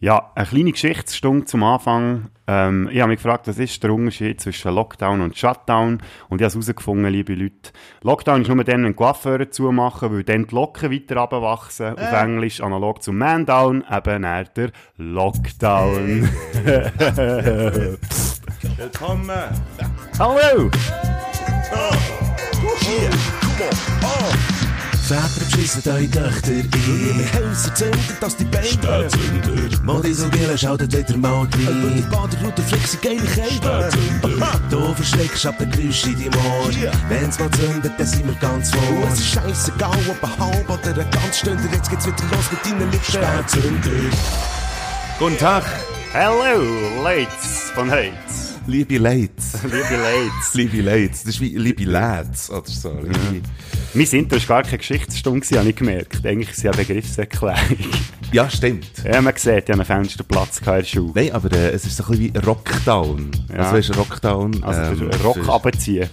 Ja, eine kleine Geschichtsstunde zum Anfang. Ähm, ich habe mich gefragt, was ist der Unterschied zwischen Lockdown und Shutdown? Und ich habe es herausgefunden, liebe Leute. Lockdown ist nur dann, wenn die Coiffeure zumachen, weil dann die Locken weiter runterwachsen. Auf Englisch analog zum Man-Down, eben nach der Lockdown. Willkommen! Hallo! Hier, komm on! Väter beschissen eure Töchter ein. Häuser zünden, dass die Beine Spätzünder. Modisogele schaltet wieder mal rein. Über die Baderroute flexen geile Kälte. Du verschreckst ab den Geräusch in deinem Ohr. Wenn's mal zündet, dann sind wir ganz vor. Es ist scheissegal, ob ein halb oder ein ganz Stünder. Jetzt geht's wieder los mit deinen Lippen. Spätzünder. Guten Tag, Hallo, Leits von heute. Liebe Leits. Liebe Leits. Liebe Leits. Das ist wie liebe Lads oder so. Liebe- Mein Intro war gar keine Geschichtsstunde, habe ich gemerkt. Eigentlich ist es ja Begriffserklärung. Ja, stimmt. Ja, man sieht, ich hatte einen Fensterplatz in der Schule. Nein, aber äh, es ist so ein bisschen wie Rockdown. Ja. Also weißt du, Rockdown. Also ähm, Rock für-.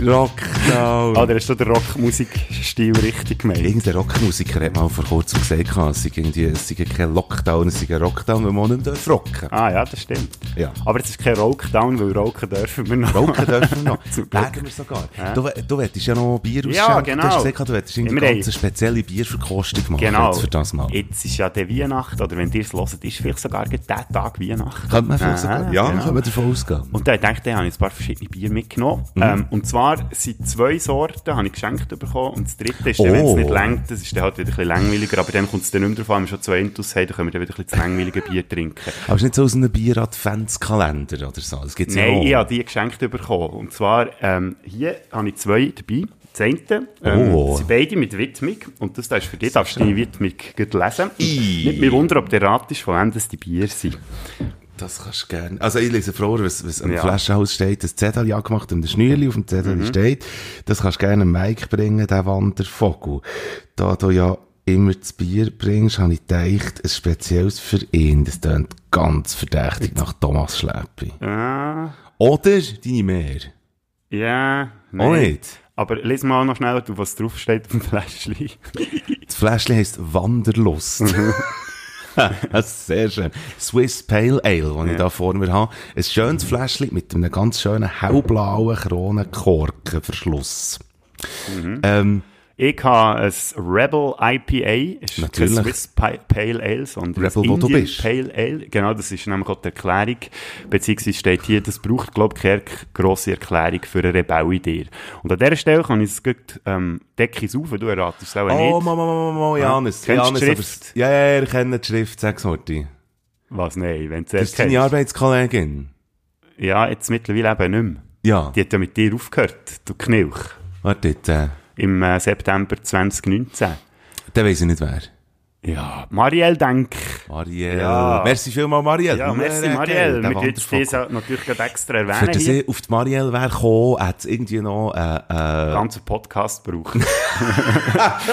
Rockdown. Oder hast du den Rockmusikstil richtig gemeint? Irgendein Rockmusiker hat mal vor kurzem gesagt, es sei, irgendwie, es sei kein Lockdown, es sei ein Rockdown, wenn man nicht rocken Ah ja, das stimmt. Ja. Aber es ist kein Rockdown, weil rocken dürfen wir noch. Rocken dürfen wir noch. Legen wir sogar. Du, du wolltest ja noch Bier Ja, ausschenken. genau. Du hast gesagt, du Wir eine ganz spezielle Bierverkostung machen. Genau. Jetzt für das mal. Jetzt ist ja der Weihnacht, oder wenn ihr es hört, ist vielleicht sogar der Tag Weihnacht. Könnte man vielleicht Ah, sogar, ja, genau. können wir davon ausgehen. Und da dachte ich, habe ich ein paar verschiedene Bier mitgenommen. Mhm. Ähm, und zwar sind zwei Sorten, habe ich geschenkt bekommen. Und das dritte ist, dann, wenn es Oh. nicht längt, das ist dann halt wieder ein bisschen langweiliger. Aber dann kommt es dann nicht mehr an, wenn wir schon zwei Intus haben, dann können wir dann wieder ein bisschen das langweilige Bier trinken. Aber es ist nicht so aus einem Bier-Adventskalender oder so. Das gibt's ja Nein, auch. ich habe die geschenkt bekommen. Und zwar, ähm, hier habe ich zwei dabei. Das eine, ähm, Oh. sind beide mit Widmung. Und das da ist für dich, darfst du die Widmung lesen. I. Nicht mich wundern, ob der Rat ist, von wem das die Bier sind. Das kannst du gerne. Also ich lese vor, was, was am Ja. Flaschenhaus steht. Das Zettel ja gemacht und der Schnürli auf dem Zettel Mhm. steht. Das kannst du gerne Mike bringen, der Wandervogel. Da du ja immer das Bier bringst, habe ich gedacht, ein spezielles für ihn. Das klingt ganz verdächtig nach Thomas Schleppi. Ah, Oder deine Mehr? ja, Auch nein. nicht. Aber lies mal noch schnell, was draufsteht auf dem Fläschchen. Das Fläschchen heisst Wanderlust. Mhm. das ist sehr schön. Swiss Pale Ale, das ich da vor mir habe. Ein schönes Fläschchen mit einem ganz schönen hellblauen Kronenkorkenverschluss. Mhm. Ähm, Ich habe ein Rebel IPA, ist Natürlich. kein Swiss Pale Ale, sondern Rebel, wo du bist. Pale Ale. Genau, das ist nämlich auch die Erklärung, beziehungsweise steht hier, das braucht, glaube ich, keine grosse Erklärung für eine Rebell in dir. Und an dieser Stelle kann ich es gut, ähm, decke ich es auf, du erratest es auch oh, nicht. Mama, Mama, Mama, Janis. Kennst Janis, die aber- Schrift? Ja, ja, ich kenne die Schrift, sag's Horti. Was, nein, wenn du Das es ist deine. Arbeitskollegin. Ja, jetzt mittlerweile eben nicht mehr. Ja. Die hat ja mit dir aufgehört, du Knilch, Warte, jetzt, äh, im äh, September 2019. der weiss ich nicht wer. Ja, Marielle Denk. Marielle. Ja. Merci vielmals, Marielle. Ja, merci Marielle. Wir Wandervogel. das natürlich gerade extra Für erwähnen das hier. ich auf die Marielle wäre gekommen, hat es irgendwie noch, äh, äh, ganzen Podcast brauchen.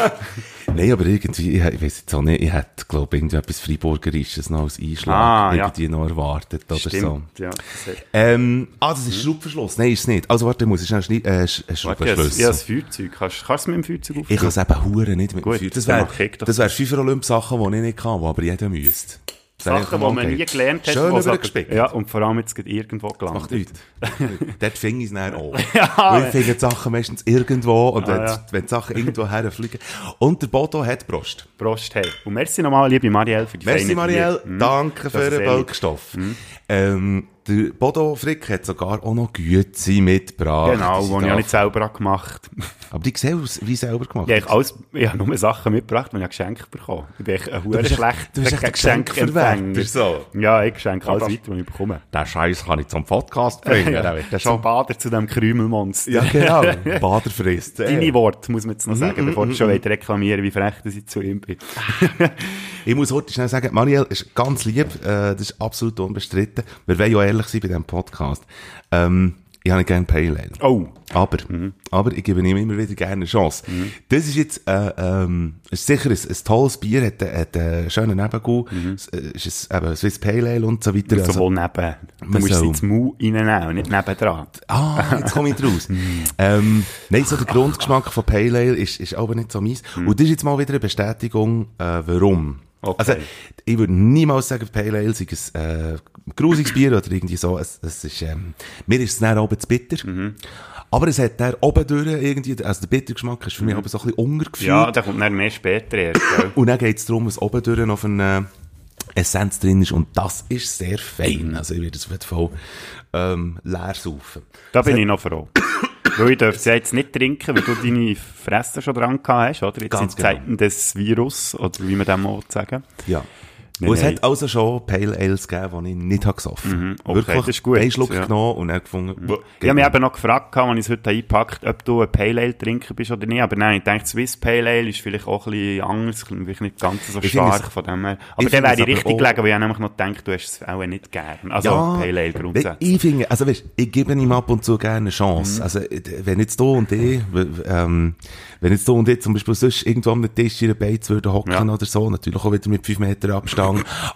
Nein, aber irgendwie, ich, ich weiß jetzt auch nicht, ich hätte, glaube ich, irgendwie etwas Freiburgerisches noch als Einschlag Ah, ja. irgendwie noch erwartet oder so. Stimmt, ja. Das hat- Ähm, ah, das ist Schraubverschluss. Nein, ist es nicht. Also warte, muss ich schnell schneiden, äh, Sch- äh, ja, Schraubverschluss. ja, das Feuerzeug. Kannst kannst du es mit dem Feuerzeug ich kann aufnehmen? es eben hure nicht mit Gut, dem Feuer. Das wäre, das wäre fünf Olymp-Sachen, die ich nicht kann, die aber jeder müsste. Sachen, die man nie gelernt hat. Schön übergespickt. Ja, und vor allem jetzt irgendwo Macht gelandet. nichts. Dort fing ich es dann an. Ja, Weil ich die Sachen meistens irgendwo und wenn, Ah, ja. wenn die Sachen irgendwo herfliegen. Und der Bodo hat Brust. Prost, hey. Und merci nochmal, liebe Marielle, für die Merci Marielle. Mhm. danke Das für den lieb. Mhm. Bölkstoff. Ähm, der Bodo Frick hat sogar auch noch Güte mitgebracht. Genau, Die ich auch nicht selber gemacht Aber die sehen wie selber gemacht. Ja, ich, alles, ich habe nur Sachen mitgebracht, die ich geschenkt bekommen Ich bin echt ein echt- schlechter Geschenkverwerter, so. Ja, ich schenke alles weiter, was ich bekomme. Den Scheiß kann ich zum Podcast bringen. Ja, der zum Bader, zu dem Krümelmonster. ja, genau. Bader frisst. Deine Worte, muss man jetzt noch Mhm, sagen, bevor du schon wieder reklamieren wie frech dass ich zu ihm bin. Ich muss heute schnell sagen, Marielle ist ganz lieb, äh, das ist absolut unbestritten. Wir wollen ja ehrlich sein bei diesem Podcast. Ähm, ich habe gerne Pale Ale. Oh, Aber, aber ich gebe ihm immer wieder gerne eine Chance. Das ist jetzt, äh, ähm, ist sicher ein, ein tolles Bier, hat, hat einen schönen Nebengut, es äh, ist ein, eben Swiss Pale Ale und so weiter. Also, sowohl neben. Du musst es soll- ins Mu reinnehmen nicht nebendran. ah, jetzt komme ich draus. ähm, nein, so der Grundgeschmack von Pale Ale ist, ist aber nicht so meins. Und das ist jetzt mal wieder eine Bestätigung, äh, warum. Okay. Also, ich würde niemals sagen, Pale Ale sei ein äh, grusiges Bier oder irgendwie so. Es, es ist, ähm, mir ist es dann oben zu bitter. Mhm. Aber es hat der oben durch irgendwie, also der Bittergeschmack ist für mich aber so ein bisschen untergefühlt. Mhm. Ja, der kommt dann mehr später erst, gell? Und dann geht es darum, dass oben durch noch eine Essenz drin ist und das ist sehr fein. Also ich würde es auf jeden Fall ähm, leer saufen. Da bin ich noch froh. weil ich darf es ja jetzt nicht trinken, weil du deine Fresse schon dran gehabt hast, oder? Jetzt Ganz in Zeiten des Virus, oder wie man das mal sagen. Ja. Nein, und es nein. hat also schon Pale Ales gegeben, die ich nicht habe gesoffen Mhm, okay, Wirklich das ist gut, einen Schluck ja. genommen und dann gefunden, boah, Ich habe mich eben noch gefragt, als ich es heute eingepackt ob du ein Pale Ale trinker bist oder nicht. Aber nein, ich denke, Swiss Pale Ale ist vielleicht auch ein bisschen anders, vielleicht nicht ganz so Ich stark es- von dem her. Aber dann wäre ich richtig gelegen, weil ich nämlich noch gedacht, du hast es auch nicht gern. Also Pale Ale grundsätzlich. Ich finde, also weißt, ich gebe ihm ab und zu gerne eine Chance. Mhm. Also, wenn jetzt du und ich, ähm, wenn jetzt du und ich zum Beispiel sonst irgendwo am Tisch in der Beiz würden hocken Ja. oder so, natürlich auch wieder mit 5 Meter Abstand,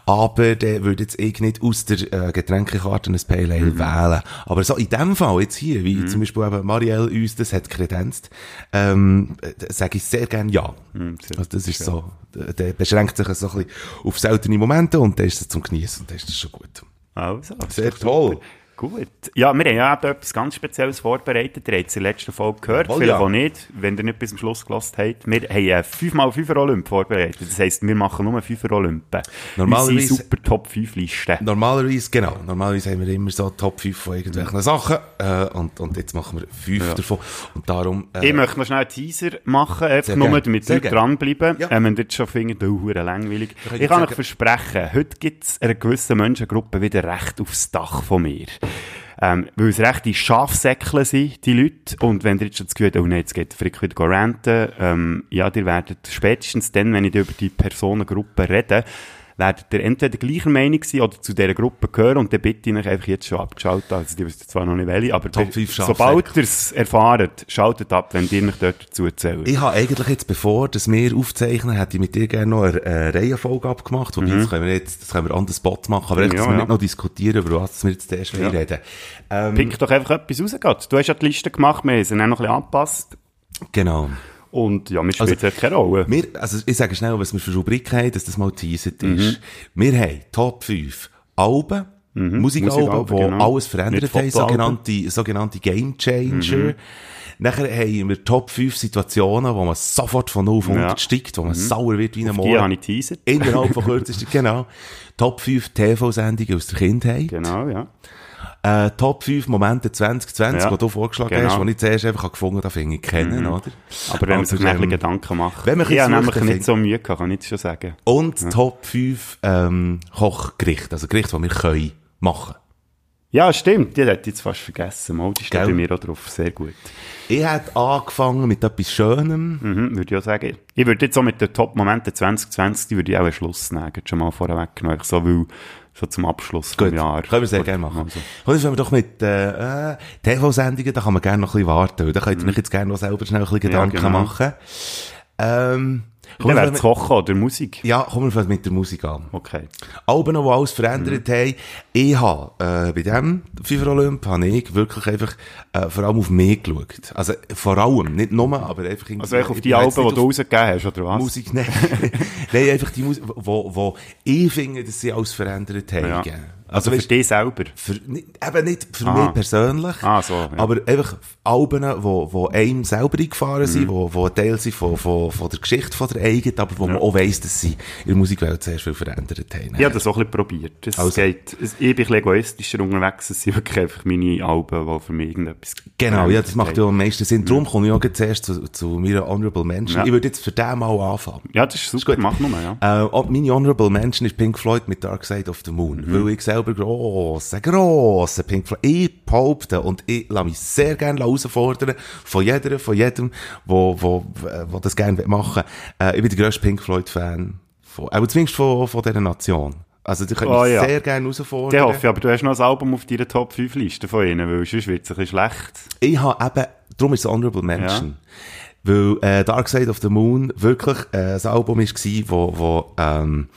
aber der würde jetzt ich nicht aus der äh, Getränkekarte ein Pale Ale Mhm. wählen. Aber so in dem Fall jetzt hier, wie zum Beispiel eben Marielle uns das hat kredenzt, ähm, äh, sage ich sehr gerne ja. Mhm, sehr Also das ist so, der, der beschränkt sich so ein bisschen auf seltene Momente und dann ist es zum Genießen und dann ist das schon gut. Also, Sehr toll. Gut. Ja, wir haben ja eben etwas ganz Spezielles vorbereitet. Ihr habt es in der letzten Folge gehört, Jawohl, vielleicht ja. auch nicht, wenn ihr nicht bis zum Schluss gelassen habt. Wir haben einen 5x5er Olymp vorbereitet. Das heisst, wir machen nur 5er Olympen. Normalerweise- Unsere super Top 5 Liste. Normalerweise, genau. Normalerweise haben wir immer so Top 5 von irgendwelchen Sachen. Äh, und, und jetzt machen wir 5 davon. Und darum, äh, Ich möchte noch schnell einen Teaser machen, einfach nur, gerne. damit gerne. dranbleiben. Ja. Ähm, wenn ihr jetzt schon findet, oh, langweilig. ich Ich kann euch versprechen, heute gibt es einer gewissen Menschengruppe wieder recht aufs Dach von mir. Ähm, weil es rechte Schafsäckle sind, die Leute. Und wenn ihr jetzt das Gefühl habt, oh nein, jetzt geht Frick wieder ranten, ähm, ja, ihr werdet spätestens dann, wenn ich über die Personengruppe rede, werdet ihr entweder gleicher Meinung sein oder zu dieser Gruppe gehören und dann bitte ich euch einfach jetzt schon abgeschaltet, also die wissen zwar noch nicht welche, aber Top der- sobald ihr es erfahrt, schaltet ab, wenn ihr euch dort dazu zählt. ich habe eigentlich jetzt, bevor dass wir aufzeichnen, hätte ich mit dir gerne noch eine äh, Reihenfolge abgemacht. Wobei, das können wir jetzt, das können wir an den Spot machen. Aber dass Mhm. Ja, wir ja. nicht noch diskutieren, über was wir jetzt erst Ja. reden. Ähm, Pick doch einfach etwas raus. Gott. Du hast ja die Liste gemacht, wir haben sie dann noch ein bisschen angepasst. genau. Und ja, mir spielt also, keine Rolle. Wir, also ich sage schnell, was wir für Rubriken haben, dass das mal teasert Mhm. ist. Wir haben Top 5 Alben, Musikalben, Musikalben, die genau. alles verändert haben, sogenannte, sogenannte Game Changer. Mhm. Nachher haben wir Top 5 Situationen, wo man sofort von 0 auf 100 Ja. Mhm. steigt, wo man sauer wird wie ein Die habe ich teasert. Innerhalb von kürzester, genau. Top 5 TV-Sendungen aus der Kindheit. Genau, ja. Äh, Top 5 Momente 2020, Ja. die du vorgeschlagen Genau. hast, die ich zuerst einfach gefunden habe, finde ich kennen, oder? Aber wenn man sich Aber, ein bisschen ähm, Gedanken macht. wenn man ich habe nämlich nicht so Mühe gehabt, kann ich jetzt schon sagen. Und Top 5 ähm, Kochgerichte, also Gerichte, die wir können machen. Ja, stimmt. Die hätte ich jetzt fast vergessen. Mal, die steht bei mir auch drauf. Sehr gut. Ich hätte angefangen mit etwas Schönem. Mhm, würde ich auch sagen. Ich würde jetzt so mit den Top-Momenten 2020, die würde ich auch einen Schluss nehmen. Schon mal vorweg. Einfach So, weil, so zum Abschluss vom Jahr. können wir sehr Gut, gerne machen. Also. Und jetzt fangen wir doch mit äh, äh, TV-Sendungen, da kann man gerne noch ein bisschen warten. Da könnt ihr euch jetzt gerne noch selber schnell ein bisschen Gedanken genau. machen. Ähm, kommen wir es Kochen oder Musik. ja, kommen wir mit der Musik an. Okay. Alben, die alles verändert Mhm. haben. Ich habe, äh, bei dem FIFA Olymp habe ich wirklich einfach, äh, vor allem auf mich geschaut. Also, vor allem, nicht nur, aber einfach irgendwie- Also eigentlich auf die Alben, die du rausgegeben hast, oder was? Musik, nein. nein, einfach die Musik, wo, wo ich finde, dass sie alles verändert haben. Ja. Also, Also für weißt, dich selber. für, eben nicht für Ah. mich persönlich, Ah, so, ja. aber einfach Alben, wo, wo einem selber eingefahren Mhm. sind, wo, wo ein Teil sind von, von, von der Geschichte von der eigenen, aber wo man auch weiss, dass sie in der Musikwelt sehr viel verändert haben. Ich habe das auch ein bisschen probiert. Es Also. geht, ich bin ein bisschen egoistischer unterwegs. Es sind wirklich einfach meine Alben, die für mich irgendetwas Genau, ja, das macht ja am meisten Sinn. Darum komme ich auch zuerst zu, zu meiner Honorable Mention. Ja. Ich würde jetzt für den mal anfangen. Ja, das ist super. Mach nur, ja. Äh, meine Honorable Mention ist Pink Floyd mit Dark Side of the Moon. Mhm. Weil ich selber grosser, grosser Pink Floyd, ich behaupte und ich lasse mich sehr gerne herausfordern von jeder, von jedem, wo, wo, wo das gerne machen will. Äh, ich bin der grösste Pink Floyd Fan. Von, aber zumindest von, von dieser Nation. Also, die können Oh, mich ja. sehr gerne herausfordern. Der hoffe ich, aber du hast noch ein Album auf deiner Top 5 Liste von ihnen, weil sonst wird es ein bisschen schlecht. Ich habe eben, darum ist es Honorable Mention. Weil äh, Dark Side of the Moon wirklich äh, ein Album war, wo, wo, ähm,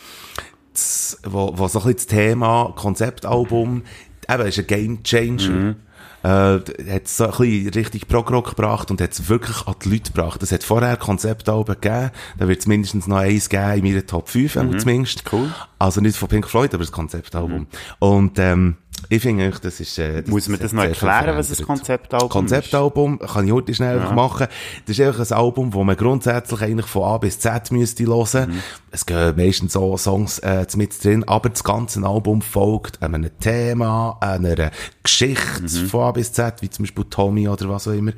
das, wo, wo so ein bisschen das Thema, Konzeptalbum, eben, ist ein Game Changer. äh, hat so ein bisschen richtig Prog-Rock gebracht und hat es wirklich an die Leute gebracht. Es hat vorher Konzeptalben gegeben, da wird es mindestens noch eins geben in meiner Top 5, mhm. zumindest. Cool. Also nicht von Pink Floyd, aber das Konzeptalbum. Mhm. Und ähm, ich finde eigentlich, das ist... Äh, das Muss man das noch erklären, was ein Konzeptalbum ist? Konzeptalbum kann ich heute schnell ja. machen. Das ist einfach ein Album, wo man grundsätzlich eigentlich von A bis Z müsste hören. Mhm. Es gehen meistens so Songs äh, mit drin, aber das ganze Album folgt einem Thema, einer Geschichte mhm. von A bis Z, wie zum Beispiel Tommy oder was auch immer.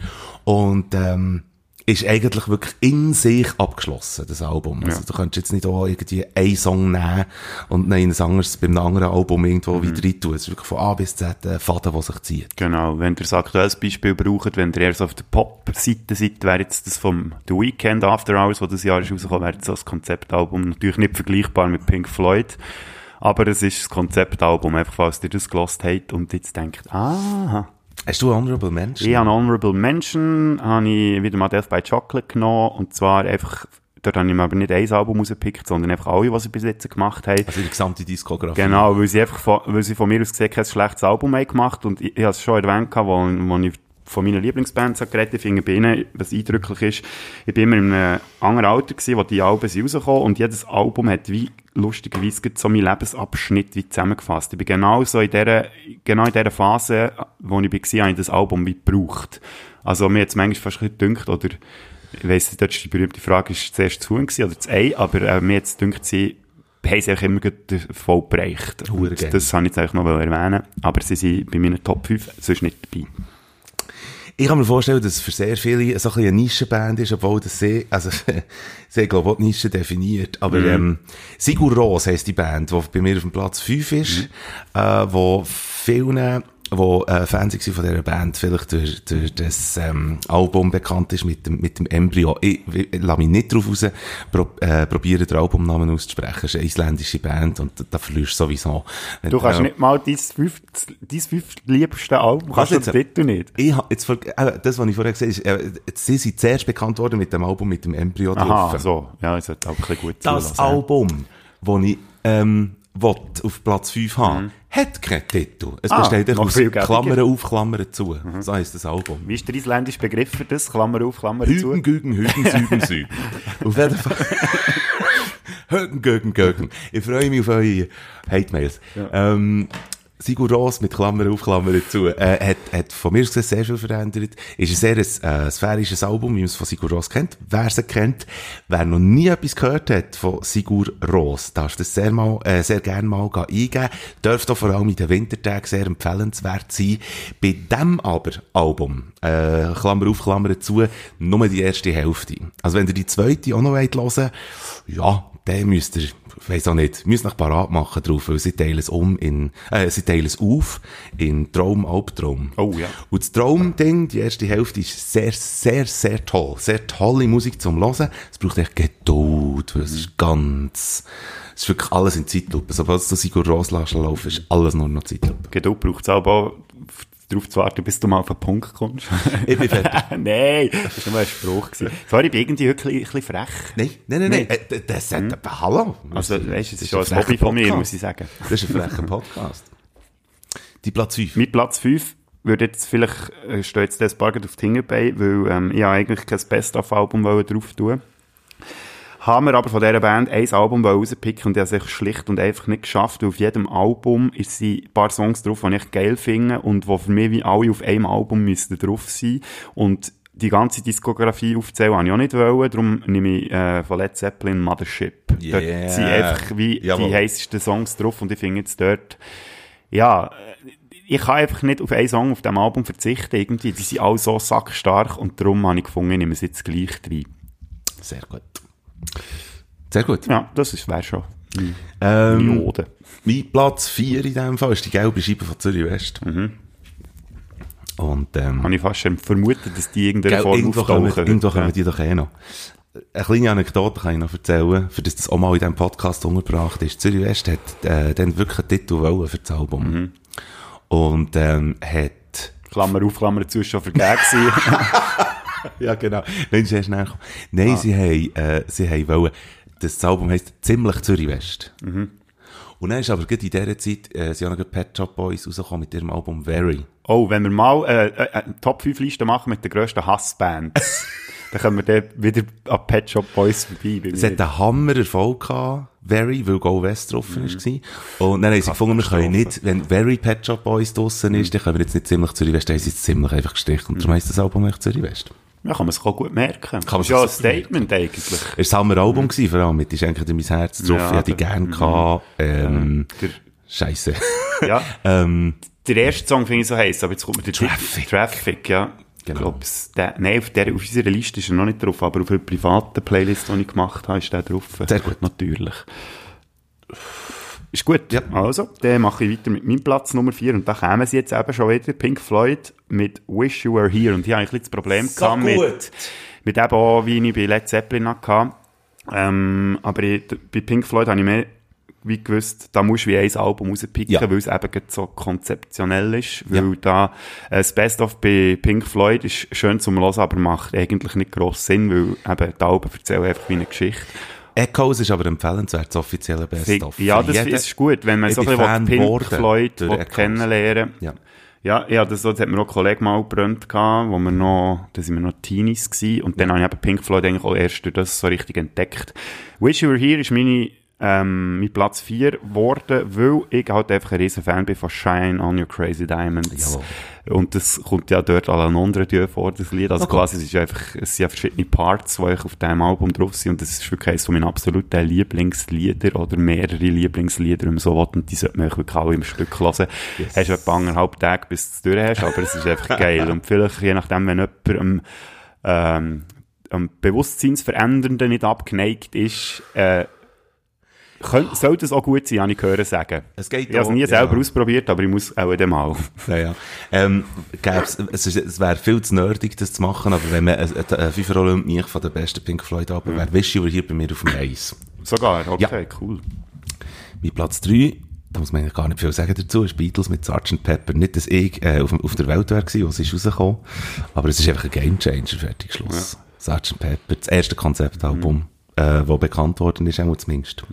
Und ähm, ist eigentlich wirklich in sich abgeschlossen, das Album. Also, du könntest jetzt nicht auch irgendwie einen Song nehmen und dann ein anderes beim anderen Album irgendwo mhm. wieder rein tun. Es ist wirklich von A bis Z ein Faden, der sich zieht. Genau. Wenn ihr ein aktuelles Beispiel braucht, wenn ihr eher so auf der Pop-Seite seid, wäre jetzt das vom The Weekend After Hours, wo das Jahr ist rausgekommen, wäre jetzt so das Konzeptalbum natürlich nicht vergleichbar mit Pink Floyd. Aber es ist das Konzeptalbum, einfach falls ihr das gelost habt und jetzt denkt, ah, Hast du Honorable Mention? Ich habe Honorable Mention, habe ich wieder mal Death by Chocolate genommen, und zwar einfach, dort habe ich mir aber nicht ein Album rausgepickt, sondern einfach alle, was sie bis jetzt gemacht haben. Also die gesamte Diskografie? Genau, weil sie einfach von, weil sie von mir aus gesehen kein schlechtes Album haben gemacht, und ich, ich habe es schon erwähnt, wo, wo ich von meinen Lieblingsbands geredet. Ich finde bei ihnen, was eindrücklich ist, ich bin immer in einem anderen Alter gewesen, wo die Alben rausgekommen und jedes Album hat wie lustigerweise so meinen Lebensabschnitt wie zusammengefasst. Ich bin genau so in dieser, genau in dieser Phase, wo ich war, habe ich das Album wie gebraucht. Also mir jetzt manchmal fast bisschen oder ich weiss, dort ist die berühmte Frage, ist zuerst das Huhn oder das Ei, aber äh, mir jetzt dünkt sie, haben sie auch immer voll bereicht. Das habe ich jetzt eigentlich noch erwähnen aber sie sind bei meinen Top 5 sonst nicht dabei. Ich kann mir vorstellen, dass es für sehr viele so ein eine Nischenband ist, obwohl das sehr, also, sehr, glaube ich, die Nische definiert. Aber, mhm. ähm, Sigur Ros heisst die Band, die bei mir auf dem Platz 5 ist, mhm. äh, wo vielen wo äh, Fans von dieser Band vielleicht durch, durch das ähm, Album bekannt ist mit dem, mit dem Embryo. Ich, ich, ich lasse mich nicht darauf raus, pro, äh, probieren den Albumnamen auszusprechen. Es ist eine isländische Band und da, da verlierst du sowieso. Du kannst äh, nicht mal dein fünf, dein fünf liebste Album, kannst du den Titel nicht? Ich, jetzt, äh, das, was ich vorher gesagt habe, ist, äh, sie sind zuerst bekannt worden mit dem Album mit dem Embryo Aha, drauf. so. Ja, das hat auch ein bisschen gut Das Album, das ich, ähm, will auf Platz 5 haben, mhm. hat keinen Titel. Es ah, besteht aus Klammern auf, Klammern zu. Mhm. So heisst das Album. Wie ist der isländische Begriff für das? Klammern auf, Klammern Hügen, zu? Hügen, Gügen, Hügen, Süden, Süden. auf jeden Fall. Hügen, Gügen, Gügen. Ich freue mich auf eure Hate-Mails. Ja. Ähm, Sigur Ross mit Klammer auf, Klammer zu, äh, hat, hat von mir gesehen sehr viel verändert. Ist ein sehr äh, sphärisches Album, wie man es von Sigur Ross kennt. Wer es kennt, wer noch nie etwas gehört hat von Sigur Ross, darf das sehr mal, äh, sehr gerne mal eingeben. Dürfte auch vor allem in den Wintertagen sehr empfehlenswert sein. Bei dem aber Album, äh, Klammer auf, Klammer zu, nur die erste Hälfte. Also wenn ihr die zweite auch noch hören wollt, ja, dann müsst ihr ich weiss auch nicht, müssen noch parat machen drauf, weil sie teilen es um in, äh, sie teilen es auf in Traum, Albtraum. Oh, ja. Und das Traum-Ding, die erste Hälfte ist sehr, sehr, sehr toll. Sehr tolle Musik zum Hören. Es braucht echt Geduld, weil es ist ganz, es ist wirklich alles in Zeitlupe. Sobald so Sigur Ros laufen, ist alles nur noch Zeitlupe. Geduld braucht es aber darauf zu warten, bis du mal auf den Punkt kommst. ich bin fertig. nein, das war nur ein Spruch. Gewesen. Sorry, ich bin irgendwie wirklich ein bisschen frech. Nein, nein, nein, nein. Äh, das ist hm. Hallo. Also, weißt du, das ist schon ein Hobby von mir, muss ich sagen. Das ist ein frecher Podcast. Die Platz 5. Mit Platz 5 würde jetzt vielleicht, äh, steht jetzt das Bargeld auf die Hinterbeine, weil ähm, ich eigentlich kein Best-of-Album drauf tun haben wir aber von dieser Band ein Album rauspicken und die haben es schlicht und einfach nicht geschafft. Weil auf jedem Album ist sie ein paar Songs drauf, die ich geil finde und die für mich wie alle auf einem Album müssten drauf sein. Und die ganze Diskografie aufzählen habe ich auch nicht wollen, darum nehme ich äh, von Led Zeppelin Mothership. Yeah. Dort sind einfach wie Jawohl. die heißesten Songs drauf und ich finde jetzt dort, ja, ich kann einfach nicht auf einen Song auf dem Album verzichten irgendwie. Die sind alle so sackstark und darum habe ich gefunden, ich nehme es jetzt gleich rein. Sehr gut. Sehr gut. Ja, das wäre schon. Ähm, mein Platz 4 in dem Fall ist die gelbe Scheibe von Zürich West. Mhm. Und, ähm, Habe ich fast schon vermutet, dass die irgendeine Form irgendwo auftauchen. Können, irgendwo können wir die doch eh noch. Eine kleine Anekdote kann ich noch erzählen, für das das auch mal in diesem Podcast untergebracht ist. Zürich West hat äh, dann wirklich einen Titel wollen für das Album. Mhm. Und ähm, hat... Klammer auf, Klammer zu, schon vergeben ja, genau. Nein, sehr schnell Nein, ah. sie haben, äh, sie haben wollen, das Album heisst ziemlich Zürich West. Mhm. Und dann ist aber gerade in dieser Zeit, äh, sind auch noch Pet Shop Boys rausgekommen mit ihrem Album Very. Oh, wenn wir mal äh, äh, eine Top 5 Liste machen mit den grössten Hassbands, dann können wir dann wieder an Pet Shop Boys vorbei. bei Es hat einen Hammer-Erfolg gehabt, Very, weil Go West drauf Mhm. war. Und dann haben sie gefunden, wir können nicht, wenn Very Pet Shop Boys draussen ist, dann können wir jetzt nicht ziemlich Zürich West, dann haben sie jetzt ziemlich einfach gestrichen. Und darum heisst das Album echt Zürich West. Ja, kann man sich auch gut merken. Kann man ist ja ein Statement eigentlich. Es war ein Hammer-Album gewesen, vor allem mit «Ich schenke dir mein Herz» drauf, Ja, ich hätte die der- gern gehabt, ähm, Der, scheisse. ja, ähm, der erste Song finde ich so heiß, aber jetzt kommt mir der Traffic. Traffic, ja. Genau. Ich glaube, der, nein, auf, der, auf unserer Liste ist er noch nicht drauf, aber auf einer privaten Playlist, die ich gemacht habe, ist der drauf. Sehr gut. Natürlich. Ist gut. Ja. Also, dann mache ich weiter mit meinem Platz Nummer 4 und da kommen sie jetzt eben schon wieder. Pink Floyd mit Wish You Were Here. Und hier habe ich ein bisschen das Problem So gehabt gut. mit, mit eben auch, wie ich bei Led Zeppelin hatte. Ähm, aber ich, bei Pink Floyd habe ich mehr wie gewusst, da musst du wie ein Album rauspicken, Ja. weil es eben so konzeptionell ist. Weil da, äh, das Best-of bei Pink Floyd ist schön zum Hören, aber macht eigentlich nicht gross Sinn, weil eben die Alben erzählen einfach wie eine Geschichte. Echoes ist aber empfehlenswert, das offizielle Best-of. Ja, das jeden- ist gut, wenn man so ein bisschen Pink Floyd kennenlernen Ja. Ja, ja, das, das hat mir noch ein Kollege mal gebrannt wo wir noch, da sind wir noch Teenies gewesen, und dann habe ich eben Pink Floyd eigentlich auch erst durch das so richtig entdeckt. Wish You Were Here ist meine, ähm, mein Platz 4 geworden, weil ich halt einfach ein riesen Fan bin von Shine on Your Crazy Diamonds. Jawohl. Und das kommt ja dort à la Nondre vor, das Lied. Also Okay. quasi, es ist einfach, es sind ja verschiedene Parts, die ich auf diesem Album drauf sind, und das ist wirklich eines von meinen absoluten Lieblingslieder, oder mehrere Lieblingslieder, man so und die sollte man wirklich alle im Stück hören. Yes. Hast du etwa anderthalb Tage, bis du es durch hast, aber es ist einfach geil. Und vielleicht, je nachdem, wenn jemand ähm, am Bewusstseinsverändernden nicht abgeneigt ist, äh, könnt, sollte es auch gut sein, habe ich gehört sagen. Es geht Ich habe es nie ja. selber ausprobiert, aber ich muss auch dann mal. Ja, ja. Ähm, es, ist- es wäre viel zu nerdig, das zu machen, aber wenn man eine, eine FIFA-Rolle und mich von der besten Pink Floyd Alben wäre, Wish You Were Here bei mir auf dem Eis. Sogar, okay, cool. Mein Platz 3, da muss man eigentlich gar nicht viel sagen dazu, ist Beatles mit Sgt. Pepper. Nicht, dass ich äh, auf, auf der Welt wäre gewesen, als es rausgekommen aber es ist einfach ein Gamechanger, fertig, Schluss. Sgt. Pepper, das erste Konzeptalbum, äh, das bekannt worden ist, auch zumindest.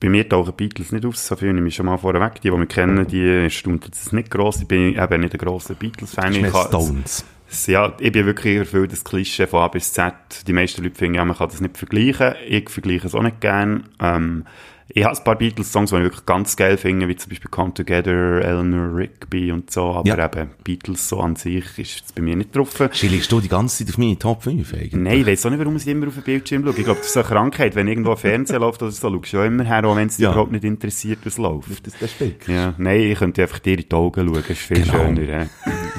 Bei mir tauchen Beatles nicht auf, so viel nehme ich schon mal vorweg. Die, die mich kennen, die erstaunt das nicht gross. Ich bin eben nicht ein grosser Beatles-Fan. Ich Stones. Es- Ja, ich bin wirklich erfüllt das Klischee von A bis Z. Die meisten Leute finden, ja, man kann das nicht vergleichen. Ich vergleiche es auch nicht gern. Ähm, ich habe ein paar Beatles-Songs, die ich wirklich ganz geil finde, wie zum Beispiel Come Together, Eleanor Rigby und so. Aber Ja. eben, Beatles so an sich ist jetzt bei mir nicht drauf. Schilligst du die ganze Zeit auf meine Top 5 eigentlich? Nein, ich weiß auch nicht, warum sie immer auf den Bildschirm schauen. Ich glaube, das ist so eine Krankheit. Wenn irgendwo ein Fernseher läuft oder so, schaust du immer her, auch wenn es dich Ja. überhaupt nicht interessiert, was läuft. Das, das. Ja, nein, ich könnte einfach dir in die Augen schauen, das ist viel Genau. schöner. Ja.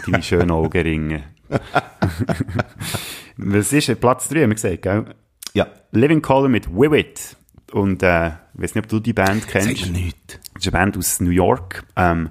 Deine schönen Augenringe. Was ist äh, Platz 3, haben wir gesagt, gell? Ja. Living Color mit Wiwit. Und äh, ich weiß nicht, ob du die Band kennst. Sagt mir nichts. Das ist eine Band aus New York. Ähm,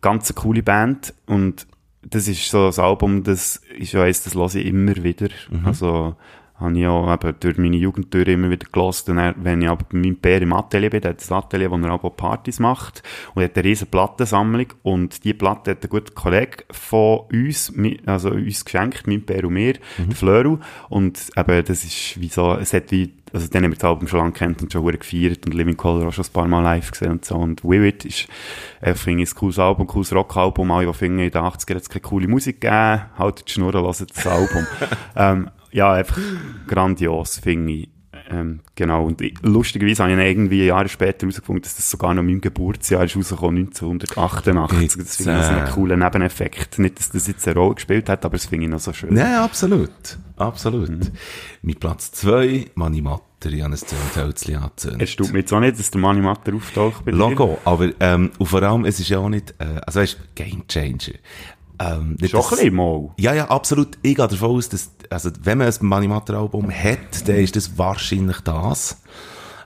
ganz eine coole Band. Und das ist so ein Album, das ist ja eins, das höre ich immer wieder. Also, habe ich auch eben durch meine Jugend durch immer wieder gelassen. Und wenn ich aber bei meinem Bär im Atelier bin, der hat ein Atelier, wo er auch Partys macht. Und er hat eine riesen Plattensammlung. Und die Platte hat ein guter Kollege von uns, also uns geschenkt, mein Bär und mir, der Flöru. Und eben, das ist wie so, es hat wie, also dann haben wir das Album schon lange kennt und schon verdammt gefeiert und Living Color auch schon ein paar Mal live gesehen und so. Und Vivid ist, äh, finde ich, ein cooles Album, ein cooles Rockalbum. Alle, die finden, in den 80ern hat es keine coole Musik gegeben, haltet die Schnurren, hört das Album. ähm, ja, einfach grandios, finde ich. Ähm, genau. Und ich, lustigerweise habe ich irgendwie Jahre später herausgefunden, dass das sogar noch mein Geburtsjahr ist rausgekommen, 1988. Das finde ich so einen coolen Nebeneffekt. Nicht, dass das jetzt eine Rolle gespielt hat, aber das finde ich noch so schön. Nein, absolut. Absolut. Mein Platz 2, Mani Matter, ich habe ein Zündhölzchen angezündet. Es tut mir jetzt auch nicht, dass der Mani Matter auftaucht bei dir. Logo, aber ähm, und vor allem, es ist ja auch nicht, äh, also weißt, Game Changer. Ähm, Schon dass- ein bisschen mal. Ja, ja, absolut. Ich gehe davon aus, dass, also, wenn man ein Mani Matter Album hat, dann ist das wahrscheinlich das.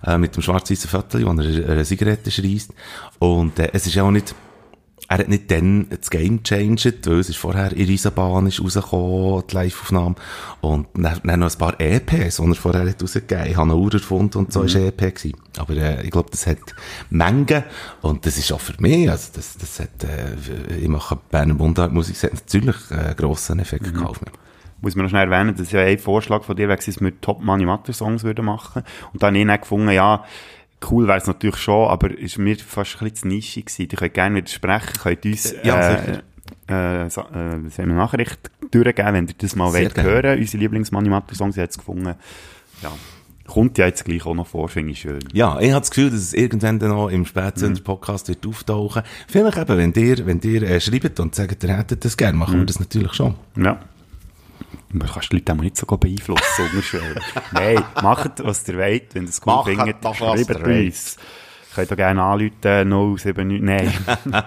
Äh, mit dem schwarz-weißen Viertel, wo er eine, eine Zigarette schreist. Und, äh, es ist ja auch nicht, er hat nicht dann das Game changed, weil es ist vorher in Riesenbahn ist rausgekommen, die Live-Aufnahme. Und dann, dann noch ein paar EPs, die er vorher hat rausgegeben. Ich habe eine Uhr erfunden und so Mhm. ist EP gewesen. Aber, äh, ich glaube, das hat Mengen. Und das ist auch für mich, also, das, das hat, äh, ich mache Berner Mundartmusik, das hat natürlich äh, einen grossen Effekt Mhm. gehabt muss man noch schnell erwähnen, dass ja ein Vorschlag von dir war, dass wir Top Money Matter Songs würden machen. Und dann habe ich dann gefunden, ja, cool wäre es natürlich schon, aber ist mir fast ein bisschen zu nischig gewesen. Die können gerne widersprechen, könnt uns, Ja, äh, äh, so, äh, wir, Nachricht durchgeben, wenn ihr das mal Sehr wollt gerne. hören. Unsere Lieblings-Money-Matter-Songs, ich habe es gefunden. Ja. Kommt ja jetzt gleich auch noch vor, finde ich schön. Ja, ich habe das Gefühl, dass es irgendwann dann noch im Spätsünder-Podcast wird auftauchen. Vielleicht eben, wenn ihr, wenn ihr äh, schreibt und sagt, ihr hättet das gerne, machen wir das natürlich schon. Ja. Man kannst die Leute auch nicht so beeinflussen. Nein, macht, was ihr wollt. Wenn ihr es cool Macht findet, schreibt uns. Könnt ihr gerne anrufen, 079, nein.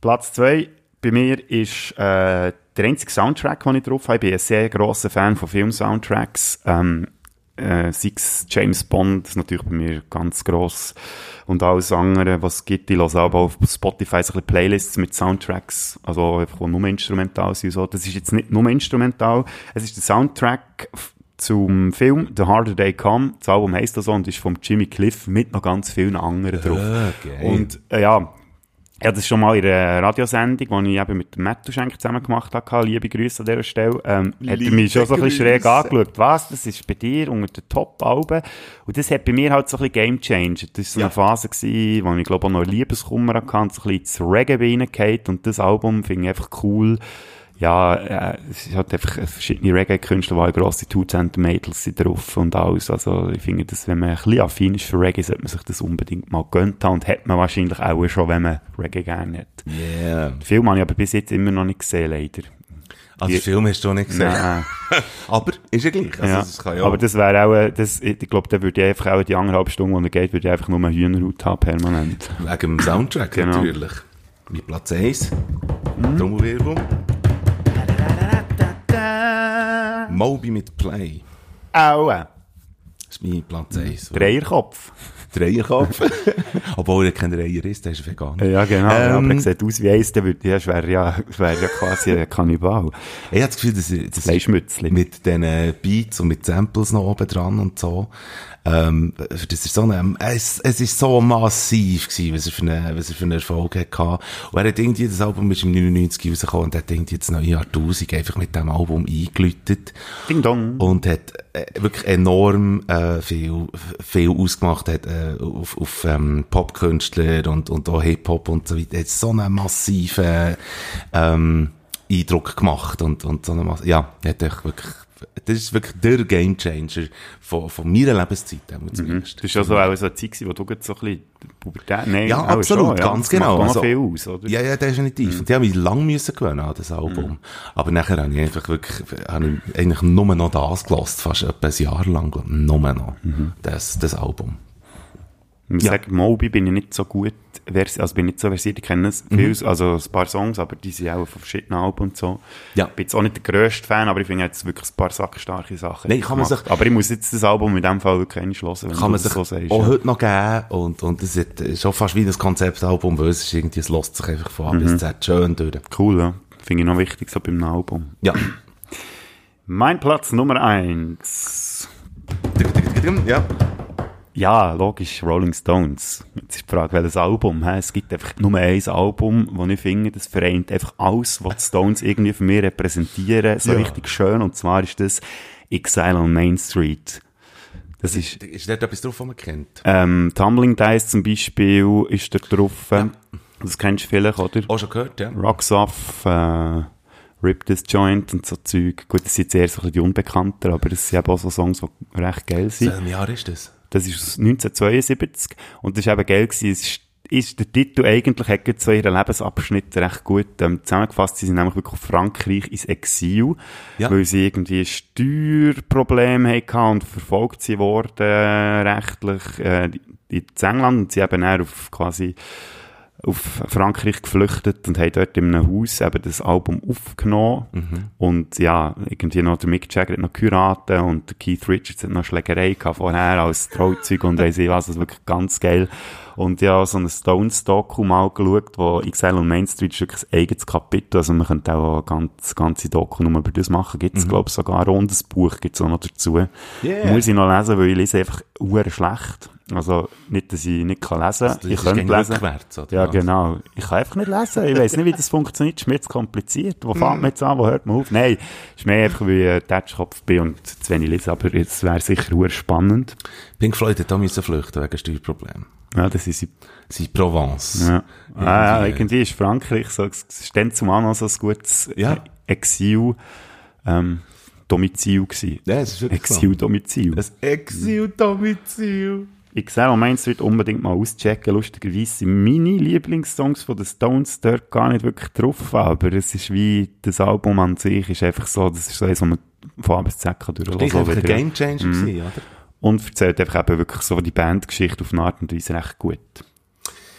Platz 2 bei mir ist äh, der einzige Soundtrack, den ich drauf habe. Ich bin ein sehr grosser Fan von Film-Soundtracks. Ähm, äh, es James Bond, das ist natürlich bei mir ganz gross. Und alles andere, was es gibt. Ich höre aber auf Spotify so ein Playlists mit Soundtracks, also einfach, nur instrumental sind so. Das ist jetzt nicht nur instrumental, es ist der Soundtrack zum Film The Harder They Come. Das Album heisst das so und ist von Jimmy Cliff mit noch ganz vielen anderen drauf. geil. Und äh, ja, ich hatte das schon mal in einer Radiosendung, die ich eben mit dem Schenk zusammen gemacht habe. Liebe Grüße an dieser Stelle. Ähm, hat er Liebe mich schon so ein bisschen schräg angeschaut. Was? Das ist bei dir unter den Top-Alben? Und das hat bei mir halt so ein bisschen Game Changer. Das war so eine Phase, gewesen, wo ich glaube auch noch Liebeskummer hatte, so ein bisschen ins Reggae reingehauen. Und das Album finde ich einfach cool. Ja, äh, es ist halt einfach verschiedene Reggae-Künstler, die grosse Two Centimeters sind drauf und alles. Also, ich finde, dass, wenn man ein bisschen affin ist für Reggae, sollte man sich das unbedingt mal gönnt haben und hat man wahrscheinlich auch schon, wenn man Reggae gerne hat. Yeah. Den Film habe ich aber bis jetzt immer noch nicht gesehen, leider. Also, den Film hast du noch nicht gesehen. Nein. Aber ist ja gleich. Also, ja. das kann ja Aber das wäre auch, äh, das, ich glaube, da würde ich einfach auch die anderthalb Stunden, die er geht, würde ich einfach nur eine Hühnerhaut haben, permanent. wegen dem Soundtrack Genau. natürlich. Wie Platz 1. Trommelwirbel. Moby mit Play. Aua! Das ist mein Platz 1. Dreierkopf. Dreierkopf. Obwohl er kein Dreier ist, der ist vegan. Ja, genau. ja, aber Ähm, er sieht aus wie eins, der würde, ja, es wäre ja, es wäre ja quasi ein Kannibal. Ich habe das Gefühl, dass er, das mit diesen Beats und mit Samples noch oben dran und so. Ähm, das ist so eine, es, es ist so massiv gewesen, was er für eine, was er für einen Erfolg hatte. Und er hat irgendwie, das Album ist im 99 rausgekommen und hat irgendwie das neue Jahrtausend einfach mit dem Album eingeläutet. Ding dong. Und hat äh, wirklich enorm äh, viel, viel ausgemacht, hat äh, auf, auf ähm, Popkünstler und, und auch Hip-Hop und so weiter. Hat so einen massiven ähm, Eindruck gemacht und, und so eine ja, hat wirklich, das ist wirklich der Gamechanger von, von meiner Lebenszeit, zumindest. Das ist ja so auch so eine Zeit, wo du so ein bisschen Pubertät, nein, Ja, absolut, schon, ja. ganz Das macht genau. Also, viel aus, oder? Ja, ja, definitiv. Und die haben mich lang müssen gewöhnen an das Album. Aber nachher habe ich einfach wirklich, habe ich eigentlich nur noch das gelost, fast etwa ein Jahr lang, nur noch. Das, das Album. Ich Ja. sage, Moby bin ich nicht so gut, vers also bin nicht so versiert, ich kenne es viel, also ein paar Songs, aber die sind auch von verschiedenen Alben und so. Ja. Ich bin jetzt auch nicht der grösste Fan, aber ich finde jetzt wirklich ein paar sackstarke Sachen. Nein, kann man gemacht. sich- Aber ich muss jetzt das Album in dem Fall wirklich nicht hören, wenn Kann du man sich so sagst. auch ja. heute noch geben und, und das ist schon fast wie ein Konzeptalbum, weil es ist irgendwie, es lässt sich einfach von A bis Z schön durch. Cool, ja. Finde ich noch wichtig so beim Album. Ja. Mein Platz Nummer eins. Ja. Ja, logisch, Rolling Stones. Jetzt ist die Frage, welches Album? hä? Es gibt einfach nur ein Album, wo ich finde, das vereint einfach alles, was die Stones irgendwie für mich repräsentieren, so Ja. richtig schön. Und zwar ist das Exile on Main Street. Das ist, Ist dort etwas drauf, was man kennt? ähm, Tumbling Dice zum Beispiel ist da drauf. Das kennst du vielleicht, oder? Auch schon gehört, ja. Rocks Off, äh, Rip This Joint und so Zeug. Gut, das sind jetzt eher so ein bisschen die Unbekannter, aber das sind eben auch so Songs, die recht geil sind. Welches Jahr ist das? Das ist aus 1972 und das ist eben geil gewesen. Es ist, ist der Titel eigentlich hat so ihren Lebensabschnitt recht gut ähm, zusammengefasst. Sie sind nämlich wirklich auf Frankreich ins Exil, Ja. weil sie irgendwie Steuerprobleme hatten und verfolgt sie wurden äh, rechtlich äh, in England und sie eben dann auf quasi auf Frankreich geflüchtet und haben dort in einem Haus eben das Album aufgenommen. Und ja, irgendwie noch der Mick Jagger hat noch geheiratet und der Keith Richards hat noch Schlägerei gehabt vorher als Trauzeuge und weiss ich was, das ist wirklich ganz geil. Und ja, so ein Stones-Doku mal geschaut, wo XL und Main Street ist wirklich ein eigenes Kapitel, also man könnte auch ein ganz, ganze Doku nur über das machen, gibt es, glaube ich, sogar ein Buch gibt es auch noch dazu. Yeah. Muss ich noch lesen, weil ich lese einfach schlecht. Also, nicht, dass ich nicht kann lesen kann. Das Ich könnte lesen. rückwärts, oder Ja, was? genau. Ich kann einfach nicht lesen. Ich weiß nicht, wie das funktioniert. Es ist mir zu kompliziert. Wo fängt man jetzt an? Wo hört man auf? Nein, es ist mehr einfach, weil ich ein Tätschkopf bin und zu wenig lese. Aber es wäre sicher spannend. Pink Floyd hat da müssen flüchten wegen Steuerproblemen. Ja, das ist Sie Provence. Ja. Ah, ja, Irgendwie. irgendwie ist Frankreich so, es ist dann zumal noch so ein gutes Ja. Exil, ähm, Domizil gewesen. Ja, es ist wirklich so. Exil-Domizil. Ein Exil-Domizil. Ich sehe, meins wird unbedingt mal auschecken. Lustigerweise sind meine Lieblingssongs von den Stones dort gar nicht wirklich drauf, aber es ist wie, das Album an sich ist einfach so, das ist so eins, wo man von A bis Z kann Das durchlassen war einfach ein wieder. Game Changer, gewesen, oder? Und erzählt einfach eben wirklich so die Bandgeschichte auf eine Art und Weise recht gut.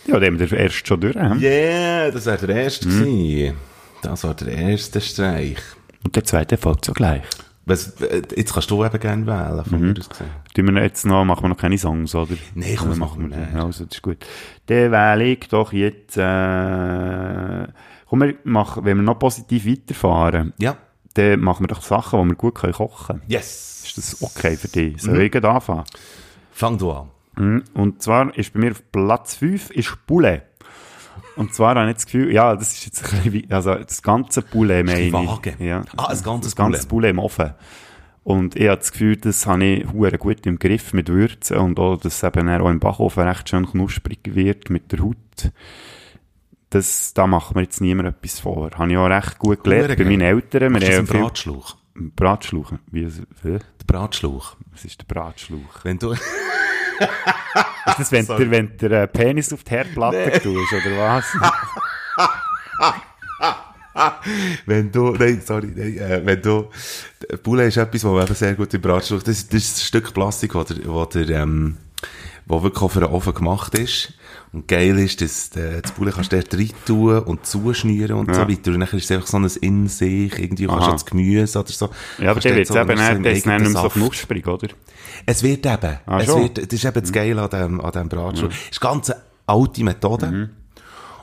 Ja, da haben wir den erst schon durch. hm? Yeah, das war der erste Mhm. gewesen. Das war der erste Streich. Und der zweite folgt so gleich. Was, äh, jetzt kannst du eben gerne wählen, von Mhm. mir aus gesehen. Tun wir jetzt noch, machen wir noch keine Songs, oder? Nein, komm, das machen wir nicht. Also, das ist gut. Dann wähle ich doch jetzt, äh, komm, wir machen, wenn wir noch positiv weiterfahren, Ja. dann machen wir doch Sachen, die wir gut können kochen können. Yes. Ist das okay für dich? Soll ich gleich anfangen? Fang du an. Mhm. Und zwar ist bei mir auf Platz 5 ist Poulet. Und zwar habe ich das Gefühl, ja, das ist jetzt ein bisschen, wie- also das ganze Poulet meine ich. vage. Ja. Ah, ein ganzes Das ganze Poulet im Ofen. Und ich habe das Gefühl, das habe ich hure gut im Griff mit Würzen und auch, dass es eben auch im Backofen recht schön knusprig wird mit der Haut. Das, da macht mir jetzt niemand etwas vor. Habe ich auch recht gut gelernt bei meinen Eltern. Haben das viel- Bratschlauch? Bratschlauch. Wie, hä? Der Bratschlauch. was ist der Bratschlauch? Wenn du, Ist das, wenn du, wenn du äh, Penis auf die Herdplatte tust, oder was? wenn du, nein, sorry, nein, äh, wenn du, Poulet ist etwas, was man eben sehr gut im Bratschlauch, das, das ist ein Stück Plastik, wo der, wo der, ähm, wo wirklich auch für den Ofen gemacht ist. Und geil ist, dass äh, das Poulet kannst du dort rein tun und zuschnüren und so Ja. weiter. Und dann ist es einfach so ein in sich, irgendwie kannst du das Gemüse oder so. Ja, aber der wird so- eben, so dann- im der ist dann eigenen nicht mehr so knusprig, oder? Es wird eben. Ah, es schon? Mhm. wird, das ist eben das Geile an dem, an dem Bratschlauch. Es ist eine ganz alte Methode.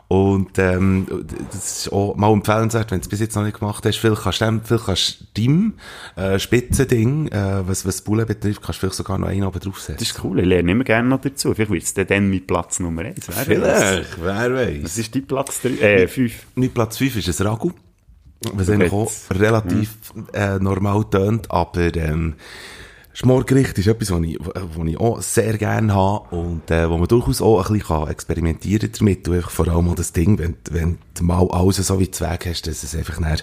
Und, ähm, das ist auch mal empfehlenswert, wenn du es bis jetzt noch nicht gemacht hast. Vielleicht kannst du vielleicht kannst du deinem, äh, Spitzending, äh, was, was Bullen betrifft, kannst du vielleicht sogar noch einen oben draufsetzen. Das ist cool, ich lerne immer gerne noch dazu. Vielleicht wird es dann, dann mit Platz Nummer 1. Vielleicht, wer weiß. Was ist dein Platz 3? Äh, 5. Mein Platz 5 ist ein Ragu. Was eigentlich auch relativ äh, normal tönt, aber ähm, Schmorgericht ist etwas, was ich, was ich auch sehr gerne habe und äh, wo man durchaus auch ein bisschen kann experimentieren damit und einfach vor allem auch das Ding, wenn, wenn du mal alles so wie Zweig hast, dass es einfach dann,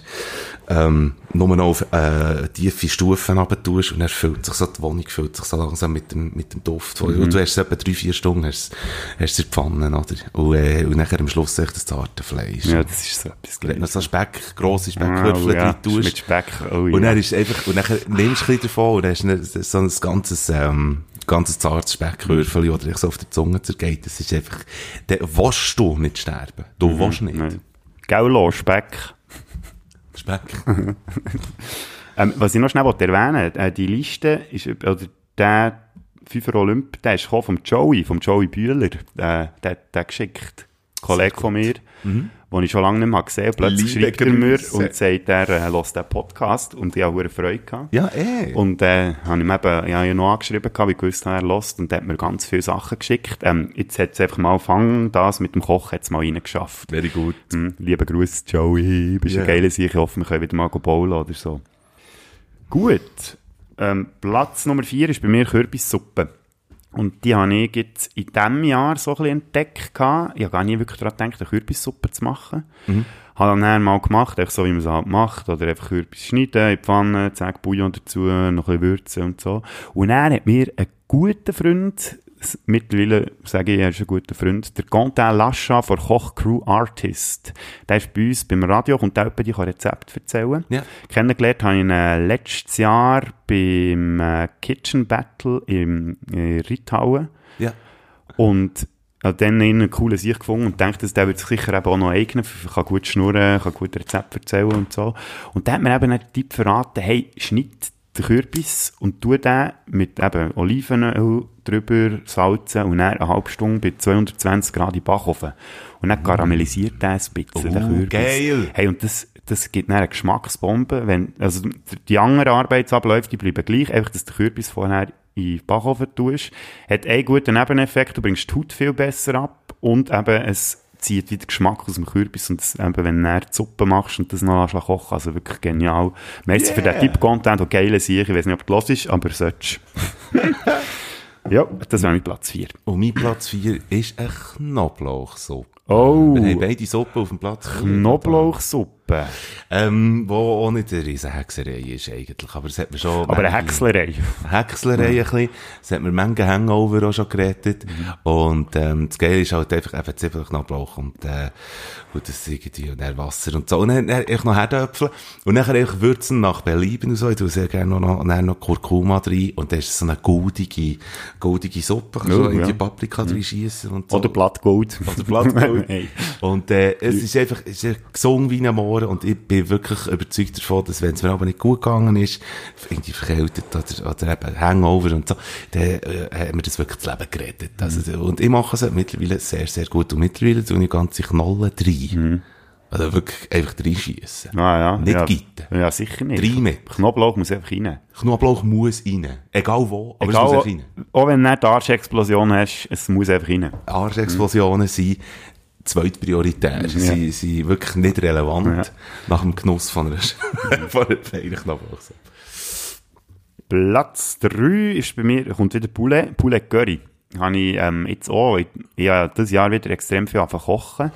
ähm, nur noch auf äh, tiefe Stufen tust und dann füllt sich so die Wohnung füllt sich so langsam mit dem, mit dem Duft. Mhm. Und du hast es etwa drei, vier Stunden hast, hast es in Pfanne, oder? Und, äh, und nachher am Schluss echt das zarte Fleisch. Ja, das ist so etwas Wenn du so Speck, grosse Ah, Speckwürfel oh ja, drin tust. Mit Speck, oh Und ja. dann ist einfach, und dann nimmst du ein bisschen davon und dann hast du so ein ganzes, ähm, ganzes zartes Speckwürfel, oder dich so auf der Zunge zergeht. Das ist einfach, dann willst du nicht sterben. Du willst nicht. Mhm. Nein. Gaulo, Speck. Speck. Ähm, was ich noch schnell wollte erwähnen äh, die Liste ist, oder der Fünfer Olymp, der ist vom Joey, vom Joey Bühler, äh, der, der geschickt. Kollege von mir, den ich schon lange nicht mehr gesehen habe. Plötzlich Liebe schreibt er mir und sagt, er äh, hört den Podcast und ich habe hohe Freude gehabt. Ja, eh. Und äh, habe ihm eben, ja, ja noch angeschrieben, gehabt, wie ich gewusst habe, er lost und der hat mir ganz viele Sachen geschickt. Ähm, jetzt hat es einfach mal angefangen, das mit dem Kochen hat's mal reingeschafft. Very good. Hm, liebe Grüße, Joey, bist Ja. ein geiler Sieg. Ich hoffe, wir können wieder mal bowlen oder so. Gut. Ähm, Platz Nummer 4 ist bei mir Kürbissuppe. Und die habe ich jetzt in diesem Jahr so ein bisschen entdeckt. Ich habe gar nie wirklich daran gedacht, eine Kürbissuppe zu machen. Habe dann mal gemacht, einfach so, wie man es halt macht. Oder einfach Kürbis schneiden, in die Pfanne, zack, Bouillon dazu, noch ein bisschen würzen und so. Und dann hat mir ein guter Freund, mittlerweile sage ich, er ist ein guter Freund, der Quentin Lachat von Koch Crew Artist. Der ist bei uns beim Radio, kommt auch bei dir Rezept erzählen. Ja. Kennengelernt habe ich ihn äh, letztes Jahr beim äh, Kitchen Battle im äh, Ritauen. Ja. Und habe dann einen coolen Sicht gefunden und dachte, der wird sich sicher eben auch noch eignen, kann gut schnurren, kann gut Rezept erzählen und so. Und der hat mir eben einen Tipp verraten, hey, schnitt den Kürbis und tu den mit eben Olivenöl drüber, salzen und dann eine halbe Stunde bei 220 Grad in den Backofen. Und dann karamellisiert der ein bisschen, Oh, Kürbis. geil. Hey, und das, das gibt dann eine Geschmacksbombe, wenn, also die anderen Arbeitsabläufe, die bleiben gleich, einfach, dass der Kürbis vorher in den Backofen tust. Hat einen guten Nebeneffekt, du bringst die Haut viel besser ab und eben es zieht wieder Geschmack aus dem Kürbis und das, eben, wenn du die Suppe machst und das noch kochen, also wirklich genial. Merci für den Yeah. Tipp-Content und geile Sicher, ich weiß nicht, ob du los ist, aber solltest. ja, das wäre mein Platz 4. Und mein Platz 4 ist eine Knoblauchsuppe. Oh, Wir haben beide Suppen auf dem Platz. Knoblauchsuppe. Ähm, wo auch nicht eine riesen Hexerei ist eigentlich, aber es hat mir schon... Aber eine manche- Häckslerei. Häckslerei ein bisschen. Es hat mir Menge Hangover auch schon gerettet. Und, ähm, das Geile ist halt einfach eben Zwiebeln, Knoblauch und, äh, und das irgendwie, und dann Wasser und so. Und dann, dann einfach noch Herdöpfel. Und dann einfach Würzen nach Belieben und so. Ich tue sehr gerne noch, noch, dann noch Kurkuma rein. Und dann ist es so eine goldige, goldige Suppe. Kannst du Oh, so in ja. die Paprika drin schiessen und so. Oder Blattgold. Oder Blattgold. Und äh, es ist einfach es ist gesungen wie ein Mohren und ich bin wirklich überzeugt davon, dass wenn es mir aber nicht gut gegangen ist, irgendwie verkältet oder, oder eben Hangover und so, dann äh, hat mir das wirklich das Leben gerettet. Also, Und ich mache es mittlerweile sehr, sehr gut und mittlerweile tue ich ganze Knollen rein. Also wirklich einfach reinschiessen. Ah, ja. Nicht ja. gitten. Ja, sicher nicht. Drei mit. Knoblauch muss einfach rein. Knoblauch muss rein. Egal wo, aber es Egal, muss einfach rein. auch wenn du nicht Arschexplosion hast, es muss einfach rein. Arschexplosionen sind zweitprioritär. Sie sind wirklich nicht relevant Ja. nach dem Genuss von einer, von einer. Platz 3 ist bei mir, kommt wieder Poulet, Poulet Curry. Habe ich ähm, jetzt auch, ich, habe dieses Jahr wieder extrem viel zu kochen.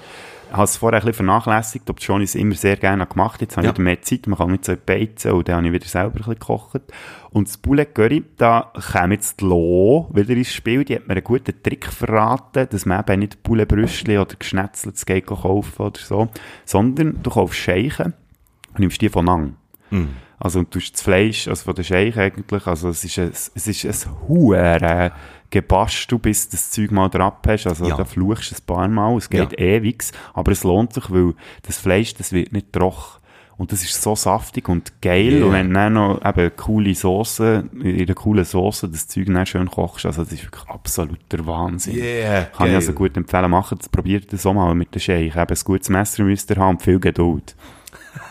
Ich habe es vorher ein bisschen vernachlässigt, ob schon ich es immer sehr gerne gemacht habe. Jetzt habe Ja. ich wieder mehr Zeit, man kann nicht so beizen und dann habe ich wieder selber ein bisschen gekocht. Und das Poulet Curry, da kommt jetzt die Lo wieder ins Spiel. Die hat mir einen guten Trick verraten, dass man eben nicht Poulet Brüschli oder geschnetzeltes Steak kaufen oder so, sondern du kaufst Scheichen und nimmst die von Nang. Also, und du tust das Fleisch, also von der Scheich eigentlich, also es ist ein, es ist ein hure Gebast, du bis du das Zeug mal drauf hast, also Ja. da fluchst du ein paar Mal, es geht Ja. ewig, aber es lohnt sich, weil das Fleisch, das wird nicht trocken. Und das ist so saftig und geil. Yeah. Und wenn du dann noch eben coole Soße, in einer coolen Soße das Zeug dann schön kochst, also das ist wirklich absoluter Wahnsinn. Yeah, Kann ich geil. also gut empfehlen. Macht das, probiert das auch mal mit der Scheich. Eben ein gutes Messer müsst ihr haben und viel Geduld.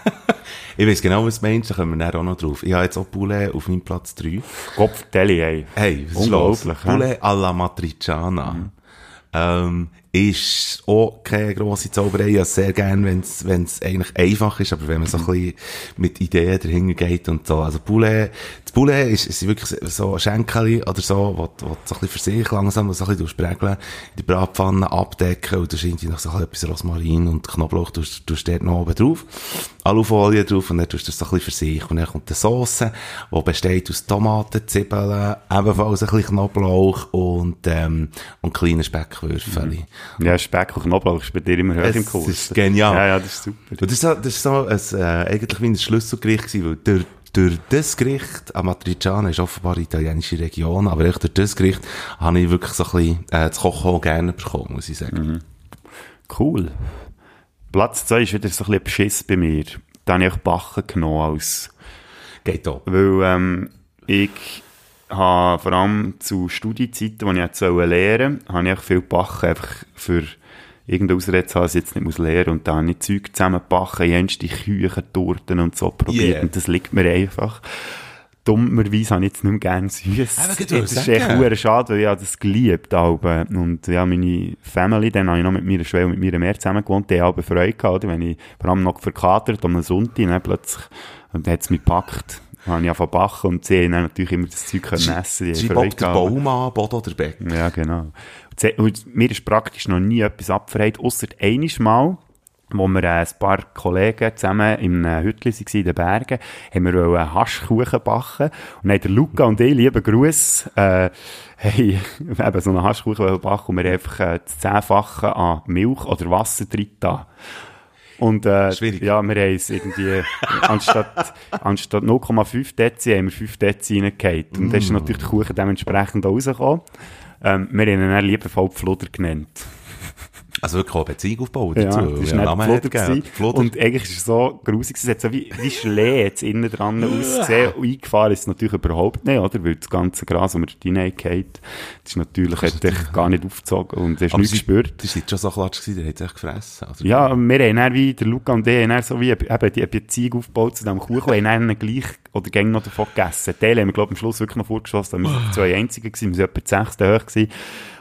Ich weiß genau, was du meinst, da kommen wir dann auch noch drauf. Ich habe jetzt auch Poulet auf meinem Platz 3. Kopfdeli, ey. Hey, was ist los? Poulet alla Matriciana. Ähm, ist auch keine grosse Zauberei. Es sehr gern, wenn es eigentlich einfach ist, aber wenn man so ein bisschen mit Ideen dahinter geht und so. Also Poulet, das Poulet ist, ist wirklich so ein Schenkeli oder so, wo, wo so ein bisschen für sich langsam so ein bisschen sprägeln, in die Bratpfanne abdecken und du irgendwie noch so ein bisschen Rosmarin und Knoblauch, du tust dort noch oben drauf. Alufolie drauf und dann tust du das so ein bisschen für sich. Und dann kommt die Sauce, die besteht aus Tomaten, Zwiebeln, ebenfalls ein bisschen Knoblauch und, ähm, und kleine Speckwürfel. Ja, Speck und Knoblauch ist bei dir immer hoch Es im Kurs. ist genial. Ja, ja, das ist super. Und das ist so, das ist so ein, äh, eigentlich wie ein Schlüsselgericht gewesen, weil durch, durch das Gericht, Amatriciana ist offenbar eine italienische Region, aber echt durch das Gericht habe ich wirklich so ein bisschen, äh, das Kochen gerne bekommen, muss ich sagen. Cool. Platz 2 ist wieder so ein bisschen Beschiss bei mir. Da habe ich auch Backen genommen als, Geht auch. weil, ähm, ich habe vor allem zu Studiezeiten, wo ich jetzt lernen sollte, habe ich viel Backen einfach für irgendeine Ausrede zu haben, dass ich jetzt nicht muss lernen und dann habe ich Zeug zusammenbacken, jenste Küchen, Torten und so probiert Yeah. und das liegt mir einfach. Dummerweise habe ich jetzt nicht mehr gerne süß. Das ist echt verdammt schade, weil ich habe das geliebt. Aber. Und ja, meine Family, dann habe ich noch mit meiner Schwester und mit mir mehr zusammen gewohnt, die haben Freude gehabt, wenn ich vor allem noch verkatert um einen Sonntag, dann plötzlich, und dann hat es mich gepackt. Dann habe ich angefangen zu backen und sie haben natürlich immer das Zeug können essen. Sie der gehabt. Baum an, Boden oder Becken. Ja, genau. Und sie- Und mir ist praktisch noch nie etwas abgefreit, ausser einiges Mal, wo wir äh, ein paar Kollegen zusammen einem Hütchen waren, in den Bergen, haben wir wollen Haschkuchen backen. Und dann der Luca und ich, lieben Gruß, äh, haben eben so einen Haschkuchen backen und wir einfach äh, das Zehnfache an Milch oder Wasser drin. Und, äh, Schwierig. ja, wir haben es irgendwie, anstatt, anstatt 0,5 Dezi haben wir 5 Dezi reingehauen. Und dann ist natürlich der Kuchen dementsprechend auch rausgekommen. Ähm, wir haben ihn dann liebevoll Pfluder genannt. Also wirklich auch eine Beziehung aufbauen Ja, dazu. das war ja, nicht. Pfluder. Und eigentlich ist es so grusig, es hat so wie, wie Schlee jetzt innen dran ausgesehen. Und eingefahren ist es natürlich überhaupt nicht, oder? Weil das ganze Gras, das wir reingehauen, das ist natürlich, hat dich gar nicht aufgezogen und hast nichts gespürt. Das war schon so klatsch gewesen, der hat es echt gefressen. Also, Ja, wir haben dann wie, der Luca und ich haben dann so wie eben die Beziehung aufgebaut zu diesem Kuchen und haben dann gleich oder gäng noch davon gegessen. Teile haben wir, glaube ich, am Schluss wirklich noch vorgeschossen, da wir sind zwei Einzigen gewesen, wir sind etwa die sechste hoch gewesen,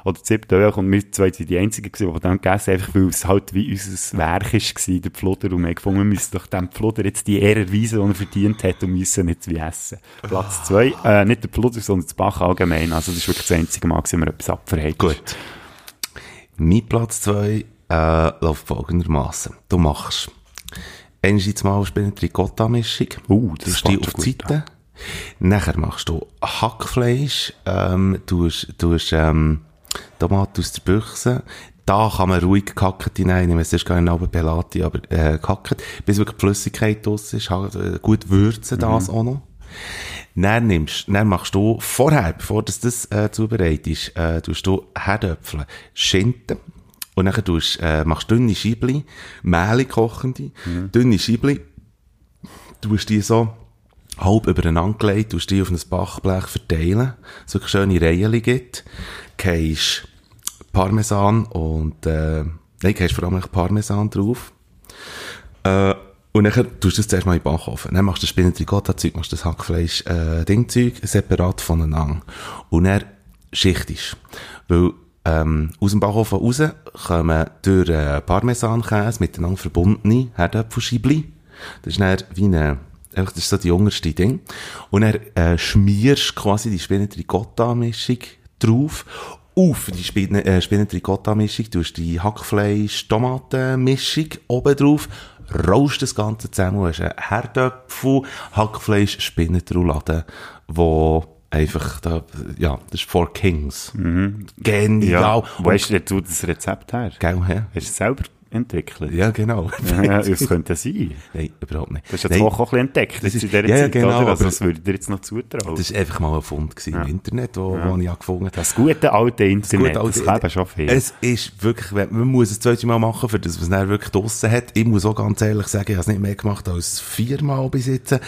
oder die hoch, und wir zwei sind die Einzigen gewesen, die dann gegessen haben, einfach weil es halt wie unser Werk ist gewesen, der Pfluder, und wir haben gefunden, wir müssen doch dem Pfluder jetzt die Ehre erweisen, die er verdient hat, und müssen nicht wie essen. Platz zwei, äh, nicht der Pfluder, sondern das Bach allgemein, also das ist wirklich das einzige Mal, wo wir etwas abverheizt. Gut. Mein Platz 2 äh, läuft folgendermaßen. Du machst einerseits mal eine Ricotta-Mischung. Uh, das ist fast auf die Seite. Nachher machst du Hackfleisch, ähm, tust, tust, ähm, Tomaten aus der Büchse. Da kann man ruhig gehackt hineinnehmen. Es ist gar nicht aber Pelati, aber äh, gehackt. Bis wirklich die Flüssigkeit draus ist. Halt, gut würzen das auch noch. Dann nimmst, dann machst du vorher, bevor du das äh, zubereitest, äh, tust du Herdöpfel, Schinken und dann tust, äh, machst dünne Scheibli, Mehl kochende, dünne Scheibli, tust die so halb übereinander gelegt, tust die auf ein Backblech verteilen, so eine schöne Reihen gibt, gehst Parmesan und, äh, nein, gehst vor allem Parmesan drauf, äh, und dann tust du das zuerst mal in den Backofen. Dann machst du das Spinat-Ricotta-Zeug, machst das Hackfleisch, äh, Dingzeug separat voneinander. Und dann schichtest. Weil, ähm, aus dem Backofen raus kommen durch äh, Parmesankäse miteinander verbundene Herdöpfelscheibli. Das ist dann wie eine, einfach, das ist so die unterste Ding. Und dann, äh, schmierst quasi die Spinat-Ricotta-Mischung drauf. Auf die Spin äh, tust die Hackfleisch-Tomaten-Mischung oben drauf, roast das Ganze zusammen, hast einen Herdöpfel, Hackfleisch, Spinat-Roulade, wo einfach da, ja, das ist for Kings. Genial. Wo hast du das Rezept her? Gell, hä? Hast du es selber entwickelt? Ja, genau. Ja, das könnte sein. Nein, überhaupt nicht. Das hast du Nein, jetzt auch ein bisschen entdeckt. Das Das ist- ist in dieser ja, ja, Zeit, genau, oder? Also, das würde ich dir jetzt noch zutrauen. Das war einfach mal ein Fund gewesen im Internet, wo, wo ich gefunden habe. Das gute alte Internet, das also, leben schon viel. Es ist wirklich, man muss es zweite Mal machen, für das, was es dann wirklich draussen hat. Ich muss auch ganz ehrlich sagen, ich habe es nicht mehr gemacht als viermal bis jetzt.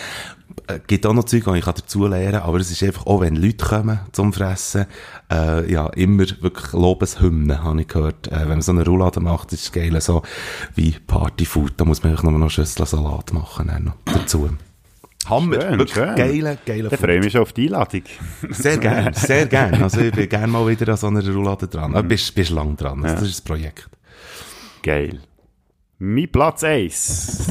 Äh, gibt auch noch Zeug, die ich dazu lernen aber es ist einfach, auch wenn Leute kommen zum Fressen, äh, ja, immer wirklich Lobeshymnen, habe ich gehört. Äh, wenn man so eine Roulade macht, ist es geil, so wie Partyfood. Da muss man einfach noch Schüssel Salat machen, dann noch dazu. Hammer, Schön, wirklich schön. Dann freue ich mich schon auf die Einladung. sehr gern, sehr gern. Also ich bin gerne mal wieder an so einer Roulade dran. Aber bist, bist lang dran. Also, Ja. Das ist das Projekt. Geil. Mein Platz 1.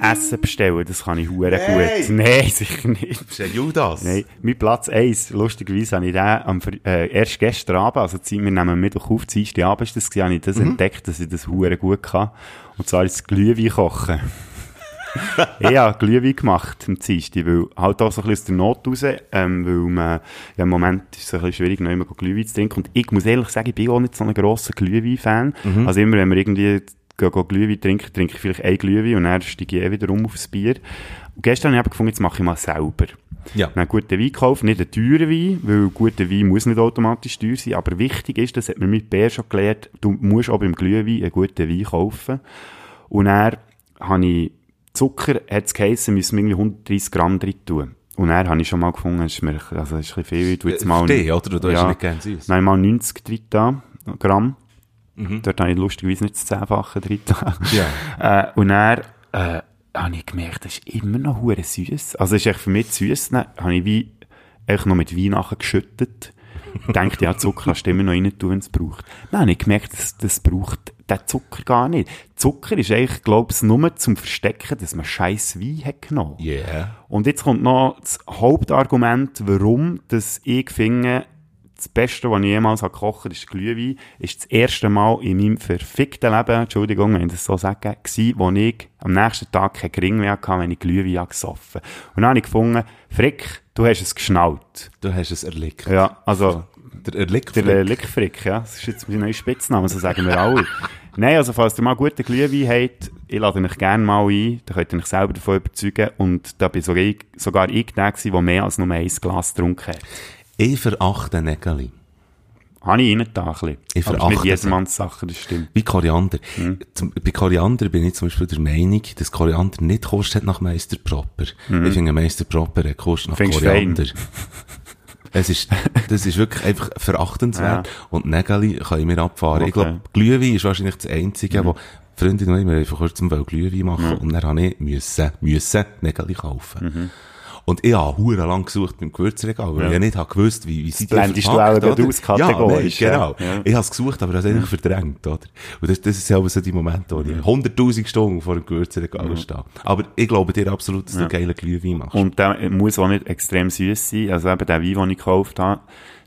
Essen bestellen, das kann ich hure Nein. gut. Nein, sicher nicht. Bist du ein Judas? Nein, mein Platz 1, lustigerweise habe ich den am, äh, erst gestern Abend, also wir nehmen Mittwoch auf, Abend ist das gewesen, habe ich das Mhm. entdeckt, dass ich das hure gut kann. Und zwar ist das Glühwein kochen. ich habe Glühwein gemacht am Dienstag, weil halt auch so ein bisschen aus der Not raus, ähm, weil man, ja, im Moment ist es ein bisschen schwierig, noch immer Glühwein zu trinken. Und ich muss ehrlich sagen, ich bin auch nicht so ein grosser Glühwein-Fan. Mhm. Also immer, wenn wir irgendwie gehen Glühwein trinken, trinke ich vielleicht ein Glühwein und dann steige ich eh wieder um aufs Bier. Und gestern habe ich gefunden, jetzt mache ich mal selber. Ja. Dann guten Wein gekauft, nicht einen teuren Wein, weil guter Wein muss nicht automatisch teuer sein, aber wichtig ist, das hat mir mit Bär schon gelernt, du musst auch beim Glühwein einen guten Wein kaufen. Und dann habe ich Zucker, hat es geheissen, müssen wir irgendwie 130 Gramm drin tun. Und dann habe ich schon mal gefunden, ist mir, also ist ein bisschen viel, ich tue jetzt Für mal... dich, oder? Du hast ja nicht gern süß. Nein, mal 90 drin da, Gramm. Mhm. Dort habe ich lustigerweise nicht das Zehnfache drin. Ja. Äh, und dann äh, habe ich gemerkt, das ist immer noch hure süß. Also es ist echt für mich süß. Dann habe ich wie einfach noch mit Wein nachgeschüttet. Ich dachte, ja, Zucker kannst du immer noch rein tun, wenn es braucht. Dann habe ich gemerkt, das, das braucht der Zucker gar nicht. Zucker ist eigentlich, glaube ich, nur zum Verstecken, dass man scheiß Wein hat genommen. Yeah. Und jetzt kommt noch das Hauptargument, warum dass ich finde, das Beste, was ich jemals habe gekocht habe, ist Glühwein, ist das erste Mal in meinem verfickten Leben, Entschuldigung, wenn ich das so sage, gewesen, wo ich am nächsten Tag kein Gering mehr hatte, wenn ich Glühwein habe gesoffen Und dann habe ich gefunden, Frick, du hast es geschnallt. Du hast es erlickt. Ja, also, Der erlickt der äh, Lickfrick, ja, das ist jetzt mein neuer Spitzname, so sagen wir alle. Nein, also falls ihr mal guten Glühwein habt, ich lade euch gerne mal ein, dann könnt ihr euch selber davon überzeugen und da bin sogar ich, sogar ich der der mehr als nur ein Glas getrunken hat. Ich verachte Nägeli. Habe ich reingetan, ein. Ich Aber das ist verachte nicht jedermanns Sache, das stimmt. Wie Koriander. Mhm. Zum, bei Koriander bin ich zum Beispiel der Meinung, dass Koriander nicht kostet nach Meister Proper. Ich finde Meister Proper er kostet nach Mhm. Findest Koriander. Es ist, das ist wirklich einfach verachtenswert. Und Nägeli kann ich mir abfahren. Ich Okay. glaube, Glühwein ist wahrscheinlich das Einzige, wo Freundin und ich, wir haben vor kurzem Glühwein machen und dann habe ich müssen, müssen Nägel kaufen. Und ich habe hure lang gesucht beim Gewürzregal, weil Ja. ich ja nicht habe gewusst, wie, wie sie die blendest du auch gerade aus, kategorisch, Ja, ja. nein, genau. Ja. Ich habe es gesucht, aber ich habe eigentlich verdrängt, oder? Und das, das ist ja so die Momente, wo ich 100'000 Stunden vor dem Gewürzregal stehe. Aber ich glaube dir absolut, dass du geilen Glühwein machst. Und der muss auch nicht extrem süß sein. Also eben der Wein, den ich gekauft habe,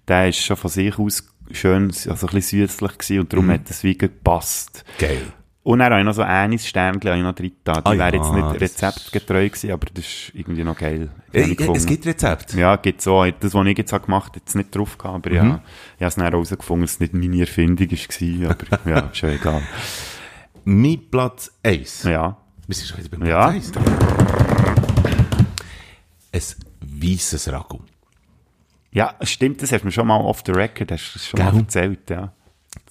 der ist schon von sich aus schön, also ein bisschen süßlich gewesen und darum hat das Wein gepasst. Geil. Und dann habe ich noch so ein Sternchen habe ich noch drin getan. Die Ah ja, wäre jetzt nicht rezeptgetreu gewesen, aber das ist irgendwie noch geil. Äh, äh, es gibt Rezepte. Ja, gibt so. Das, was ich jetzt habe gemacht habe, jetzt nicht drauf gehabt, aber ja, Mhm. ich habe es dann herausgefunden, dass es nicht meine Erfindung war, aber ja, ist schon egal. Mein Platz 1. Ja. Wir sind schon wieder beim Ja. Platz 1. Ein weisses Ragu. Ja, stimmt, das hast du mir schon mal off the record, hast du schon Gell? mal erzählt, ja.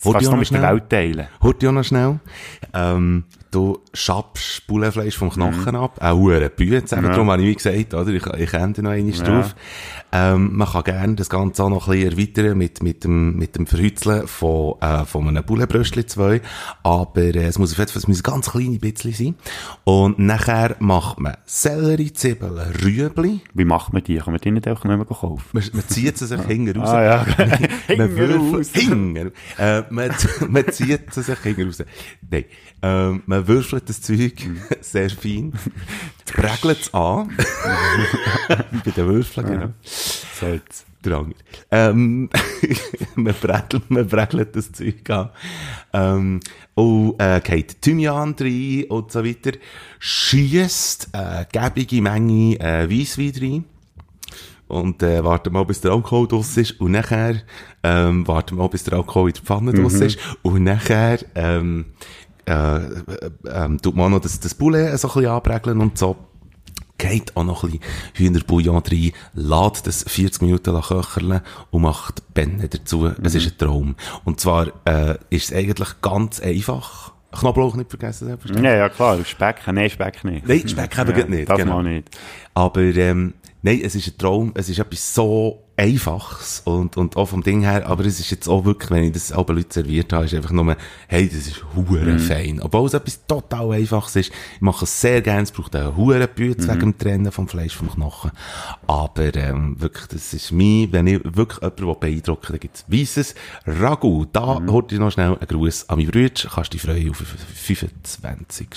Kannst du noch mit der? Welt teilen. Ja noch schnell. Ähm, du schabst Bullenfleisch vom Knochen ab. Auch hure Bütze. Mhm. Ja. Darum habe ich wie gesagt, oder? Ich, ich kenne noch einmal drauf. Ähm, man kann gerne das Ganze auch noch ein bisschen erweitern mit, mit dem, mit dem Verhützeln von, äh, von einem Bullenbröstchen zwei. Aber, äh, es muss auf jeden Fall, es muss ein ganz kleines bisschen sein. Und nachher macht man Sellerie, Zwiebeln, Rüebli. Wie macht man die? Kann man die nicht einfach nicht mehr kaufen? Man, man zieht sie sich hinten raus. Ah, ja. man würfelt, hinten, äh, man, man zieht sie sich hinten raus. Nein, ähm, man würfelt das Zeug Mhm. sehr fein, prägelt es an, bei den Würfeln, genau. Salz. Der andere. Ähm, man prägelt, man prägelt das Zeug an. Ähm, und, äh, geht Thymian rein und so weiter. Schiesst, äh, gebige Menge, äh, Weisswein rein. Und, äh, warten mal, bis der Alkohol draus ist. Und nachher, ähm, warten mal, bis der Alkohol in der Pfanne draus ist. Und nachher, ähm, äh, äh, ähm, tut man auch noch das, das Poulet so ein bisschen anprägeln und so geht auch noch ein bisschen Hühnerbouillon rein, lädt das 40 Minuten lang köcheln und macht Benne dazu. Es ist ein Traum. Und zwar äh, ist es eigentlich ganz einfach. Knoblauch nicht vergessen, selbstverständlich. Ja, ja, klar. Speck, nein, Speck nicht. Nein, Speck eben ja, nicht, Das genau. mal nicht. Aber ähm, nein, es ist ein Traum, es ist etwas so Einfaches und, und auch vom Ding her, aber es ist jetzt auch wirklich, wenn ich das auch bei Leuten serviert habe, ist einfach nur, hey, das ist hure Mhm. fein. Obwohl es etwas total Einfaches ist, ich mache es sehr gerne, es braucht einen hure Bütze Mhm. wegen dem Trennen vom Fleisch vom Knochen. Aber ähm, wirklich, das ist mein, wenn ich wirklich jemanden beeindrucken dann gibt es weisses Ragu. Da Mhm. holt ich noch schnell einen Gruß an meine Brüder, kannst dich freuen auf den 25.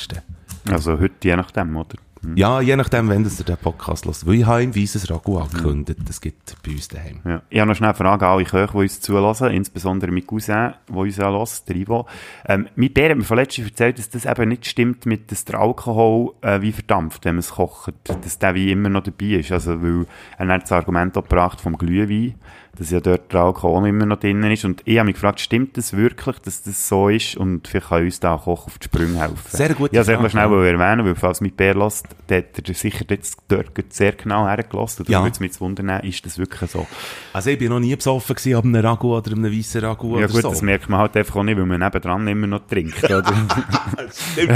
Also heute, je nachdem, oder? Ja, je nachdem, wenn das ihr den Podcast hört. Weil ich habe ihm weißes Ragu angekündigt. Das gibt bei uns daheim. Ja. Ich habe noch schnell eine Frage an alle Köche, die uns zulassen, insbesondere mein Cousin, der uns ja hört, der Ivo. Ähm, mein Bär hat mir vorletztes erzählt, dass das eben nicht stimmt, mit, dass der Alkohol äh, wie verdampft, wenn man es kocht. Dass der wie immer noch dabei ist. Also, weil er hat das Argument auch gebracht vom Glühwein, dass ja dort der Alkohol immer noch drin ist. Und ich habe mich gefragt, stimmt das wirklich, dass das so ist? Und vielleicht kann uns da auch Koch auf die Sprünge helfen. Sehr gute Ja, also ich noch Frage, schnell erwähnen, weil falls mein Bär lässt, der hat er sicher jetzt dort sehr genau hergelassen. Und Ja. würde es mich wundern, ist das wirklich so? Also ich bin noch nie besoffen gewesen ab einem Ragu oder einem weißen Ragu Ja gut, so. das merkt man halt einfach auch nicht, weil man nebendran immer noch trinkt, oder?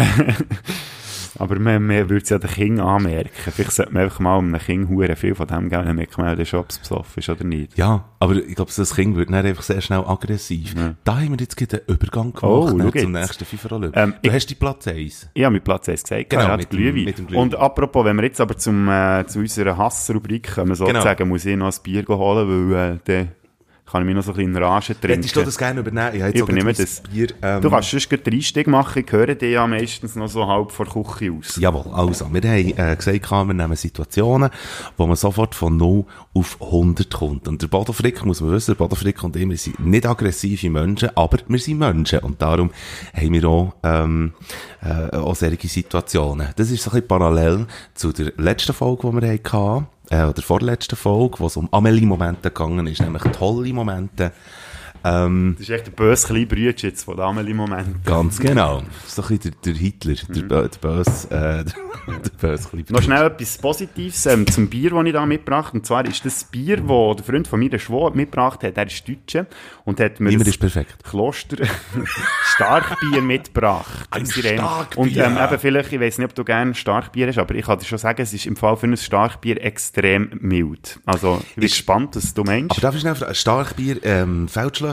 Aber man, man würde es ja den Kindern anmerken. Vielleicht sollte man einfach mal einem Kind hure viel von dem geben, dann merkt man auch, dass es besoffen ist oder nicht. ja, aber ich glaube, das Kind wird dann einfach sehr schnell aggressiv. Da haben wir jetzt einen Übergang Oh, gemacht schau ne, zum nächsten FIFA Ähm, Du ich- hast die Platz 1. Ich habe mit Platz 1 gesagt, Genau, ja, mit Glühwein. mit dem Glühwein. Und apropos, wenn wir jetzt aber zum, äh, zu unserer Hassrubrik kommen, sozusagen, muss ich noch ein Bier holen, weil äh, dann kann ich mir noch so ein bisschen in Rage trinken. Hättest du das gerne übernehmen? Ich, Ich übernehme das. Bier, ähm, Du kannst sonst den Einstieg machen, ich höre dich ja meistens noch so halb vor der Küche aus. Jawohl, also, wir haben äh, gesagt, wir nehmen Situationen, wo man sofort von 0 auf 100 kommt. Und der Bodofrick, muss man wissen, der Bodofrick und ich, wir sind nicht aggressive Menschen, aber wir sind Menschen. Und darum haben wir auch, ähm, äh, auch solche Situationen. Das ist so ein bisschen parallel zu der letzten Folge, die wir hatten, äh, oder vorletzten Folge, wo es um Amelie-Momente gegangen ist, nämlich tolle Momente. Ähm, Das ist echt der böse kleine Brüder jetzt von Amelie Moment. ganz genau. Das ist so ein bisschen der, der Hitler, der, Mhm. der böse, äh, der, böse kleine Noch schnell etwas Positives ähm, zum Bier, das ich da mitgebracht habe. Und zwar ist das Bier, das der Freund von mir, der Schwo, mitgebracht hat. Er ist Deutscher und hat mir das ist perfekt. Kloster Starkbier mitgebracht. Ein. Starkbier. Und ähm, eben vielleicht, ich weiß nicht, ob du gerne Starkbier hast, aber ich kann dir schon sagen, es ist im Fall für ein Starkbier extrem mild. Also, ich bin Ist- gespannt, was du meinst. Aber darf ich schnell fragen, Starkbier, ähm,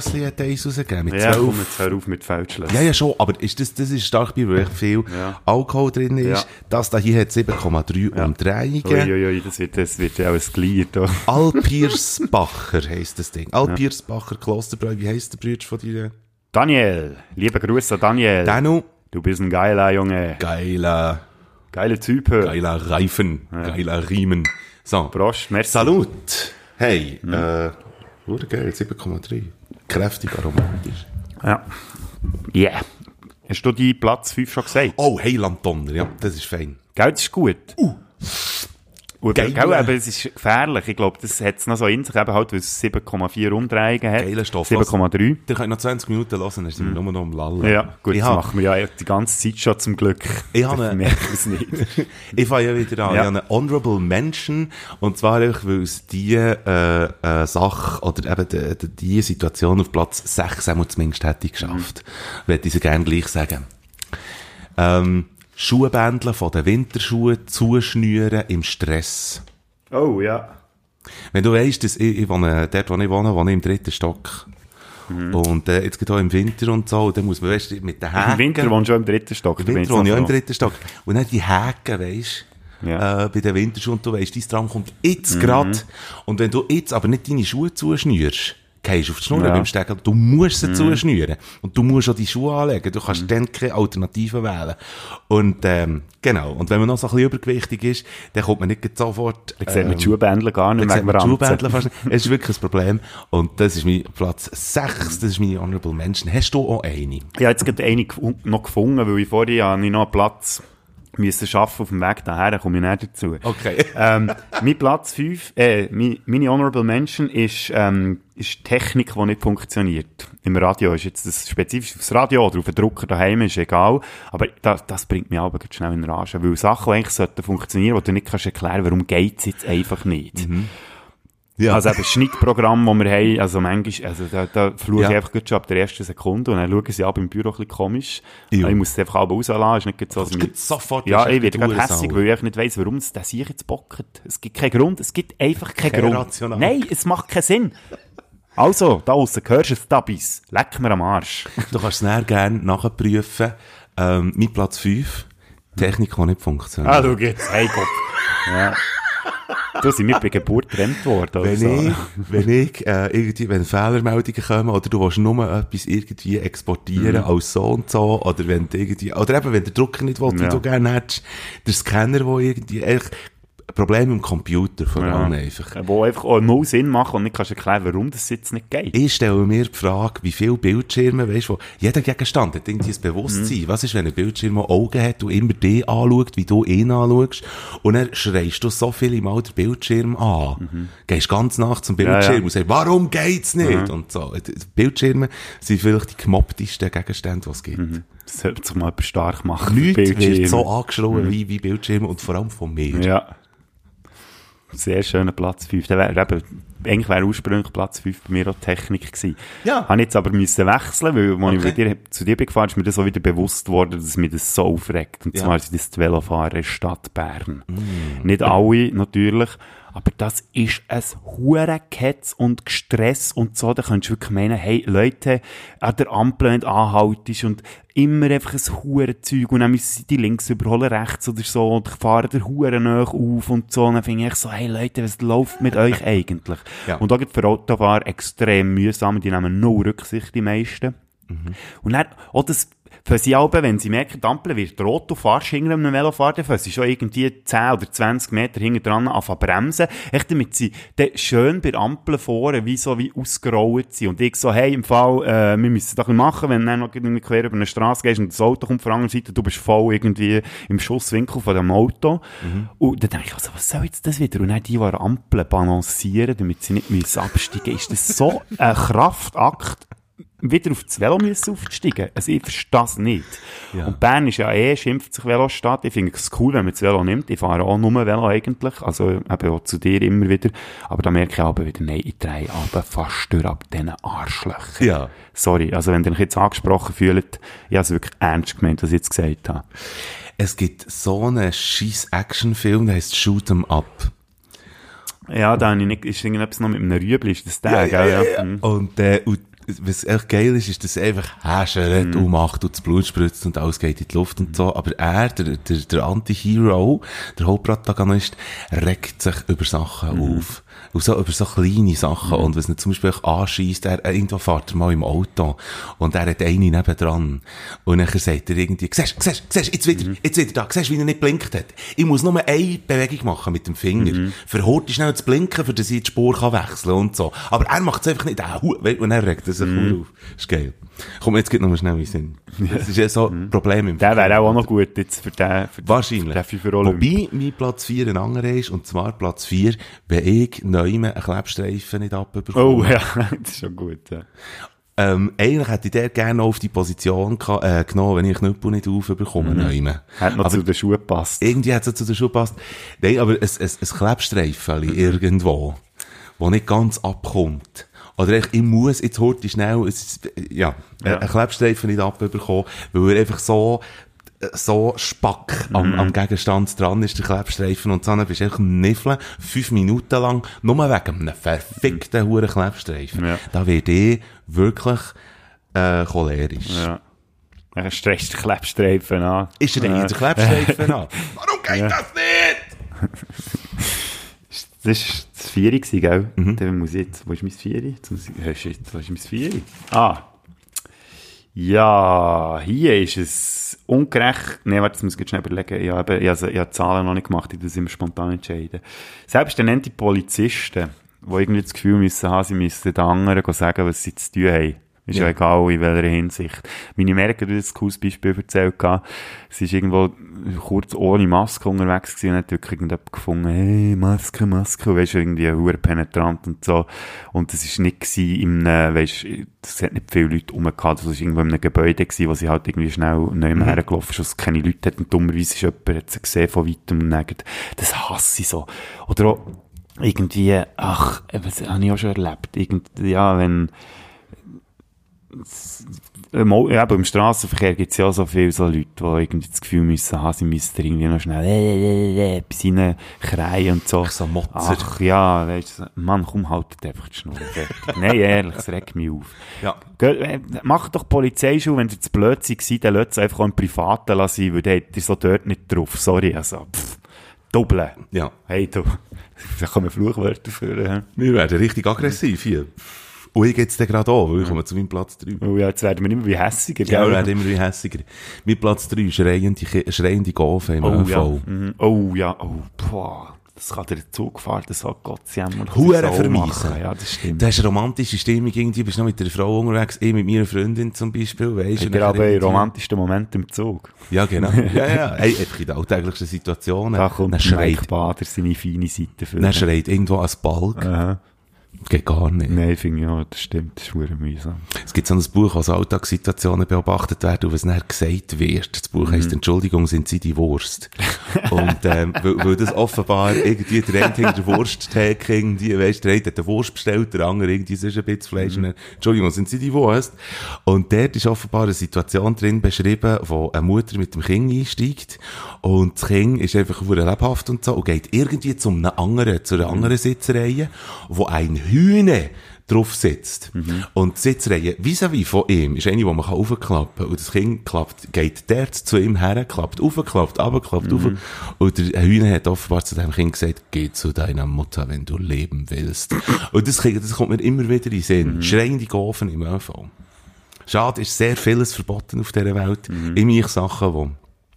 Feldschlössli hat eins rausgegeben, mit ja, zwölf. komm, jetzt hör auf mit Feldschlösschen. Ja, ja, schon, aber ist das, das ist Starkbier, wo echt viel Ja. Alkohol drin ist. Ja. Das da hier hat 7,3 Umdrehungen. Uiuiui, das wird, das wird ja auch ein Glied. da. Alpiersbacher heisst das Ding. Alpiersbacher Klosterbräu, wie heisst der Bruder von dir? Daniel, liebe Grüße an Daniel. Danu, Du bist ein geiler Junge. geiler, Geiler Typ. hör. geiler Reifen, geiler Riemen. So. Prost, merci. Salut! Hey, Mhm. äh, schau geil, 7,3. Kräftig aromatisch. Ja. Yeah. Hast du die Platz 5 schon gesagt? Oh, hey, Landonner, ja, das ist fein. Gell, das ist gut. Uh. Und, Geil. gell, aber es ist gefährlich. Ich glaube, das hat es noch so in sich, eben halt, weil es 7,4 Umdrehungen hat. Geiler Stoff. 7,3. Ihr könnt noch 20 Minuten hören, dann sind wir nur noch am Lallen. Ja, gut, ich das hab- machen wir ja die ganze Zeit schon zum Glück. Ich habe eine- es nicht. Ich fange ja wieder an. Ja. Ich habe eine Honorable Mention. Und zwar einfach, weil es die äh, äh, Sache oder eben die, die, die Situation auf Platz 6 einmal zumindest hätte ich geschafft. Mhm. Würde ich sie gerne gleich sagen. Ähm, Schuhbändle von den Winterschuhen zuschnüren im Stress. Oh, ja. Wenn du weißt, dass ich, ich wohne, dort, wo ich wohne, wohne ich im dritten Stock. Und äh, jetzt geht auch im Winter und so, und dann muss man, weißt du, mit den Häken... Im Winter wohnst du schon im dritten Stock. Im Winter wohne ich auch im dritten Stock. Und dann die Häken, weisst Ja. äh, bei den Winterschuhen, und du weisst, dein Tram kommt jetzt grad. Und wenn du jetzt aber nicht deine Schuhe zuschnürst, gehst auf die Schnur Ja. beim Stegen, du musst sie zuschnüren. Und du musst auch die Schuhe anlegen. Du kannst dann keine Alternative wählen. Und, ähm, genau. Und wenn man noch so ein bisschen übergewichtig ist, dann kommt man nicht sofort, Da sieht man ähm, die Schuhbändler gar nicht dann man. Schuhbändler fast nicht. Es ist wirklich ein Problem. Und das ist mein Platz 6. Das ist meine Honorable Mention. Hast du auch eine? Ich habe jetzt gerade eine noch gefunden, weil ich vorhin habe ich noch einen Platz müssen schaffen auf dem Weg daher, da komme ich nicht dazu. Okay. ähm, mein Platz 5, äh, mein, meine Honorable Mention ist, ähm, ist Technik, die nicht funktioniert. Im Radio ist jetzt das spezifisch aufs Radio oder auf den Drucker daheim, ist egal. Aber das, das bringt mich aber schnell in Rage. Weil Sachen, die eigentlich sollten funktionieren, wo du nicht kannst erklären, warum geht's jetzt einfach nicht. Ja. Also eben das Schnittprogramm, das wir haben, also manchmal, also da, da fluche Ja. ich einfach gut schon ab der ersten Sekunde und dann schauen sie ab im Büro ein bisschen komisch. Jo. Ich muss es einfach alle rauslassen, ist nicht so, Das dass geht sofort. ja, das ist ich werde gerade hässig, weil ich einfach nicht weiss, warum es das sich jetzt bockt. Es gibt keinen Grund, es gibt einfach keinen Kein Grund. Rational. Nein, es macht keinen Sinn. Also, da aussen, hörst du es, Tabis? Leck mir am Arsch. Du kannst es näher gerne nachprüfen. Ähm, mein Platz 5. Technik, die nicht funktioniert. ah, schau jetzt, hey Gott. Ja. Du sind mir bei Geburt getrennt worden. wenn so. ich, wenn ich, äh, irgendwie, wenn Fehlermeldungen kommen, oder du willst nur etwas irgendwie exportieren Mhm. als so und so, oder wenn du irgendwie, oder eben, wenn der Drucker nicht will, Ja. du gerne hättest, der Scanner, der irgendwie, Probleme im Computer vor Ja. allem einfach. Wo einfach auch null Sinn machen und nicht kannst erklären, warum das jetzt nicht geht. Ich stelle mir die Frage, wie viele Bildschirme, weißt du, jeder Gegenstand hat irgendwie ein Bewusstsein. Mhm. Was ist, wenn ein Bildschirm Augen hat und immer dich anschaut, wie du ihn anschaust, und dann schreist du so viele Mal den Bildschirm an. Gehst ganz nach zum Bildschirm Mhm. Ja, ja. und sagst, warum geht's nicht? Und so. Bildschirme sind vielleicht die gemobbtesten Gegenstände, die es gibt. Das sollte sich mal stark machen. Bildschirme. wird so angeschrien wie, wie Bildschirme und vor allem von mir. Ja. Sehr schöner Platz 5. Der wär, eben, eigentlich wäre ursprünglich Platz 5 bei mir auch Technik gewesen. Ja. Habe jetzt aber müssen wechseln, weil, als ich Okay. mit dir, zu dir bin gefahren, ist mir das auch wieder bewusst worden, dass mich das so aufregt. Und Ja. zwar sind das die Velofahrer in der Stadt Bern. Mm. Nicht alle, natürlich. Aber das ist ein Hurengetz und Stress und so. Da könntest du wirklich meinen, hey, Leute, an der Ampel nicht anhaltest und immer einfach ein Hurenzeug und dann müssen sie die links überholen, rechts oder so und fahren der Huren nach auf und so. Und dann finde ich so, hey Leute, was läuft mit euch eigentlich? Ja. Und da gibt für Autofahrer extrem mühsam, die nehmen null Rücksicht, die meisten. Und dann, auch das, für sie aber, wenn sie merken, die Ampel wird rot, du fahrst hinter einem Velofahrer, dann sie schon irgendwie 10 oder 20 Meter hinter dran anfangen bremsen, echt damit sie dann schön bei der Ampel vorne wie so wie ausgerollt sind. Und ich so, hey, im Fall, äh, wir müssen das machen, wenn du dann noch irgendwie quer über eine Straße gehst und das Auto kommt von der anderen Seite, du bist voll irgendwie im Schusswinkel von dem Auto. Und dann denke ich, also, was soll jetzt das wieder? Und dann die, die an der Ampel balancieren, damit sie nicht müssen absteigen ist das so ein Kraftakt, wieder auf das Velo müssen aufsteigen. Also ich verstehe das nicht. Ja. Und Bern ist ja eh, schimpft sich Velostadt. Ich finde es cool, wenn man das Velo nimmt. Ich fahre auch nur Velo eigentlich. Also eben auch zu dir immer wieder. Aber da merke ich aber wieder, nein, ich drehe aber fast durch ab diesen Arschlöchern. Ja. Sorry, also wenn ihr euch jetzt angesprochen fühlt, ich habe es wirklich ernst gemeint, was ich jetzt gesagt habe. Es gibt so einen scheiß Actionfilm, der heißt Shoot 'em Up. Ja, da habe ich nicht, ist irgendetwas noch mit einem Rüebli, ist das der, gell? Ja, Mhm. Und, äh, und was echt geil ist, ist, dass er einfach häschert Mhm. und macht und das Blut spritzt und alles geht in die Luft und so. Aber er, der, der, der Anti-Hero, der Hauptprotagonist, regt sich über Sachen Mhm. auf. Und so über so kleine Sachen. Und was ihn zum Beispiel anschießt, er, äh, irgendwo fährt er mal im Auto und er hat eine nebendran. Und dann sagt er irgendwie, siehst, siehst, siehst, jetzt wieder, Mhm. jetzt wieder da, siehst, wie er nicht blinkt hat. Ich muss nur eine Bewegung machen mit dem Finger. Mhm. Für heute schnell zu blinken, für dass ich die Spur kann wechseln und so. Aber er macht es einfach nicht. Ah, und er regt sich Mhm. auf. ist geil. Komm, jetzt geht noch mal schnell in den Sinn. Das ist ja so ein Problem im Mhm. Der wäre auch noch gut jetzt für den, für Wahrscheinlich. für den. Wobei mein Platz 4 ein anderer ist, und zwar Platz 4, wenn ich neu einen Klebstreifen nicht abbekomme. Oh ja, das ist schon gut. Ja. Ähm, eigentlich hätte ich der gerne auf die Position äh, genommen, wenn ich Knüppel nicht aufbekomme, mhm. Hat noch Aber zu den Schuhen gepasst. irgendwie hat es zu den Schuhen gepasst. Nein, aber ein, ein, ein Klebstreifen irgendwo, wo nicht ganz abkommt. Oder ich, ich muss jetzt heute schnell, es ja, Ja. einen Klebstreifen nicht abbekommen, weil er einfach so, so spack am, am Gegenstand dran ist, der Klebstreifen, und dann bist du einfach niffeln, fünf Minuten lang, nur wegen einem verfickten Huren Klebstreifen. Ja. Da werde ich wirklich, äh, cholerisch. Ja. Dann stresst der Klebstreifen an. Ist er Ja. jetzt der Klebstreifen an? Warum geht das nicht? Das war das Vieri, gell? Mhm. Dann muss ich jetzt, wo ist mein Vieri? Jetzt muss ich, oh shit, wo ist mein Vieri? Ah. Ja, hier ist es ungerecht. Nee, warte, das muss ich jetzt schnell überlegen. Ich habe, ich habe, ich habe Zahlen noch nicht gemacht, ich das immer spontan entscheiden. Selbst dann die Polizisten, die irgendwie das Gefühl müssen haben, sie müssen den anderen sagen, was sie zu tun haben. Ist ja, Ja. egal, in welcher Hinsicht. Meine Merke hat uns ein cooles Beispiel erzählt. Sie ist irgendwo kurz ohne Maske unterwegs gewesen und hat wirklich irgendjemand gefunden, hey, Maske, Maske. Und weisst, irgendwie hure penetrant und so. Und das ist nicht gewesen einem, weisst, es hat nicht viele Leute rum gehabt. Das war irgendwo in einem Gebäude gewesen, wo sie halt irgendwie schnell neu mhm. hergelaufen ist, wo es keine Leute hat. Und dummerweise ist jemand, hat sie gesehen von weitem und denkt, das hasse ich so. Oder auch, irgendwie, ach, was habe ich auch schon erlebt. Irgendwie, ja, wenn, ja, aber im Straßenverkehr gibt es ja auch so viele so Leute, die irgendwie das Gefühl müssen haben, sie müssen irgendwie noch schnell äh, äh, äh, etwas reinkreien und so. Ach, so Motzer. Ach ja, weißt du, Mann, komm, haltet einfach die Schnur fertig. Nein, ehrlich, es regt mich auf. Ja. Geht, äh, macht doch Polizeischule, wenn ihr zu blöd seid, dann lasst es einfach auch im Privaten lassen, weil dann habt ihr so dort nicht drauf. Sorry, also, pff, doppeln. Ja. Hey, du, da kommen Fluchwörter führen. Wir werden richtig aggressiv hier. Und ich geht's dann gerade an, weil ich komme zu meinem Platz 3. Oh ja, jetzt werden wir immer wie hässiger, Ja, wir werden immer wie hässiger. Mein Platz 3 schreiende, schreiende Golfe im Oh ÖV. ja, mhm. oh ja, oh, boah, das kann der Zugfahrt, das hat Gott jammer. das Hure soll vermiesen. machen. Ja, das stimmt. Du hast eine romantische Stimmung irgendwie, bist noch mit einer Frau unterwegs, ich mit meiner Freundin zum Beispiel, weisst Ich bin dann aber im irgendwie- romantischsten Moment im Zug. Ja, genau. Ja, ja. Hey, einfach in den alltäglichsten Situationen. Da kommt dann der schreit, Bader seine feine Seite für. dann schreit irgendwo ein Balk. Aha. Geht gar nicht. Nein, finde ich auch, das stimmt, das ist mühsam. Es gibt so ein Buch, wo so Alltagssituationen beobachtet werden und was dann gesagt wird. Das Buch heisst Entschuldigung, sind Sie die Wurst? und ähm, weil, weil das offenbar irgendwie der eine hinter der Wursttheke irgendwie, weisst, der eine hat eine Wurst bestellt, der andere irgendwie sonst ein bisschen Fleisch und dann, Entschuldigung, sind Sie die Wurst? Und dort ist offenbar eine Situation drin beschrieben, wo eine Mutter mit dem Kind einsteigt und das Kind ist einfach lebhaft und so und geht irgendwie zu einem anderen, zu einer anderen Sitzreihe, wo ein Hühner drauf sitzt. Und die Sitzreihe vis-à-vis von ihm ist eine, die man aufklappen kann. Und das Kind klappt, geht dort zu ihm her, klappt auf, klappt ab, klappt auf. Und der Hühner hat offenbar zu dem Kind gesagt, geh zu deiner Mutter, wenn du leben willst. Und das, Kind- das kommt mir immer wieder in den Sinn. Schreiende Gofen im ÖV. Schade, ist sehr vieles verboten auf dieser Welt. In mich Sachen, wo,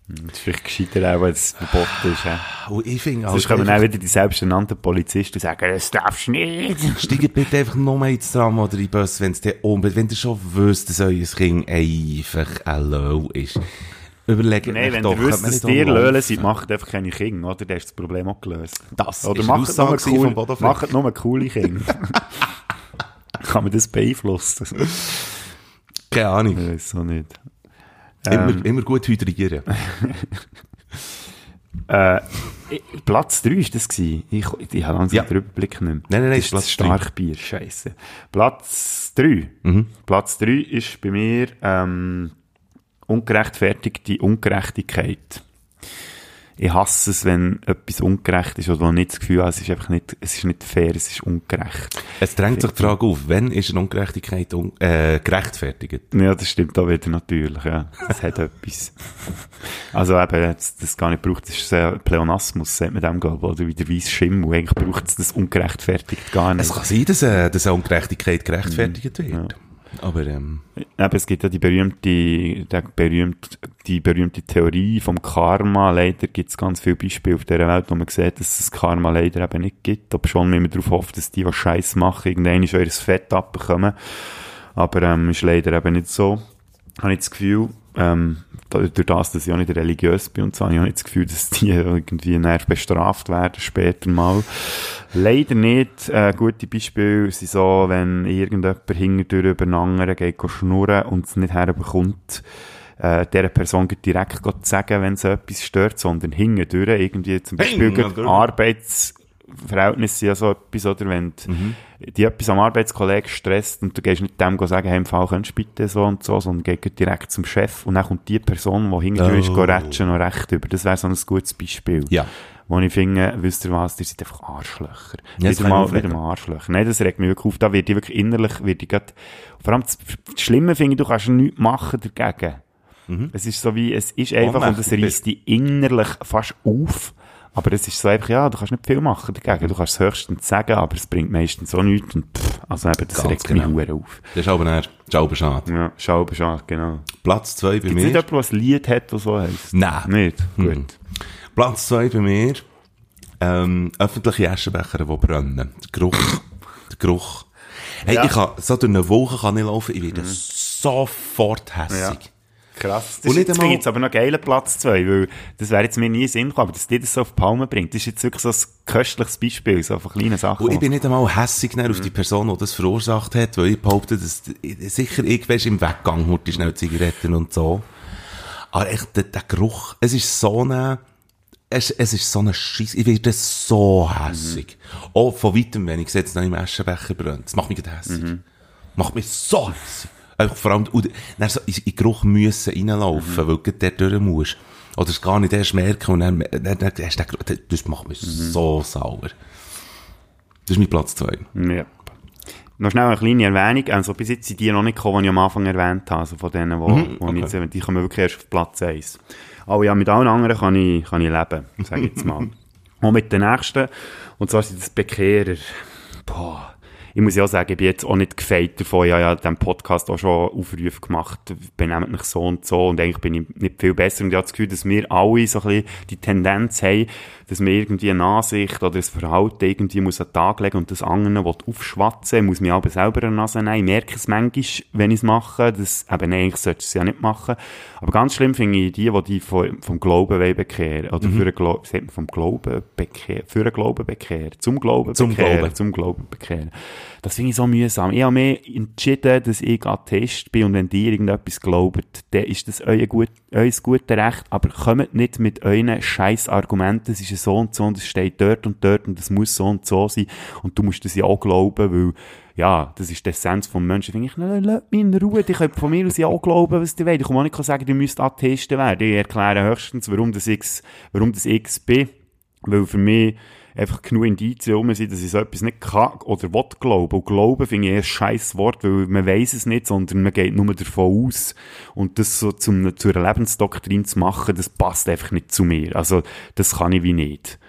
Das ist vielleicht gescheiter auch, wenn es verboten ist. Ja. und ich finde, Sonst kommen dann wieder die selbsternannten Polizisten und sagen, das darfst du nicht. Steigt bitte einfach noch mal ins Tram oder in den Bus, wenn es dir unbedingt, wenn ihr schon wisst, dass euer Kind einfach ein Low ist. Überlegt Nein, wenn doch, ihr wisst, dass ihr auch löhlen seid, macht einfach keine Kinder, oder? Dann ist das Problem auch gelöst. Das Oder ist macht nur, cool, vom macht nur coole Kinder. Kann man das beeinflussen? Keine Ahnung. Ich weiß auch nicht. Immer, Ähm. immer gut hydrieren. Äh, Platz 3 war das. Gewesen. Ich, ich habe langsam Ja. den Überblick nicht mehr. Nein, nein, nein, das ist Starkbier, scheiße. Platz 3. Mhm. Platz 3 ist bei mir ähm, ungerechtfertigte Ungerechtigkeit. Ich hasse es, wenn etwas ungerecht ist oder wo ich nicht das Gefühl habe, es ist einfach nicht, es ist nicht fair, es ist ungerecht. Es drängt sich die Frage auf, wann ist eine Ungerechtigkeit un äh, gerechtfertigt? Ja, das stimmt auch wieder natürlich, ja. Das hat etwas. Also eben, jetzt, das gar nicht braucht, das ist ein Pleonasmus, sagt man dem, glaube ich, oder wie der weiße Schimmel. Eigentlich braucht es das ungerechtfertigt gar nicht. Es kann sein, dass, äh, dass eine Ungerechtigkeit Mhm. gerechtfertigt wird. Aber, ähm, Eben, es gibt ja die berühmte, die berühmte, die berühmte Theorie vom Karma. Leider gibt es ganz viele Beispiele auf dieser Welt, wo man sieht, dass es Karma leider eben nicht gibt. Aber schon immer darauf hofft, dass die, die Scheiß machen, irgendwann ist euer Fett abbekommen. Aber ähm, ist leider eben nicht so. Habe ich das Gefühl, ähm, durch das, dass ich auch nicht religiös bin und so, habe ich auch nicht das Gefühl, dass die irgendwie näher bestraft werden später mal. Leider nicht. Äh, gute Beispiele sind so, wenn irgendjemand hinterdurch über einen anderen geht schnurren und es nicht herbekommt, äh, dieser Person direkt zu sagen, wenn sie etwas stört, sondern hinterdurch irgendwie zum Beispiel Hinterdurch. gerade Arbeitsverhältnisse sind ja so etwas, oder wenn die, die etwas am Arbeitskollegen stresst und du gehst nicht dem sagen, hey, im Fall könntest du bitte so und so, sondern gehst direkt zum Chef und dann kommt die Person, die hinterdurch ist, Oh. go rätschen noch recht über. Das wäre so ein gutes Beispiel. ja. Wo ich finde, wisst ihr was, ihr seid einfach Arschlöcher. Ja, wieder mal, wieder mal Arschlöcher. Nein, das regt mich wirklich auf. Da wird ich wirklich innerlich, wird ich grad, vor allem das, das Schlimme finde ich, du kannst nichts machen dagegen. Es ist so wie, es ist einfach, und es reißt dich innerlich fast auf. Aber es ist so einfach, ja, du kannst nicht viel machen dagegen. Du kannst es höchstens sagen, aber es bringt meistens auch nichts. Und pff, also eben, das Ganz regt genau. mich auf. Das ist aber dann Schauber schade. Ja, schau, schau, genau. Platz zwei bei Gibt es nicht mir. der ein Lied hat, das so heisst? Nein. Nicht? Mhm. Gut. Platz zwei bei mir. Ähm, öffentliche Aschenbecher, die brennen. Der Geruch. der Geruch. Hey, Ja. Mhm. ich kann, so durch eine Woche kann ich laufen, ich werde sofort hässig. Krass. Das Und ist jetzt, einmal- jetzt aber noch geiler Platz 2, weil das wäre jetzt mir nie in Sinn gekommen, aber dass die das so auf die Palme bringt, das ist jetzt wirklich so ein köstliches Beispiel, so von kleinen Sachen. Und ich bin nicht einmal hässig dann auf die Person, die das verursacht hat, weil ich behaupte, dass sicher ich weisst, im Weggang hurt die schnell Zigaretten und so. Aber echt, der, der Geruch, es ist so eine, es, es ist so eine Scheiß, ich werde so hässig. Auch von weitem, wenn ich sehe, dass noch im Aschenbecher brennt. Das macht mich gerade hässig. Macht mich so hässig. Einfach vor allem, und dann so in in den Geruch müssen reinlaufen, weil du der durch musst. Oder es gar nicht erst merken und dann, dann, dann, hast du den Geruch, das macht mich so sauer. Das ist mein Platz zwei. Ja. Noch schnell eine kleine Erwähnung, also bis jetzt sind die noch nicht gekommen, die ich am Anfang erwähnt habe, also von denen, wo, Mhm, ich jetzt, die kommen wirklich erst auf Platz 1. Aber ja, mit allen anderen kann ich, kann ich leben, sage ich jetzt mal. Und mit den nächsten, und zwar sind das Bekehrer. Boah. Ich muss ja auch sagen, ich bin jetzt auch nicht gefeit davon. Ich habe ja in diesem Podcast auch schon Aufrufe gemacht, benehmt mich so und so. Und eigentlich bin ich nicht viel besser. Und ich habe das Gefühl, dass wir alle so ein bisschen die Tendenz haben, dass man irgendwie eine Ansicht oder ein Verhalten irgendwie muss an den Tag legen und das anderen will aufschwatzen, muss mich aber selber die Nase nehmen. Ich merke es manchmal, wenn ich es mache, dass eben nein, ich sollte es ja nicht machen. Aber ganz schlimm finde ich die, die die vom, Glauben wollen bekehren. Oder für einen Glauben, vom Glauben bekehren, für einen Glauben bekehren, zum Glauben Zum bekehren, Glauben. zum Glauben bekehren. Das finde ich so mühsam. Ich habe mir entschieden, dass ich Atheist bin und wenn ihr irgendetwas glaubt, dann ist das euer, gut, euer gute Recht, aber kommt nicht mit euren scheiß Argumenten, es ist so und so und es steht dort und dort und es muss so und so sein und du musst das ja auch glauben, weil ja, das ist die Essenz vom Menschen. Finde ich, nein, lasst mich in Ruhe. Ich könnt von mir aus ja auch glauben, was ihr wollt. Ich kann auch nicht sagen, ihr müsst Atheisten werden. Ich erkläre höchstens, warum das ich, warum das ich bin. Weil für mich einfach genug Indizien rum sind, dass ich so etwas nicht kann oder will glauben. Und glauben finde ich eher ein scheiß Wort, weil man weiß es nicht, sondern man geht nur davon aus. Und das so zum, zu einer Lebensdoktrin zu machen, das passt einfach nicht zu mir. Also, das kann ich wie nicht.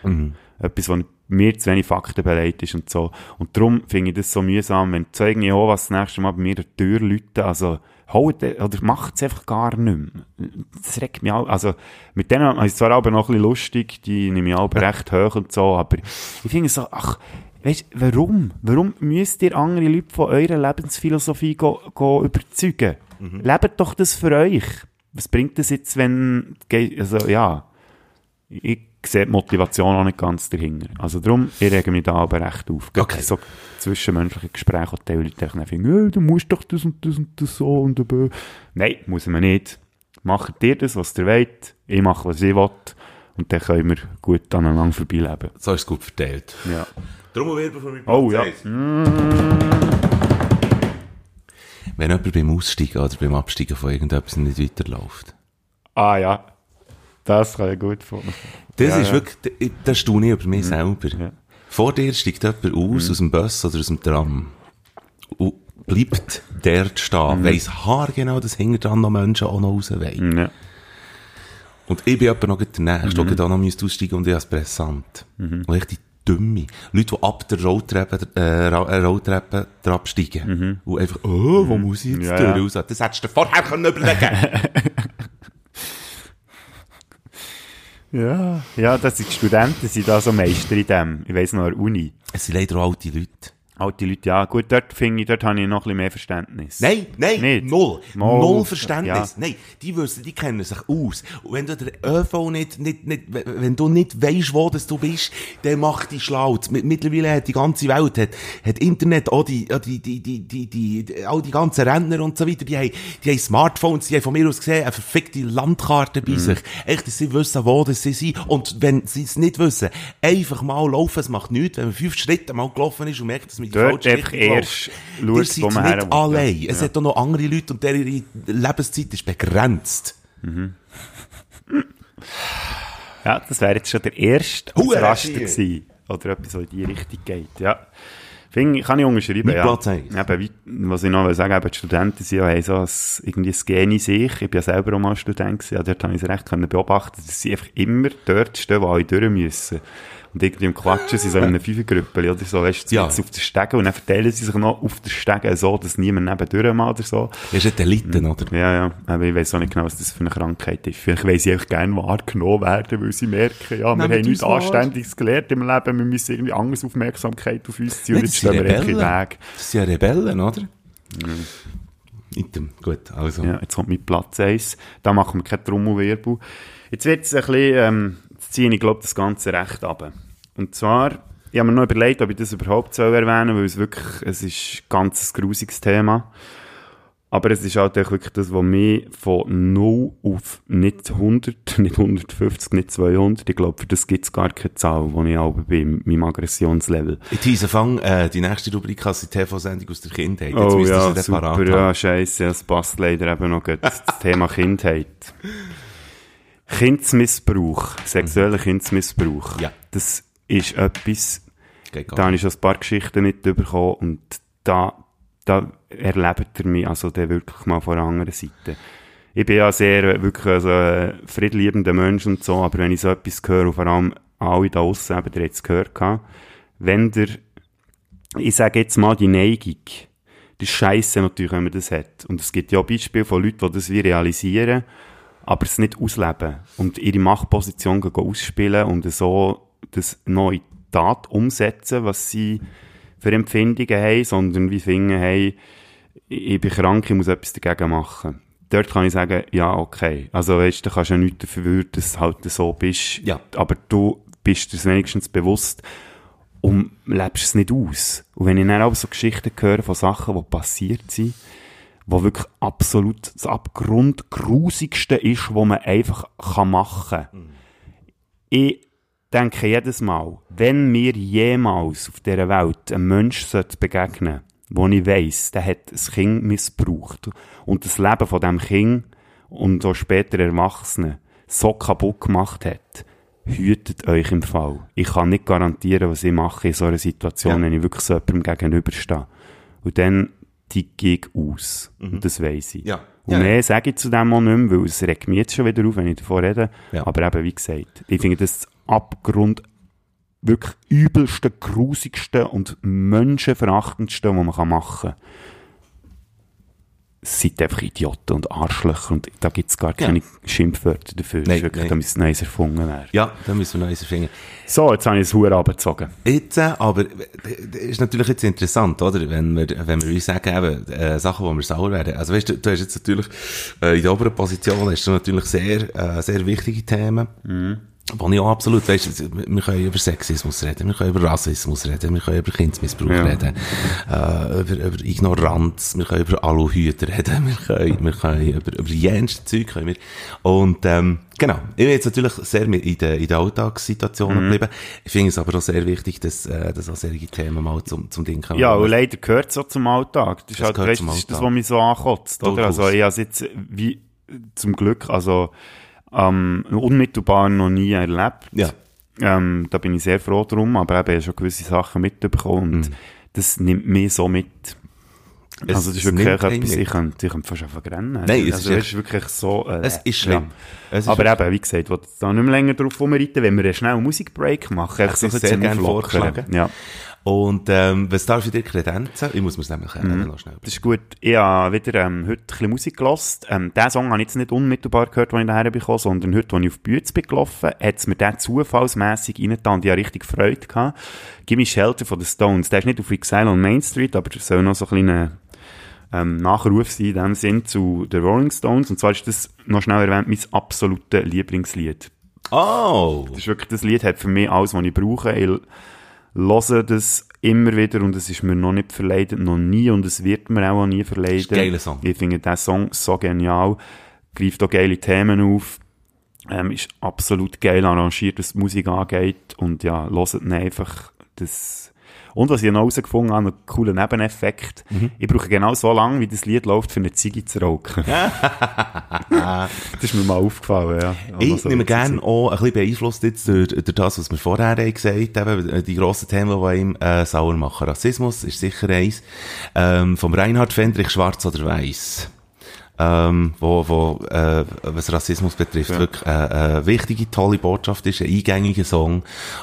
Etwas, was mir zu wenig Fakten beleidigt ist und so. Und darum finde ich das so mühsam, wenn Zeugen Jehovas das nächste Mal bei mir die Tür läuten, also, holt, oder macht es einfach gar nicht mehr. Das regt mich auch, also, mit denen ist es zwar aber noch ein bisschen lustig, die nehme ich auch recht hoch und so, aber ich finde so, ach, weißt, warum? Warum müsst ihr andere Leute von eurer Lebensphilosophie go, go überzeugen? Lebt doch das für euch. Was bringt das jetzt, wenn, also, ja, ich sehe die Motivation auch nicht ganz dahinter. Also darum, ich rege mich da aber recht auf. Okay. so zwischenmenschliche Gespräche, wo die Leute dann finden, «Äh, du musst doch das und das und das so und da. Nein, muss man nicht. Macht ihr das, was ihr wollt. Ich mache, was ich will. Und dann können wir gut aneinander vorbeileben. So ist es gut verteilt. Ja. Trommelwirbel von mir. Oh ja. Wenn jemand beim Aussteigen oder beim Absteigen von irgendetwas nicht weiterläuft. Ah ja. Das kann ich gut vorstellen. Das Ja, ist ja. wirklich, das staune ich über mich selber. Ja. Vor dir steigt jemand aus, aus dem Bus oder aus dem Tram. Und bleibt dort stehen. Weiss haargenau, dass hinter dran noch Menschen auch noch raus wollen. Ja. Und ich bin etwa noch der Nächste, der da noch aussteigen und ich als Pressant. Und echt die Dumme. Leute, die ab der Rolltreppe, äh, äh, Rolltreppe absteigen. Und einfach, oh, wo muss ich jetzt Ja, durch ja. raus? Das hättest du dir vorher können überlegen Ja. Ja, das sind die Studenten, sind da so Meister in dem. Ich weiss noch, an der Uni. Es sind leider auch alte Leute. Alte Leute, ja, gut, dort finde ich, dort habe ich noch ein bisschen mehr Verständnis. Nein, nein, Nicht? null. Mal- Null Verständnis. Ja. Nein, die wissen, die kennen sich aus. Und wenn du der ÖV nicht, nicht, nicht, wenn du nicht weisst, wo das du bist, dann mach dich schlau. Mit- Mittlerweile hat die ganze Welt, hat, hat Internet, auch die, die, die, die, die, die, all die ganzen Renner und so weiter, die haben, die haben Smartphones, die haben von mir aus gesehen eine verfickte Landkarte Mhm. bei sich. Echt, dass sie wissen, wo das sie sind. Und wenn sie es nicht wissen, einfach mal laufen, es macht nichts. Wenn man fünf Schritte mal gelaufen ist und merkt, dass man die Dort einfach erst seid wo man nicht her allein. Es Ja. hat auch noch andere Leute und deren Lebenszeit ist begrenzt. Ja, das wäre jetzt schon der erste Raster gewesen. Oder etwas, was in die Richtung geht, ja. Finde ich, kann ich unterschreiben, ja. Platz eins. Eben, was ich noch sagen, eben, die Studenten sind ja, haben so ein, irgendwie ein Gen in sich. Ich bin ja selber auch mal Student gewesen, ja, dort habe ich es recht können beobachten, dass sie einfach immer dort stehen, wo alle durch müssen. Und irgendwie im Quatschen sind so in einer Fünfergruppe oder so, weißt du, Ja. ja. auf der Stege und dann verteilen sie sich noch auf der Stege so, dass niemand nebendurch mal oder so. Das ist eine Elite, oder? Ja, ja, aber ich weiss auch nicht genau, was das für eine Krankheit ist. Vielleicht weiss ich einfach gerne wahrgenommen werden, weil sie merken, ja, wir Nehmt haben nichts. Anständiges gelernt im Leben, wir müssen irgendwie anders Aufmerksamkeit auf uns ziehen jetzt stehen wir echt im Rebellen. Weg. Das sind ja Rebellen, oder? Item. Gut, also. Ja, jetzt kommt mit Platz 1. Da machen wir keinen Trommelwirbel. Jetzt wird es ein bisschen, ähm, jetzt ziehe ich, glaube das Ganze recht ab. Und zwar, ich habe mir noch überlegt, ob ich das überhaupt soll erwähnen weil es wirklich, es ist ein ganz grusiges Thema. Aber es ist halt auch wirklich das, was mich von 0 auf nicht 100, nicht 150, nicht 200, ich glaube, für das gibt es gar keine Zahl, wo ich auch bin, meinem Aggressionslevel. Ich tease Fang, äh, die nächste Rubrik als die TV-Sendung aus der Kindheit. Jetzt Oh ja, super, ja, scheisse, das passt leider eben noch. Das Thema Kindheit. Kindsmissbrauch, sexueller Kindsmissbrauch. Ja. Das ist etwas, da habe ich schon ein paar Geschichten mitbekommen und da, da erlebt er mich also dann wirklich mal von der anderen Seite. Ich bin ja sehr, äh, wirklich also, ein friedliebender Mensch und so, aber wenn ich so etwas höre, und vor allem alle da draussen, eben, ihr habt es gehört, gehabt, wenn der, ich sage jetzt mal die Neigung, das ist scheisse natürlich, wenn man das hat. Und es gibt ja auch Beispiele von Leuten, die das wie realisieren, aber es nicht ausleben und ihre Machtposition ausspielen und so das die Tat umsetzen, was sie für Empfindungen haben, sondern wie finden, hey, ich bin krank, ich muss etwas dagegen machen. Dort kann ich sagen, ja, okay. Also, weißt du, kannst ja nichts dafür, dass du halt so bist. Ja. Aber du bist dir wenigstens bewusst und lebst es nicht aus. Und wenn ich dann auch so Geschichten höre von Sachen, die passiert sind, wo wirklich absolut das Abgrundgrusigste ist, was man einfach kann machen kann. Ich denke jedes Mal, wenn mir jemals auf dieser Welt ein Mensch sollte begegnen wo ich weiss, der hat ein Kind missbraucht und das Leben von dem Kind und auch später Erwachsenen so kaputt gemacht hat, hütet euch im Fall. Ich kann nicht garantieren, was ich mache in so einer Situation, Ja. wenn ich wirklich so jemandem gegenüberstehe. Und dann Gig aus. Und das weiss ich. Ja. Und Ja, ja. mehr sage ich zu dem auch nicht mehr, weil es regt mich jetzt schon wieder auf, wenn ich davon rede. Ja. Aber eben, wie gesagt, ich finde das das Abgrund wirklich übelste, grusigste und menschenverachtendste, was man machen kann. Seid einfach Idioten und Arschlöcher und da gibt es gar Ja. keine Schimpfwörter dafür. Nein, wirklich, nein. da müsste Neues erfunden werden. Ja, da müssen wir noch eins finden. So, jetzt habe ich das Huren abgezogen. Jetzt, äh, aber, äh, das ist natürlich jetzt interessant, oder? Wenn wir, wenn wir uns sagen, eben, äh, Sachen, wo wir sauer werden. Also, weißt du, du hast jetzt natürlich, äh, in der oberen Position hast du natürlich sehr, äh, sehr wichtige Themen. Wo ich auch absolut, weißt wir können über Sexismus reden, wir können über Rassismus reden, wir können über Kindsmissbrauch Ja. reden, äh, über, über Ignoranz, wir können über Aluhüte reden, wir können, wir können über, über jenste Zeug können wir. Und, ähm, genau. Ich bin jetzt natürlich sehr in den, in den Alltagssituationen Mhm. geblieben. Ich finde es aber auch sehr wichtig, dass, äh, dass auch solche Themen mal zum, zum Ding kommen. Ja, und leider gehört es auch zum Alltag. Das ist Das halt, gehört weißt, das, ist das, was mich so ankotzt, oder? Also, ich habe jetzt, wie, zum Glück, also, ähm, unmittelbar noch nie erlebt. Ja. Ähm, da bin ich sehr froh drum, aber eben, schon gewisse Sachen mitbekommen und das nimmt mich so mit. Es- also, das ist es wirklich etwas, ich könnte, ich könnte fast einfach rennen. Nein, es also, ist es ist wirklich so, äh, Es ist schlimm. Es ist Aber eben, wie gesagt, ich da nicht mehr länger drauf rumreiten, wenn wir einen schnellen Musikbreak machen. Ich ein sehr gerne vorgeschlagen. Ja. Und, ähm, was darf ich dir Kredenzen? Ich muss mir es nämlich mhm. noch schnell Das ist gut. Ich habe wieder ähm, heute ein bisschen Musik gehört. Ähm, diesen Song habe ich jetzt nicht unmittelbar gehört, als ich daher bekommen sondern heute, als ich auf die Bühne bin gelaufen, hat es mir den zufallsmässig reingetan und ich habe richtig Freude gehabt. Gimme Shelter von den Stones. Der ist nicht auf Exile on Main Street, aber das soll noch so ein kleiner ähm, Nachruf sein in dem Sinn zu den Rolling Stones. Und zwar ist das, noch schnell erwähnt, mein absolutes Lieblingslied. Oh! Das ist wirklich, das Lied hat für mich alles, was ich brauche. Ich höre das immer wieder und es ist mir noch nicht verleidet, noch nie und es wird mir auch nie verleidet. ein geiler Song. Ich finde diesen Song so genial, greift auch geile Themen auf, ähm, ist absolut geil arrangiert, was die Musik angeht und ja, hört ihn einfach. Das und was ich noch herausgefunden habe, einen coolen Nebeneffekt. Mhm. Ich brauche genau so lange, wie das Lied läuft, für eine Ziege zu rauchen. das ist mir mal aufgefallen, ja. Auch Ich so nehme gerne auch ein bisschen beeinflusst jetzt durch, durch das, was wir vorher haben gesagt eben äh, die grossen Themen, die ihm äh, sauer machen. Rassismus ist sicher eins. Ähm, vom Reinhard Fendrich, schwarz oder weiß. Ähm, wo, wo äh, was Rassismus betrifft, wirklich äh, eine wichtige, tolle Botschaft ist, ein eingängiger Song,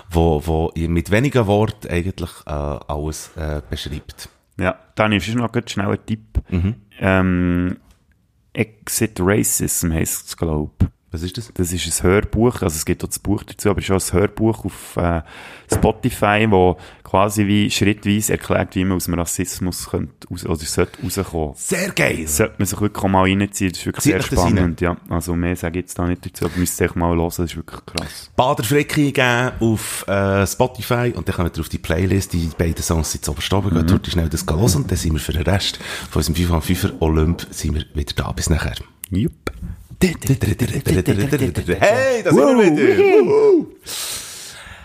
wo, wo mit wenigen Worten eigentlich äh, alles äh, beschreibt. Ja, Daniel, ist noch ganz schnell ein Tipp. Mhm. Ähm, Exit Racism heisst es, glaube ich. Was ist das? Das ist ein Hörbuch, also es gibt auch das Buch dazu, aber es ist auch ein Hörbuch auf äh, Spotify, wo quasi wie schrittweise erklärt, wie man aus dem Rassismus könnte, aus, oder sollte rauskommen. Sehr geil! Sollte man sich wirklich mal reinziehen, das ist wirklich Zieht sehr spannend, ja. Also mehr sage ich jetzt da nicht dazu, aber müsst ihr euch mal hören, das ist wirklich krass. Bader Fricki eingeben auf äh, Spotify und dann kommt ihr auf die Playlist, die beiden Songs sind oben oben, Mhm. geht dort schnell das hören und dann sind wir für den Rest von unserem 5 5 er Olymp sind wir wieder da. Bis nachher. Jupp. Hey, da sind wir wieder!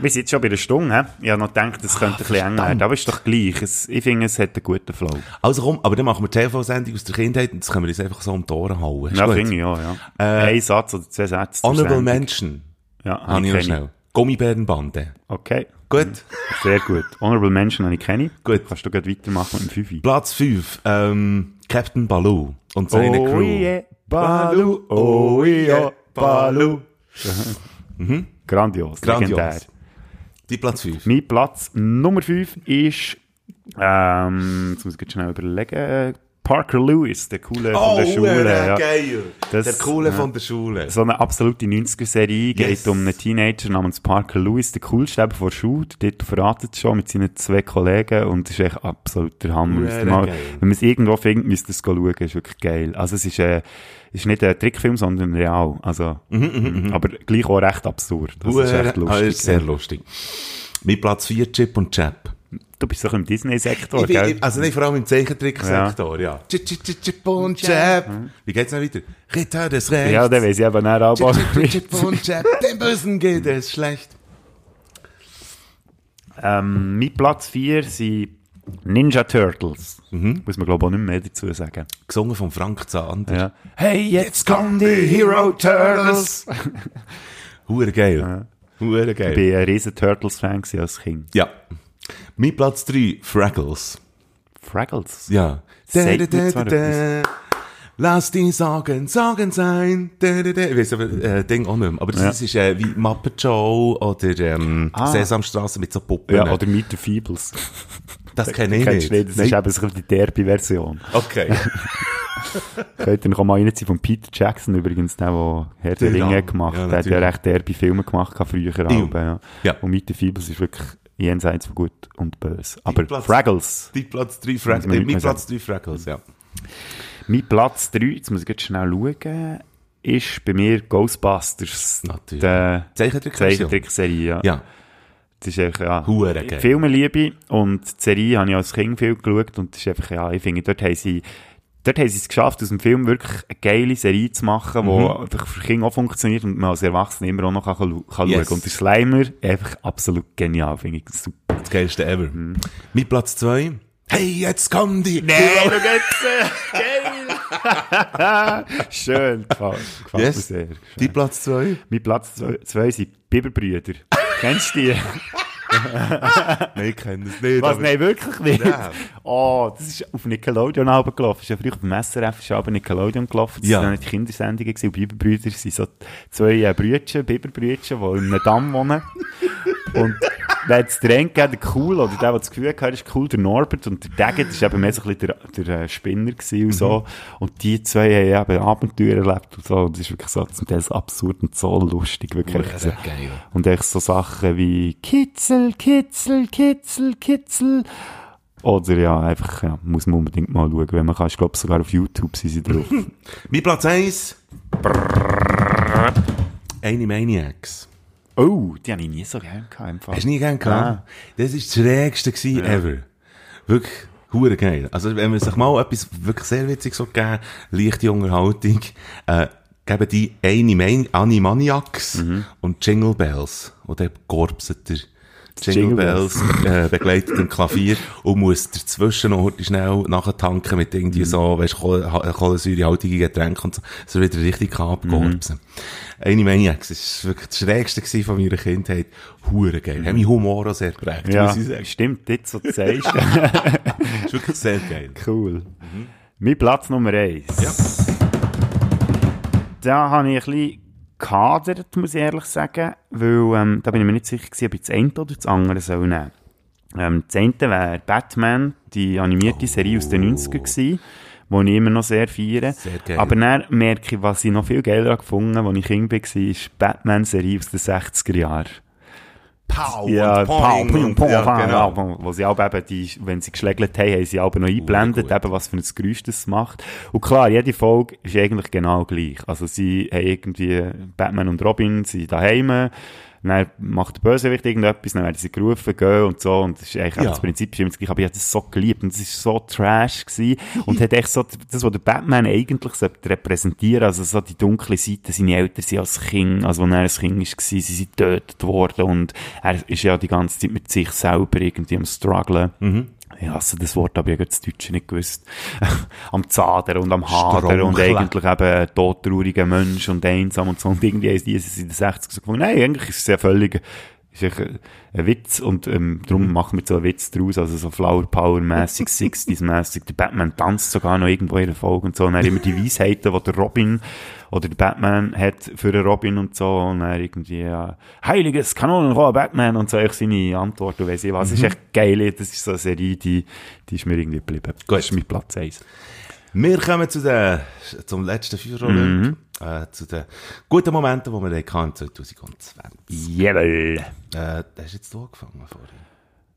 Wir sind jetzt schon bei der Stunde, hä? Ich habe noch gedacht, es könnte ein bisschen eng werden, aber ist doch gleich. Es, ich finde, es hat einen guten Flow. Also komm, aber dann machen wir die TV-Sendung aus der Kindheit und das können wir uns einfach so um die Ohren hauen. Ja, finde ich auch, ja. Äh, Ein Satz oder zwei Sätze. Honorable. Mention. Ja, Habe ich noch schnell. Gummibärenbande. Okay. Gut. Sehr gut. Honorable Mention habe ich kenne. Gut. Kannst du gleich weitermachen mit dem Fünfi. Platz 5, ähm, Captain Baloo und seine Crew. yeah, Balu, oh yeah, Balu. Grandios, Mhm. Grandios. legendär. Die Platz 5. Mein Platz Nummer 5 ist, ähm, jetzt muss ich jetzt schnell überlegen, Parker Lewis, der coole von der Schule. Ja. Oh, geil. Das- der Coole ja. von der Schule. So eine absolute 90er-Serie geht Yes. um einen Teenager namens Parker Lewis, der coolste eben vor der Schule. Titel verratet schon mit seinen zwei Kollegen und das ist echt absolut der Hammer. Ihr mal, wenn man es irgendwo findet, müsst ihr es schauen. ist wirklich geil. Also es ist, äh, ist nicht ein Trickfilm, sondern real. Also, aber gleich auch recht absurd. Das ist echt Mhm, Hure- ah, lustig. ist sehr lustig. Mit Platz 4 Chip und Chap. Du bist doch im Disney-Sektor, Ich gell? ich- Also nicht vor allem im Zeichentricksektor, ja. Chip, chip, chip, chip und Chap. Wie geht's noch weiter? Ritter des Rechts. ja, dann weiss ich eben auch, aber... Chip, chip, chip, chip und Chap. Dem Bösen geht es schlecht. ähm, mein Platz 4 sind Ninja Turtles. Mhm. Muss man, glaube ich, auch nicht mehr dazu sagen. Gesungen von Frank Zander. Ja. Hey, jetzt kommen die Hero Turtles! Hure geil. Hure Ich geil. bin ein riesen Turtles-Fan als Kind. Ja. Mit Platz 3 Fraggles. Fraggles? Ja. Lass die Sorgen Sorgen sein. Da, da, da. Ich weiss aber, äh, Ding auch nicht mehr. Aber das Ja. ist äh, wie Muppet Show oder ähm, Ah. Sesamstraße mit so Puppen. Ja, oder Meet the Feebles. das kenne ich nicht. nicht? Das ist eben so die Derby-Version. okay. Könnt ihr noch mal reinziehen von Peter Jackson übrigens, der, der Herr der Ringe gemacht Ja, hat. Der hat ja recht Derby-Filme gemacht, gehabt früher auch. Ja. Ja. Und Meet the Feebles ist wirklich jenseits von gut und böse. Aber Platz- Fraggles. Die Platz 3 Fraggles. Äh, mein Platz 3 Fraggles, ja. Mein Platz 3, jetzt muss ich jetzt schnell schauen. ist bei mir Ghostbusters. Natürlich. Die Zeichentrickversion. Zeichentrickserie, ja. Ja, Das ist einfach, ja. Hure geil. Filmeliebe und die Serie habe ich als Kind viel geschaut und das ist einfach, ja, ich finde, dort haben sie, dort haben sie es geschafft, aus dem Film wirklich eine geile Serie zu machen, die Mhm. einfach für Kinder auch funktioniert und man als Erwachsener immer auch noch kann, kann, kann Yes. schauen. Und der Schleimer, einfach absolut genial, finde ich super. das geilste ever. Mhm. Mit Platz zwei. Hey, jetzt kommen die. Nein, geil! Schön, gefällt, gefällt Yes. mir sehr. Die Platz zwei. Mein Platz zwei, zwei sind Biberbrüder. Kennst du die? Nein, ich kenne das nicht. Was? Nein, wirklich nicht? Nein. Oh, das ist auf Nickelodeon aber gelaufen. Das ist ja früher dem SRF ist aber Nickelodeon gelaufen. Das Ja. waren nicht Kindersendungen. Und Biberbrüder sind so zwei äh, Brüdchen, Biberbrüdchen, die in einem Damm wohnen. Und hat es gegeben, der cool, oder der, der das Gefühl hatte, ist cool, der Norbert. Und der Daggett war eben mehr so ein bisschen der, der äh, Spinner gewesen und so. Und die zwei haben eben Abenteuer erlebt und so. Und das ist wirklich so zum Teil so absurd und so lustig. Wirklich. Also, geil. und echt so Sachen wie Kitzel, Kitzel, Kitzel, Kitzel. Oder ja, einfach, ja, muss man unbedingt mal schauen, wenn man kann. Ich glaube, sogar auf YouTube sind sie drauf. Mein Platz eins. Animaniacs. Oh, die habe ich nie so gerne gehabt. Hast du nie gern gehabt? Ah. Das war das Schrägste gewesen ever. Wirklich, hure geil. Also, wenn man sich mal etwas wirklich sehr witziges so geben, leichte Unterhaltung, äh, geben die Animan Animaniacs Mhm. und Jingle Bells. Und dann gorbset der Jingle, Bells, äh, begleitet den Klavier und muss dazwischen noch schnell nachtanken mit Mhm. irgendwie so, weißt, ha- kohlensäurehaltige Getränke und so, dass er wieder richtig kann abgorbsen. Mhm. Animaniacs, das war wirklich das Schrägste von meiner Kindheit. Hure geil. Hat mein Humor auch sehr geprägt, Mhm. ja, muss ich sagen. stimmt, jetzt so du sagst. Das ist wirklich sehr geil. cool. Mein Platz Nummer eins. Ja. Da habe ich ein bisschen gehadert, muss ich ehrlich sagen, weil ähm, da bin ich mir nicht sicher gewesen, ob ich das eine oder das andere soll nehmen ähm, Das eine wäre Batman, die animierte Serie aus den 90ern gewesen, die ich immer noch sehr feiere. Sehr. Aber dann merke ich, was ich noch viel geiler gefunden habe, als ich Kind war, ist die Batman-Serie aus den 60er Jahren. Pow Ja, und pow, Poing ping, und- pong, ja, genau. wo sie auch eben die, wenn sie geschlägelt haben, haben sie auch noch eingeblendet, gut. eben was für ein Geräusch das macht. Und klar, jede Folge ist eigentlich genau gleich. Also sie haben irgendwie Batman und Robin sind daheim, dann macht der Bösewicht irgendetwas, dann werden sie gerufen, gehen und so, und das ist eigentlich auch Ja. das Prinzip ist immer das gleiche, aber ich habe das so geliebt, und das ist so trash gewesen, und hat echt so, das, was der Batman eigentlich sollte repräsentieren, also so die dunkle Seite, seine Eltern sind als Kind, also wenn er ein Kind war, sie sind getötet worden, und er ist ja die ganze Zeit mit sich selber irgendwie am strugglen. Ich hasse das Wort, aber ich habe das Deutsche nicht gewusst. am Zadern und am Hadern und Strunkeln. eigentlich eben todtrauriger Mensch und einsam und so. Und irgendwie haben die es in den 60 so gefunden, nein, eigentlich ist es ja völlig, ist echt ein, ein Witz und ähm, darum machen wir so einen Witz draus, also so Flower Power mäßig, 60s mäßig. Der Batman tanzt sogar noch irgendwo in der Folge und so. Und dann immer die Weisheiten, die der Robin oder der Batman hat für den Robin und so. Und dann irgendwie, ja, heiliges Kanonenrohr Batman und so. Ich seine Antwort und weiss ich was. Das ist echt geil. Das ist so eine Serie, die, die ist mir irgendwie geblieben. Gut. Das ist mein Platz 1. Wir kommen zu den, zum letzten Feuerrolle, äh, zu den guten Momenten, die wir hatten 2020. Jawohl. Äh, hast du jetzt du angefangen vorhin?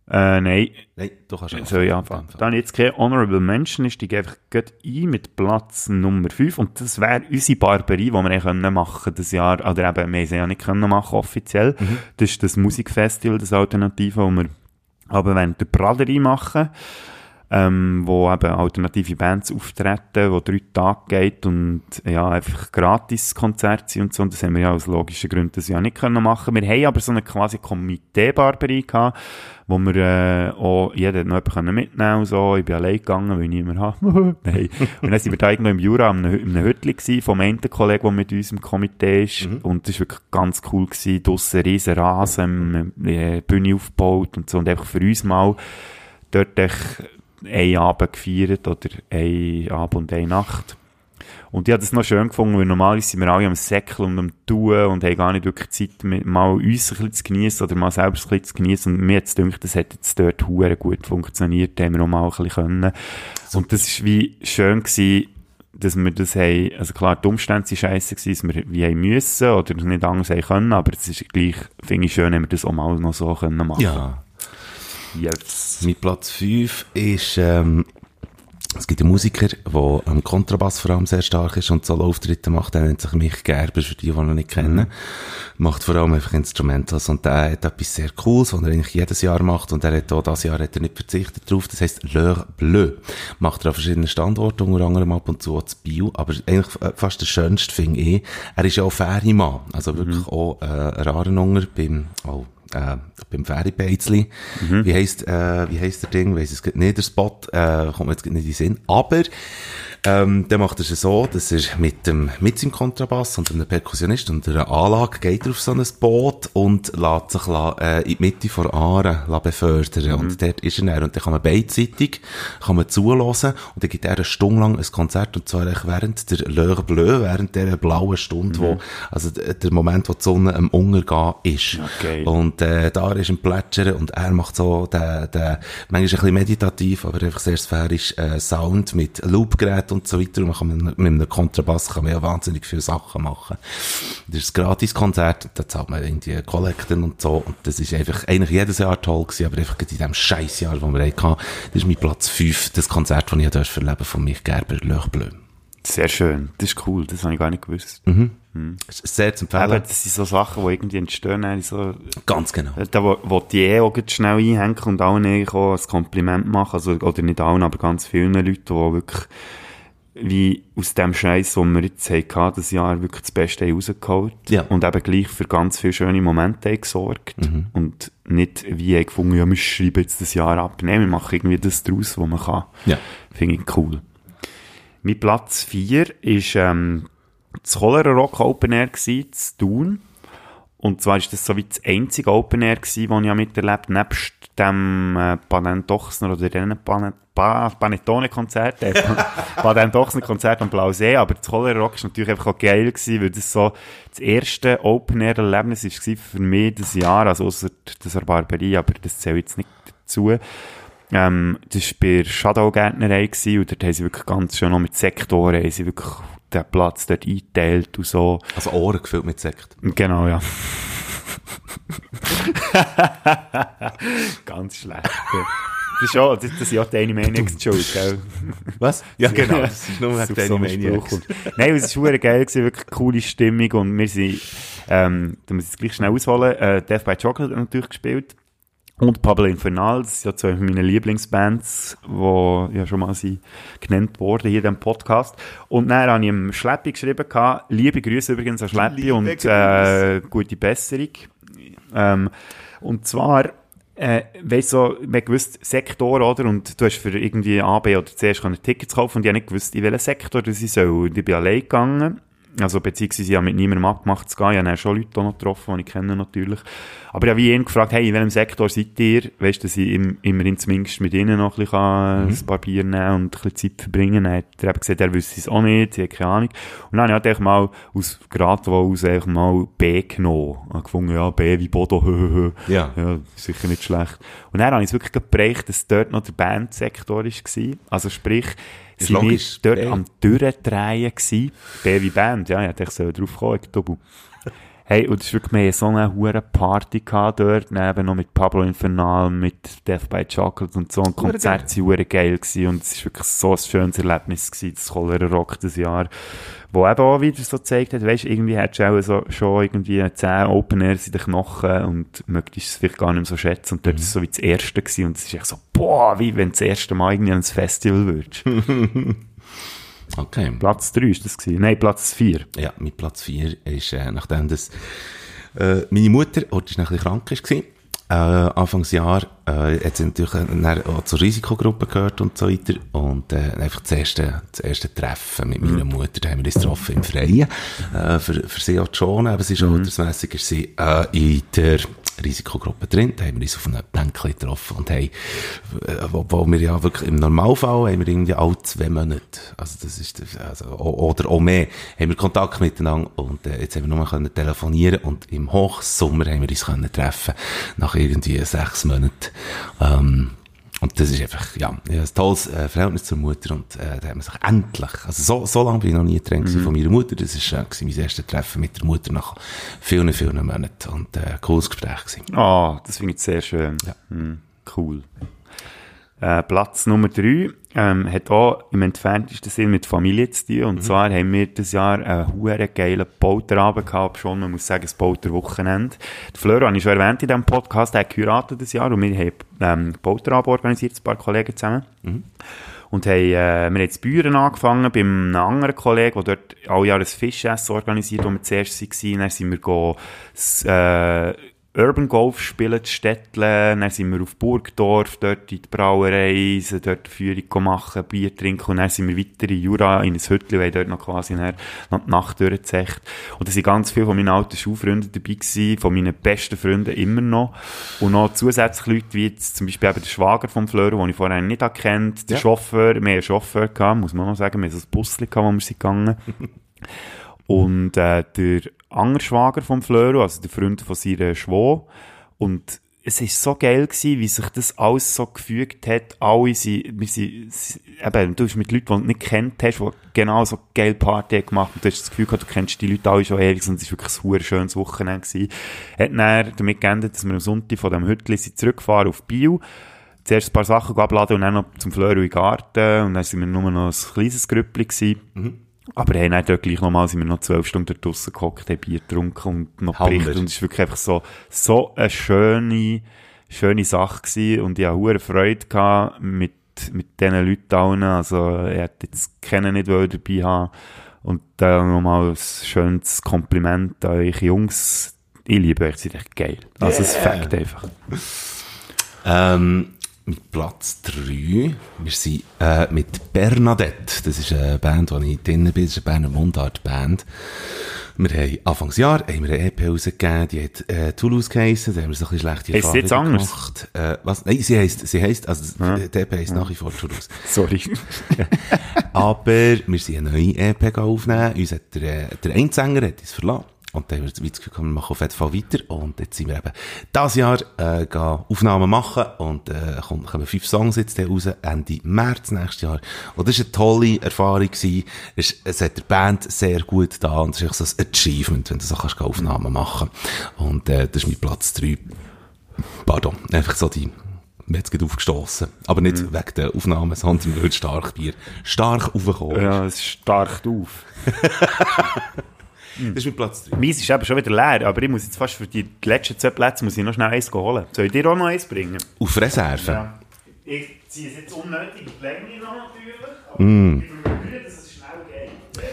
Äh, nein. Nein, du kannst anfangen. Soll ich anfangen? Dann jetzt keine Honorable Mention, ich steige einfach gleich ein mit Platz Nummer 5 und das wäre unsere Barberie, die wir eigentlich können machen das Jahr, oder eben, wir sie ja nicht können machen offiziell. Das ist das Musikfestival, das Alternative, wo wir aber während der Braderie machen, ähm, wo eben alternative Bands auftreten, wo drei Tage geht und ja, einfach gratis Konzerte sind und so. Und das haben wir ja aus logischen Gründen das Jahr nicht können machen. Wir haben aber so eine quasi Komitee-Barberie gehabt, wo wir äh, auch, jeder hat noch jemanden können mitnehmen und so. Ich bin allein gegangen, weil ich niemand habe. Nein. Und dann sind wir da irgendwo im Jura in einem, in einem Hütli gewesen, vom einen Kollegen, der mit uns im Komitee ist. Und das war wirklich ganz cool gewesen. Draussen riesen Rasen, äh, Bühne aufgebaut und so. Und einfach für uns mal dort echt einen Abend gefeiert oder einen Abend und eine Nacht. Und ich habe das noch schön gefunden, weil normalerweise sind wir alle am Säckeln und am Tun und haben gar nicht wirklich Zeit, mal uns ein bisschen zu genießen oder mal selber ein bisschen zu genießen. Und mir hat es gedacht, das hat jetzt dort hure gut funktioniert, haben wir auch mal ein bisschen können. Und das ist wie schön gewesen, dass wir das haben, also klar, die Umstände waren gewesen, dass wir wie haben müssen oder nicht anders haben können, aber es ist gleich, finde ich schön, wenn wir das auch mal noch so können machen. Ja. Yes. Mein Platz 5 ist, ähm, Es gibt einen Musiker, der am Kontrabass vor allem sehr stark ist und Solo-Auftritte macht. Der nennt sich Mich Gerber, für die, die ihn nicht kennen. Macht vor allem einfach Instrumentals und der hat etwas sehr Cooles, was er eigentlich jedes Jahr macht und er hat auch dieses Jahr hat er nicht verzichtet drauf. Das heisst L'Heure Bleu. Macht er an verschiedenen Standorten, unter anderem ab und zu auch zu Bio. Aber eigentlich äh, fast das Schönste finde ich, er ist ja auch Ferienmann. Also wirklich auch äh, ein Rarenunger beim, oh, äh, beim Ferienbeizli. Wie heisst, äh, wie heisst der Ding? Weiss es nicht, der Spot, äh, kommt jetzt nicht in den Sinn. Aber, ähm, der macht es so, dass er mit dem, mit seinem Kontrabass und einem Perkussionist und einer Anlage geht er auf so ein Boot und lässt sich, äh, in die Mitte von Aare befördern. Und dort ist er dann. Und dann kann man beidseitig, kann man zulassen und dann gibt er eine Stunde lang ein Konzert und zwar während der L'Heure Bleu, während der blauen Stunde, wo, also der Moment, wo die Sonne am Untergehen ist. geil. Und äh, da ist ein Plätschern und er macht so den, den manchmal ein bisschen meditativ, aber einfach sehr sphärisch äh, Sound mit Loopgerät und so weiter. Und man kann mit, mit einem Kontrabass kann man ja wahnsinnig viele Sachen machen. Das ist ein Gratis-Konzert, da zahlt man irgendwie Kollekten und so. Und das ist einfach eigentlich jedes Jahr toll gewesen, aber einfach in diesem Scheißjahr, wo wir hatten, das ist mein Platz 5, das Konzert, das ich durfte erleben von mich Gerber, Löch Bleu. Sehr schön. Das ist cool. Das habe ich gar nicht gewusst. Das ist Sehr zu Aber empfehlen. das sind so Sachen, die irgendwie entstehen. So, Ganz genau. da wo, wo die eh auch schnell einhängen und allen auch ein Kompliment machen. Also, oder nicht allen, aber ganz vielen Leuten, die wirklich wie aus dem Scheiß, den wir jetzt hatten, das Jahr wirklich das Beste rausgeholt. Ja. Und eben gleich für ganz viele schöne Momente gesorgt. Mhm. Und nicht wie haben gefunden, ja, wir schreiben jetzt das Jahr ab. Nein, wir machen irgendwie das draus, was man kann. Ja. Finde ich cool. Mein Platz 4 ist ähm, das Cholera Rock Open Air gsi, zu Thun. Und zwar ist das so wie das einzige Open Air das ich miterlebt habe, nebst dem äh, Baden Dochsner oder dem Panet Pa- Panettone-Konzert, äh, Baden Dochsner-Konzert am Blausee. Aber das Cholera Rock ist natürlich einfach auch geil gewesen, weil das so das erste Open Air Erlebnis ist gewesen für mich das Jahr, also ausser das der Barberie, aber das zählt jetzt nicht dazu. Ähm, das war bei Shadow-Gärtnerei gewesen, und dort haben sie wirklich ganz schön noch mit Sektoren, haben sie wirklich den Platz dort eingeteilt und so. Also Ohren gefüllt mit Sekt. Genau, ja. Ganz schlecht. Das ist ja, das, das ist ja die Animaniacs Schuld, gell? Was? Ja, genau. Das ist nur wegen so der einen Maniacs. Spruch kommt. Nein, es war geil, gewesen, wirklich coole Stimmung und wir sind, ähm, da muss ich jetzt gleich schnell ausholen, äh, Death by Chocolate hat natürlich gespielt und Pablo Infernal, das sind ja zwei meiner Lieblingsbands, die ja schon mal sind genannt worden hier diesem Podcast. Und dann habe ich ihm Schleppi geschrieben, gehabt, liebe Grüße übrigens an Schleppi Liebe und äh, gute Besserung. Ähm, und zwar, äh, weißt so, man gewusst, Sektor, oder? Und du hast für irgendwie A, B oder C Tickets kaufen und ich habe nicht gewusst, in welchen Sektor ich soll. Und ich bin allein gegangen. Also, beziehungsweise ich habe mit niemandem abgemacht zu gehen. Ich habe dann schon Leute noch getroffen, die ich kenne natürlich. Aber ich habe wie ihn gefragt, hey, in welchem Sektor seid ihr? Weißt du, dass ich im, immerhin zumindest mit ihnen noch ein bisschen kann, ein paar Bier nehmen und ein bisschen Zeit verbringen. Dann hat er eben gesagt, er wüsste es auch nicht, sie hat keine Ahnung. Und dann habe ich halt mal aus, gerade wo aus einfach mal B genommen. Ich habe gefunden, ja, B wie Bodo, hö. Ja. Ja, sicher nicht schlecht. Und dann habe ich es wirklich geprägt, dass dort noch der Bandsektor war. Also sprich, Sind wir logisch. dort B. am Durchdrehen gewesen. B wie Band, ja, ich hätte so drauf kommen, ich Double. Hey, und es ist wirklich, wir so eine hure Party gehabt dort, neben noch mit Pablo Infernal, mit Death by Chocolate und so, und Konzerte waren hure geil gewesen, und es ist wirklich so ein schönes Erlebnis gewesen, das Cholera Rock das Jahr, wo eben auch wieder so gezeigt hat, weisst, irgendwie hättest du auch so, schon irgendwie 10 Open Airs in den Knochen und möchtest es vielleicht gar nicht mehr so schätzen, und dort ist es so wie das erste gewesen, und es ist echt so, boah, wie wenn du das erste Mal irgendwie an ein Festival würdest. Okay. Platz 3 ist das gewesen, nein, Platz 4. Ja, mein Platz 4 ist, äh, nachdem das, äh, meine Mutter, die ist noch ein bisschen krank war, äh, Anfangsjahr, äh, hat sie natürlich äh, auch zur Risikogruppe gehört und so weiter. Und, äh, einfach das erste, das erste Treffen mit meiner Mutter, da haben wir uns getroffen im Freien, äh, für, für sie auch zu schonen, aber sie ist altersmässig, ist sie, äh, in der Risikogruppe drin, da haben wir uns auf einem Bänkchen getroffen und haben, äh, wo, wo wir ja wirklich im Normalfall haben wir irgendwie alle zwei Monate, also das ist, also, oder auch mehr, haben wir Kontakt miteinander und äh, jetzt haben wir nur können telefonieren und im Hochsommer haben wir uns können treffen, nach irgendwie sechs Monaten. Ähm, und das ist einfach, ja, ein tolles äh, Verhältnis zur Mutter und äh, da haben wir sich endlich, also so, so lange bin ich noch nie getrennt gewesen von meiner Mutter, das ist schön gewesen, mein erstes Treffen mit der Mutter nach vielen, vielen Monaten und äh, cooles Gespräch gewesen. Ah, das finde ich sehr schön. Ja. Hm, cool. Äh, Platz Nummer 3 ähm, hat auch im entferntesten Sinn mit Familie zu tun. Und zwar haben wir dieses Jahr einen huere geilen Polterabend gehabt, schon, man muss sagen, das Polterwochenende. Der Fleur, habe ich schon erwähnt in diesem Podcast, der hat geheiratet dieses Jahr und wir haben ähm, Polterabend organisiert, ein paar Kollegen zusammen. Und haben, äh, wir haben jetzt Büren angefangen bei einem anderen Kollegen, der dort alle Jahre ein Fischessen organisiert, wo wir zuerst waren. Dann sind wir go, äh, Urban Golf spielen, zu Städtle. Dann sind wir auf Burgdorf, dort in die Brauerei, dort Führung machen, Bier trinken. Und dann sind wir weiter in Jura, in ein Hütchen, weil dort noch quasi noch die Nacht durchgezecht. Und da sind ganz viele von meinen alten Schulfreunden dabei gewesen, von meinen besten Freunden immer noch. Und noch zusätzlich Leute, wie jetzt zum Beispiel eben der Schwager vom Fleur, den ich vorher nicht kennt, der Ja. Chauffeur, einen Chauffeur gehabt, muss man noch sagen, wir haben so ein Busli gehabt, wo wir sind gegangen. Und äh, der andere Schwager vom Fleur, also der Freund von seiner Schwo. Und es ist so geil gewesen, wie sich das alles so gefügt hat. Alle sind, wir sind, eben, du hast mit Leuten, die du nicht kennt hast, die genau so geil Party haben gemacht und du hast das Gefühl gehabt, du kennst die Leute alle schon ewig und es war wirklich ein schönes Wochenende gewesen. Hat dann damit geendet, dass wir am Sonntag von dem Hütli sind zurückgefahren auf Biel. Zuerst ein paar Sachen abladen und dann noch zum Fleur in den Garten und dann sind wir nur noch ein kleines Grüppli gewesen. Aber hey, dann dort gleich nochmal sind wir noch zwölf Stunden draussen gehockt, haben Bier getrunken und noch berichtet. Und es war wirklich einfach so, so eine schöne, schöne Sache gewesen. Und ich hatte hohe Freude gehabt mit, mit diesen Leuten allen. Also, ich hätte jetzt keinen nicht wollen dabei haben. Und dann nochmal ein schönes Kompliment an euch Jungs. Ich liebe euch, ihr seid echt geil. Also, es fängt einfach. Ähm, mit Platz 3, wir sind äh, mit Bernadette, das ist eine Band, wo ich drin bin, das ist eine Berner Mundart-Band. Wir haben Anfangsjahr haben wir eine EP rausgegeben, die hat äh, Toulouse geheissen, da haben wir so ein bisschen schlechte sie jetzt Erfahrungen anders? gemacht. Äh, was? Nein, sie heisst, sie heisst, also die EP heisst nach wie vor Toulouse. Sorry. Aber wir sind eine neue EP aufnehmen. Uns hat der, der Einsänger hat uns verlassen. Und dann haben wir das Gefühl, gehabt, wir machen auf jeden Fall weiter. Und jetzt sind wir eben dieses Jahr äh, gehen Aufnahmen machen. Und äh, kommen, kommen fünf Songs jetzt raus, Ende März nächstes Jahr. Und das war eine tolle Erfahrung. Gewesen. Es, es hat der Band sehr gut da. Und es ist so ein Achievement, wenn du so kannst Aufnahmen machen Und äh, das ist mein Platz drei. Pardon, einfach so die mir jetzt gerade aufgestossen. Aber nicht wegen der Aufnahmen, sondern weil das Starkbier stark aufgekommen ist. ja, es starkt auf. Das ist mein Platz 3. Meins ist eben schon wieder leer, aber ich muss jetzt fast für die letzten zwei Plätze muss ich noch schnell eins holen. Soll ich dir auch noch eins bringen? Auf Reserve? Ich ziehe es jetzt unnötig in die Länge noch natürlich, aber mm. ich müde, dass es schnell geht.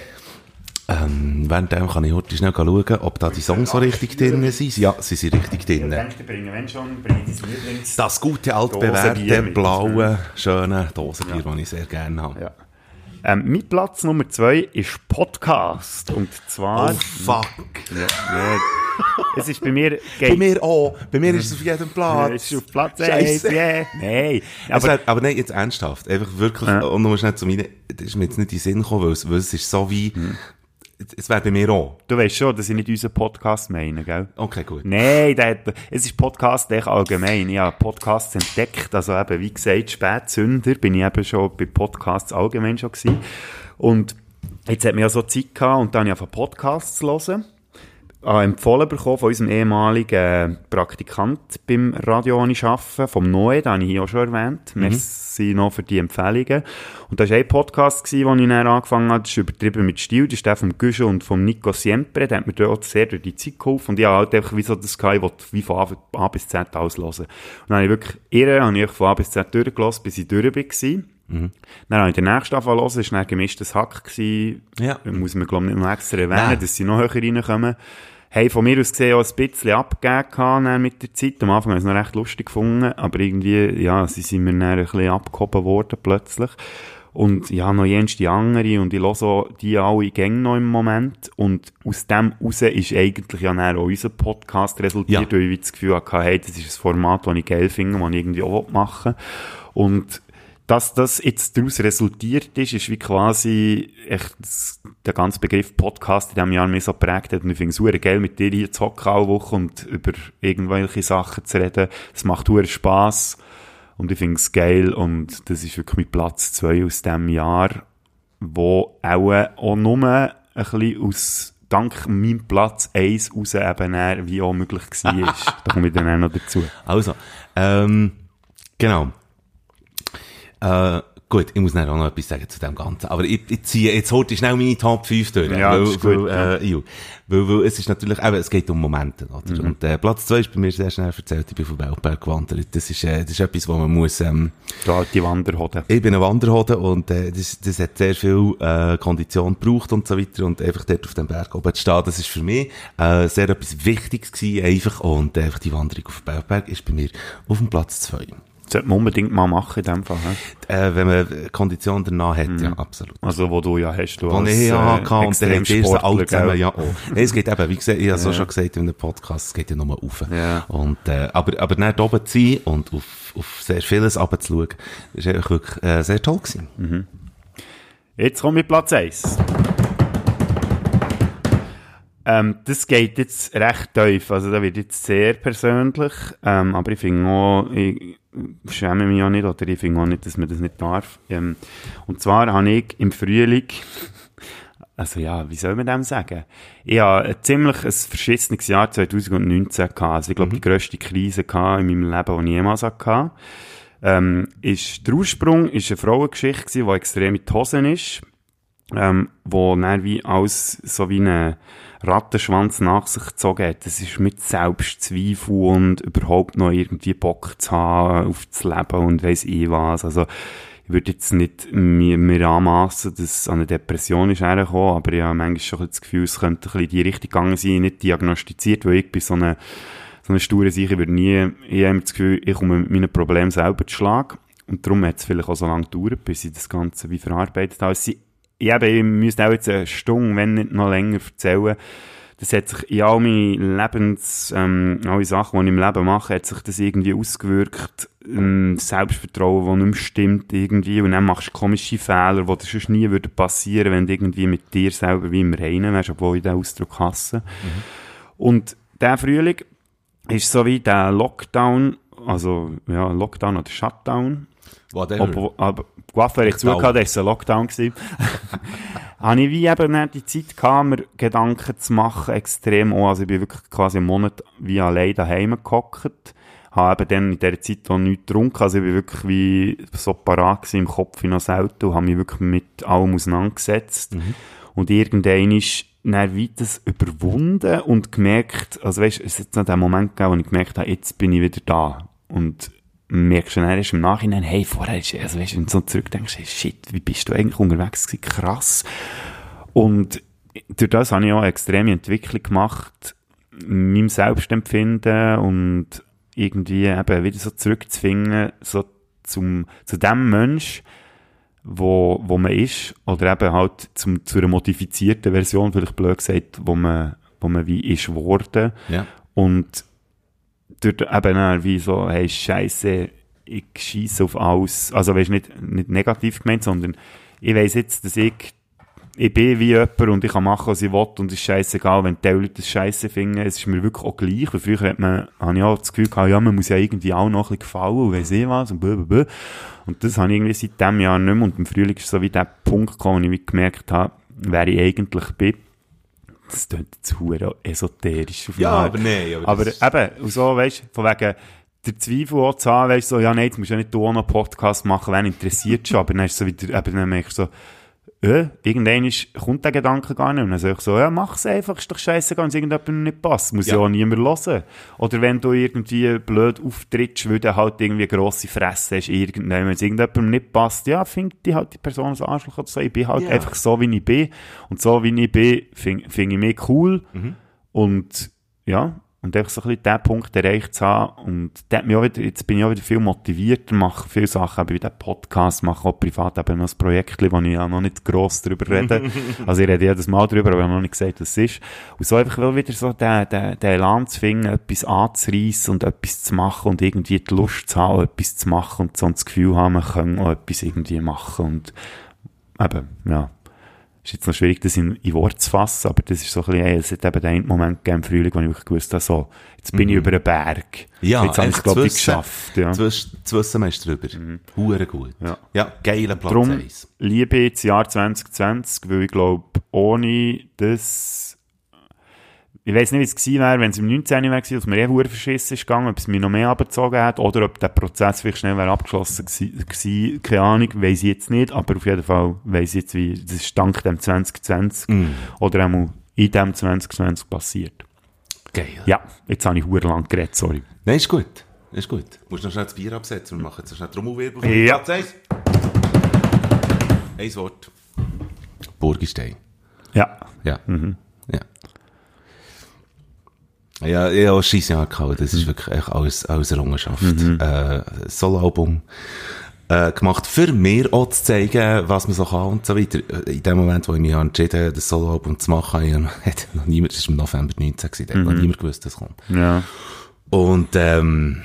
Ähm, währenddem kann ich heute schnell schauen, ob da die Songs so richtig drin sind. Ja, sie sind richtig Ich drin. Das gute, altbewährte, mit. blaue, schöne Dosenbier, das ich sehr gerne habe. Ja. Ähm, mein Platz Nummer zwei ist Podcast. Und zwar... Oh, fuck. Ja, ja. es ist bei mir... Bei mir auch. Bei mir ist es auf jedem Platz. Es ist auf Platz Scheisse. 1, yeah. Nein. Aber, wär, aber nein, jetzt ernsthaft. Einfach wirklich, und nur schnell zu meinen, das ist mir jetzt nicht in den Sinn gekommen, weil es, weil es ist so wie, es wäre bei mir auch. du weißt schon, dass ich nicht unseren Podcast meine, gell? Okay, gut. Nein, der hat, es ist Podcast echt allgemein. Ich habe Podcasts entdeckt. Also eben, wie gesagt, Spätsünder bin ich eben schon bei Podcasts allgemein schon gewesen. Und jetzt hat mir ja so Zeit gehabt und dann habe ich Podcasts zu hören. Äh, empfohlen bekommen von unserem ehemaligen äh, Praktikant beim Radio, wo ich arbeite, vom Noe, den habe ich hier auch schon erwähnt. Merci noch für die Empfehlungen. Und das war ein Podcast, gewesen, wo ich dann angefangen habe, das ist übertrieben mit Stil, das ist der vom Güsche und vom Nico Siempre, der hat mir dort sehr durch die Zeit geholfen und ich habe halt einfach wie so das gehabt, ich wollte wie von A, bis Z alles hören. Und dann habe ich wirklich irre, habe ich von A bis Z durchgelassen, bis ich durch war. Dann habe ich den nächsten hören, das war dann gemischtes Hack. Gewesen. Ja. Muss man, glaube ich, nicht noch extra erwähnen, Nein. dass sie noch höher reinkommen. Haben von mir aus gesehen auch ein bisschen abgegeben mit der Zeit. Am Anfang habe ich es noch recht lustig gefunden, aber irgendwie, ja, sie sind mir dann ein bisschen abgehoben worden plötzlich. Und ja, noch jens die andere und ich höre so die alle Gänge noch im Moment. Und aus dem raus ist eigentlich ja auch unser Podcast resultiert, Ja. weil ich das Gefühl hatte, hey, das ist ein Format, das ich geil finde, das ich irgendwie auch machen will. Und dass das jetzt daraus resultiert ist, ist wie quasi echt das, der ganze Begriff Podcast in diesem Jahr mir so geprägt hat. Und ich finde es super geil, mit dir hier zu hocken alle Woche und über irgendwelche Sachen zu reden. Es macht super Spass und ich finde es geil und das ist wirklich mein Platz zwei aus diesem Jahr, wo auch, auch nur ein bisschen aus dank meinem Platz eins raus eben wie auch möglich war. da komme ich dann auch noch dazu. Also, ähm, genau. Äh, gut, ich muss nachher auch noch etwas sagen zu dem Ganzen. Aber ich, ich ziehe jetzt heute schnell meine Top 5 durch. Ja, weil, gut, weil, ja. Äh, weil, weil, es ist natürlich, eben, es geht um Momente, oder? Mhm. Und äh, Platz 2 ist bei mir sehr schnell erzählt, ich bin von Weltberg gewandert. Das ist, äh, das ist etwas, wo man muss... Ähm, da, die Wanderhoden. Ich bin ein Wanderhoden und äh, das, das hat sehr viel äh, Kondition gebraucht und so weiter. Und einfach dort auf dem Berg oben zu stehen, das ist für mich äh, sehr etwas Wichtiges gewesen, einfach. Und äh, einfach die Wanderung auf Weltberg ist bei mir auf dem Platz 2 sollte man unbedingt mal machen in dem Fall. Äh, wenn man Kondition danach hat, ja, absolut. Also, wo du ja hast. Du als, ich ja äh, hatte und dann Extremsportler, alle zusammen ja auch. Nein, es geht eben, wie gesagt, ich habe es auch schon gesagt in einem Podcast, es geht ja nur auf. Ja. Und, äh, aber, aber dann oben zu sein und auf, auf sehr vieles runterzuschauen, ist eigentlich wirklich äh, sehr toll gewesen. Jetzt komme ich Platz 1. Ähm, das geht jetzt recht tief, also da wird jetzt sehr persönlich, ähm, aber ich finde auch, ich schäme mich auch nicht, oder ich finde auch nicht, dass man das nicht darf. Ähm, und zwar habe ich im Frühling, also ja, wie soll man dem sagen? Ich habe ein ziemlich ein verschissenes Jahr 2019 gehabt, also ich glaube die grösste Krise in meinem Leben, die ich jemals hatte. Ähm, ist, der Ursprung ist eine Frauengeschichte gewesen, die extrem in die Hosen ist ähm, wo dann wie alles so wie ein Rattenschwanz nach sich gezogen hat. Das ist mit Selbstzweifel und überhaupt noch irgendwie Bock zu haben auf das Leben und weiss ich was. Also, ich würde jetzt nicht mir, mir anmassen, dass an eine Depression ist hergekommen, aber ich habe manchmal schon das Gefühl, es könnte ein bisschen die Richtung gegangen sein, nicht diagnostiziert, weil ich bin so eine, so eine sture Sache, ich würde nie, ich habe das Gefühl, ich komme mit meinen Problemen selber zu Schlag. Und darum hat es vielleicht auch so lange gedauert, bis ich das Ganze wie verarbeitet habe. Es sind ich eben, ich müsste auch jetzt eine Stunde, wenn nicht noch länger erzählen. Das hat sich in all meine Lebens, ähm, alle Sachen, die ich im Leben mache, hat sich das irgendwie ausgewirkt. Ähm, Selbstvertrauen, das nicht mehr stimmt irgendwie. Und dann machst du komische Fehler, die dir sonst nie würden passieren, wenn du irgendwie mit dir selber wie im Reinen wärst, obwohl ich den Ausdruck hasse. Und der Frühling ist so wie der Lockdown, also, ja, Lockdown oder Shutdown. Whatever. Obwohl, aber Coiffeur hat Lockdown. zugehört, das war ein Lockdown. Habe ich wie eben die Zeit gehabt, mir Gedanken zu machen, extrem auch. Also ich bin wirklich quasi einen Monat wie allein daheim gehockt. Habe eben dann in dieser Zeit auch nichts getrunken. Also ich bin wirklich wie so parat im Kopf wie noch selten und habe mich wirklich mit allem auseinandergesetzt. Und irgendwann ist dann wie das überwunden und gemerkt, also weißt, es hat noch den Moment gegeben, wo ich gemerkt habe, jetzt bin ich wieder da. Und merkst du dann erst im Nachhinein, hey, vorher ist, also weißt, wenn du so zurückdenkst, hey, shit, wie bist du eigentlich unterwegs gewesen? Krass. Und durch das habe ich auch eine extreme Entwicklung gemacht, in meinem Selbstempfinden und irgendwie eben wieder so zurückzufinden, so zum, zu dem Mensch, wo, wo man ist, oder eben halt zum, zu einer modifizierten Version, vielleicht blöd gesagt, wo man, wo man wie ist worden. Ja. Und durch eben wie so, hey, Scheiße, ich schieße auf alles. Also, weißt nicht, nicht negativ gemeint, sondern ich weiss jetzt, dass ich, ich bin wie jemand und ich kann machen, was ich will und es ist scheißegal, wenn die Leute das Scheiße finden. Es ist mir wirklich auch gleich, weil früher hat man, habe ich auch das Gefühl gehabt, ja, man muss ja irgendwie auch noch ein bisschen gefallen und weiss ich was und blablabla. Und das habe ich irgendwie seit dem Jahr nicht mehr und im Frühling ist so wie der Punkt gekommen, wo ich gemerkt habe, wer ich eigentlich bin. Das klingt jetzt hure esoterisch auf Ja, aber nee, aber Aber eben, so, weißt du, von wegen, der Zweifel auch zu haben, weißt du, so, ja, nein, jetzt musst du ja nicht du auch noch einen Podcast machen, wen interessiert schon, aber dann ist so wieder, eben, dann merkst du so, äh, irgendwann ist, kommt der Gedanke gar nicht. Und dann sag ich so, ja, mach's einfach, ist doch scheißegal, wenn es irgendjemandem nicht passt. Muss ja. Ja. auch niemand hören. Oder wenn du irgendwie blöd auftrittst, weil du halt irgendwie grosse Fresse hast, irgendwann, wenn es irgendjemandem nicht passt, ja, findet die halt die Person als Arschloch oder so. Ich bin halt Ja. einfach so, wie ich bin. Und so, wie ich bin, finde find ich mich cool. Und, ja, und einfach so ein bisschen den Punkt erreicht zu haben. Und der hat mich auch wieder, jetzt bin ich auch wieder viel motivierter, mache viele Sachen, eben wie den Podcast, mache auch privat eben noch ein Projekt, wo ich ja noch nicht gross drüber rede. also ich rede jedes Mal drüber, aber ich habe noch nicht gesagt, was es ist. Und so einfach wieder so den, den, den Elan zu finden, etwas anzureissen und etwas zu machen und irgendwie die Lust zu haben, etwas zu machen und so das Gefühl haben, man kann auch etwas irgendwie machen und eben, ja. Ist jetzt noch schwierig, das in, in Wort zu fassen, aber das ist so ein bisschen, ey, es hat eben den Moment gegeben im Frühling, wo ich wirklich gewusst habe, so, jetzt bin ich über den Berg. Ja, jetzt habe ich es, glaube ich, geschafft. Ja. Zu, zu wissen, man ist drüber. Hure gut. Ja. ja geiler Platz Darum 1. liebe ich das Jahr 2020, weil ich glaube, ohne das ich weiß nicht, wie es gewesen wäre, wenn es im 19. wäre, dass mir eh hure verschissen ist gegangen, ob es mir noch mehr abgezogen hat, oder ob der Prozess vielleicht schnell wäre abgeschlossen gewesen, keine Ahnung, weiß ich jetzt nicht, aber auf jeden Fall weiß ich jetzt, wie, das ist dank dem 2020, oder einmal in dem 2020 passiert. Geil. Ja, jetzt habe ich hure lang geredet, sorry. Nein, ist gut. Ist gut. Du musst noch schnell das Bier absetzen. Wir machen jetzt noch schnell Trommelwirbel. Ja. Platz eins. Ein Wort. Burgistein. Ja. Ja. Ja. Ja, ja, auch scheiß Jahr gehabt. Das ist wirklich echt alles, alles Errungenschaft. Äh, Soloalbum. Äh, gemacht, für mir auch zu zeigen, was man so kann und so weiter. Äh, In dem Moment, wo ich mich entschieden habe, das Soloalbum zu machen, hat noch niemand, das war im November 19 gewesen, hat noch niemand gewusst, dass es kommt. Ja. Und, ähm,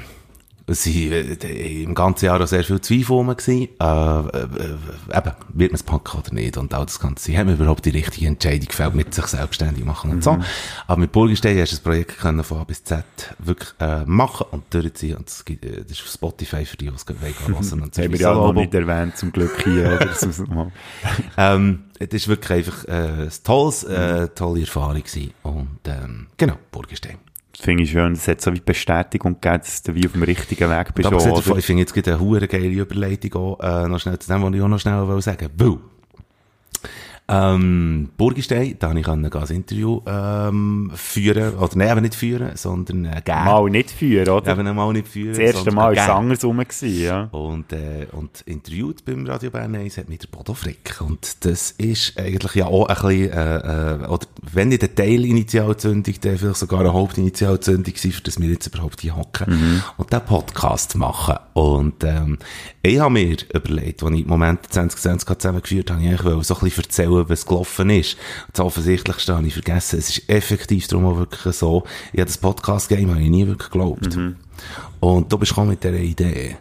sie, äh, im ganzen Jahr auch sehr viel Zweifel rum gewesen, äh, äh, äh, eben, wird man es packen oder nicht und all das Ganze. Sie haben überhaupt die richtige Entscheidung gefällt, mit sich selbstständig machen und so. Aber mit Burgenstein hast du das Projekt können von A bis Z wirklich, äh, machen und durchziehen und das, gibt, äh, das ist auf Spotify für die, die es hören wollen. Und haben wir ja noch nicht erwähnt, zum Glück hier. Oder ähm, es ist wirklich einfach äh, ein tolles, äh, tolle Erfahrung gewesen. Und ähm, genau, Burgenstein. Finde ich schön. Das hat so wie Bestätigung gegeben, dass du wie auf dem richtigen Weg bist. Aber oder? ich finde jetzt gerade eine hure geile Überleitung auch, äh, noch schnell zu dem, was ich auch noch schnell will sagen will. Ähm, Burgistein, da habe ich ein Interview ähm, führen, oder nein, eben nicht führen, sondern äh, geben. Mal nicht führen, oder? Eben mal nicht führen. das erste Mal war es andersrum. Gewesen, ja. Und, äh, und interviewt beim Radio Bern 1 hat mich der Bodo Frick. Und das ist eigentlich ja auch ein bisschen, äh, äh, oder wenn nicht eine Teilinitialzündung, dann vielleicht sogar eine Hauptinitialzündung gewesen, für das wir jetzt überhaupt hier hocken und den Podcast machen. Und ähm, ich habe mir überlegt, als ich im Moment 2020 zusammengeführt habe, ich wollte so ein bisschen erzählen, was gelaufen ist. Und das Offensichtlichste habe ich vergessen. Es ist effektiv darum auch wirklich so, ich habe das Podcast-Game habe ich nie wirklich geglaubt. Und du bist gekommen mit dieser Idee.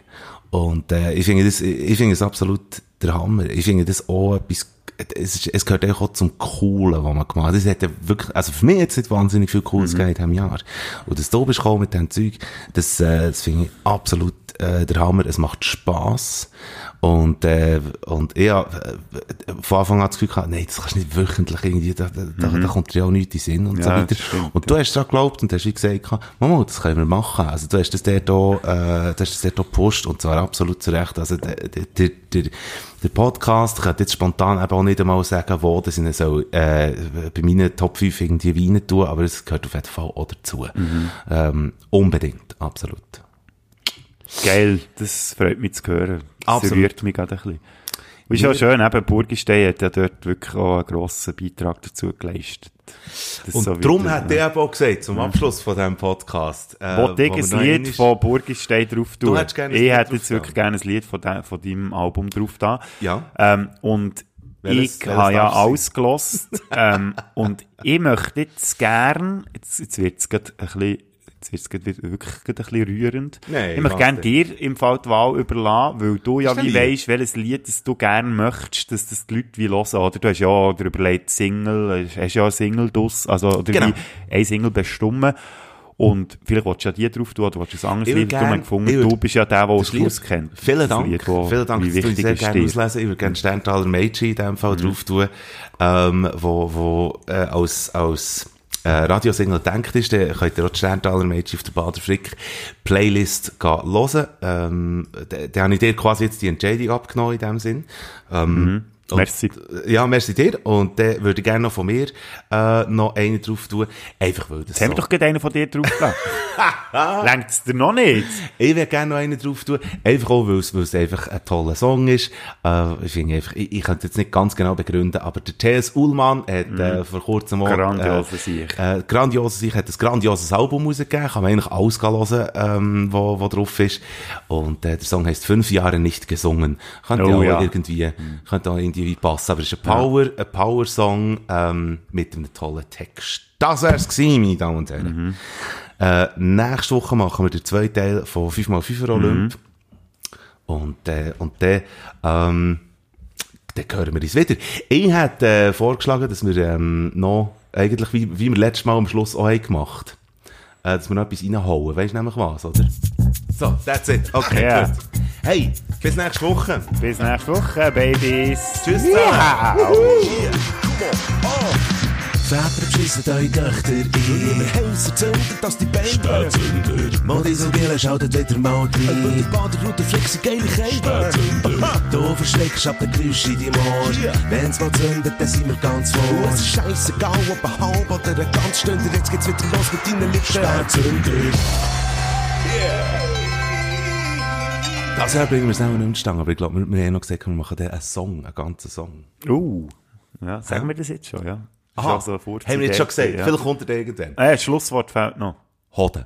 Und äh, ich finde das, ich finde es absolut der Hammer. Ich finde das auch etwas, es, ist, es gehört auch zum Coolen, was man gemacht hat. Es hat ja wirklich, also für mich jetzt nicht wahnsinnig viel Cooles gegeben in diesem Jahr. Und dass du bist gekommen mit diesem Zeug, das, äh, das finde ich absolut äh, der Hammer. Es macht Spass. Und, äh, und ich habe äh, von Anfang an das Gefühl gehabt, nein, das kannst du nicht wöchentlich irgendwie, da, da, da, da kommt dir ja auch nichts in Sinn und so Ja, weiter. das stimmt, und du hast daran geglaubt und hast wie gesagt, Mama, das können wir machen. Also du hast das dort auch, äh, du hast das dort auch gepusht und zwar absolut zu Recht. Also der, der, der, der Podcast, ich könnte jetzt spontan eben auch nicht einmal sagen, wo das in so, äh, bei meinen Top 5 irgendwie Weine tun, aber es gehört auf jeden Fall auch dazu. Ähm, unbedingt, absolut. Geil, das freut mich zu hören. Das Absolut. rührt mich gerade ein bisschen. Und ist auch schön, eben Burgistein hat ja dort wirklich auch einen grossen Beitrag dazu geleistet. Und so darum hat der eben auch gesagt, zum Abschluss von diesem Podcast, äh, Wollte ich ein Lied einmal- von Burgistein drauf tun? hättest gerne ich hätte jetzt wirklich gerne ein Lied von, de, von deinem Album drauf da. Ja. Ähm, und Welches- ich welches habe ja darf sein? ausgelost ähm, und ich möchte jetzt gern, jetzt, jetzt wird es gerade ein bisschen, jetzt gerade wieder wirklich ein bisschen rührend. Nein, ich möchte gerne dir im Fall die Wahl überlassen, weil du ja wie weisst, welches Lied das du gerne möchtest, dass das die Leute wie hören, oder? Du hast ja dir überlegt, Single, hast ja eine Single dus, also, oder Genau. wie eine Single bestimmen. Und vielleicht willst du ja die drauf tun, oder willst du ein anderes Lied. Gern- hast gefunden, ich würd- du bist ja der, der Das es auskennt. Vielen Dank. Lied, wo- Vielen Dank, wie tue ich wichtig sehr gerne. Mhm. auslesen. Ich würde gerne Sterntaler Mädchen in dem Fall drauf tun, ähm, wo, wo äh, als, als äh, Radiosingle denkt ist, dann könnt ihr auch die Sterntaler Mädchen auf der Bader Frick Playlist gehen hören. Ähm, da, da habe ich dir quasi jetzt die Entscheidung abgenommen in dem Sinn. Ähm, und- Mhm. Merci. Ja, merci dir. Und dann würde ich gerne noch von mir äh, noch einen drauf tun. Einfach weil das Jetzt haben wir so- doch gerade einen von dir draufgelassen. Längt es dir noch nicht? Ich würde gerne noch einen drauf tun. Einfach auch, weil es, einfach ein toller Song ist. Äh, ich finde einfach, ich, ich könnte jetzt nicht ganz genau begründen, aber der T.S. Ullmann hat äh, vor kurzem auch, Grandioser äh, Sieg. Äh, grandioser Sieg, hat ein grandioses Album rausgegeben. Kann man eigentlich alles hören, ähm, wo, wo drauf ist. Und äh, der Song heißt Fünf Jahre nicht gesungen. Könnte Oh, auch ja. irgendwie, könnte auch irgendwie passen. Aber es ist ein Power, ein Power-Song, ähm, mit einem tollen Text. Das wär's gewesen, meine Damen und Herren. Äh, nächste Woche machen wir den zweiten Teil von 5x5 Olymp. Und, äh, und dann, ähm, dann hören wir uns wieder. Ich hätte äh, vorgeschlagen, dass wir ähm, noch, eigentlich wie, wie wir letztes Mal am Schluss auch haben gemacht äh, dass wir noch etwas reinhauen. Weißt du nämlich was, oder? So, that's it. Okay, Ja. gut. Hey, bis nächste Woche. Bis nächste Woche, Babys. Tschüss zusammen. Väter beschissen eure Töchter ein. Wir Häuser zünden, dass die Beine Spätzünder, Modisogele schaltet wieder mal rein. Weil der Baderroute flexi geile Käfer. Du verschreckst ab den Geräusch in deinem Ohr. Wenn's mal zündet, dann sind wir ganz vor. Es ist scheissegal, ob ein halb oder ein ganz Stunde. Jetzt geht's wieder los mit deinen Lippen. Spätzünder, Das Jahr bringen wir es nicht mehr stangen, aber ich glaube, wir, wir haben noch gesagt, wir machen einen Song, einen ganzen Song. Uh, ja, sagen wir das jetzt schon, ja? Das auch so haben wir jetzt schon gesagt. Ja. Vielleicht kommt er irgendwann. Äh, das Schlusswort fehlt noch. Hoden.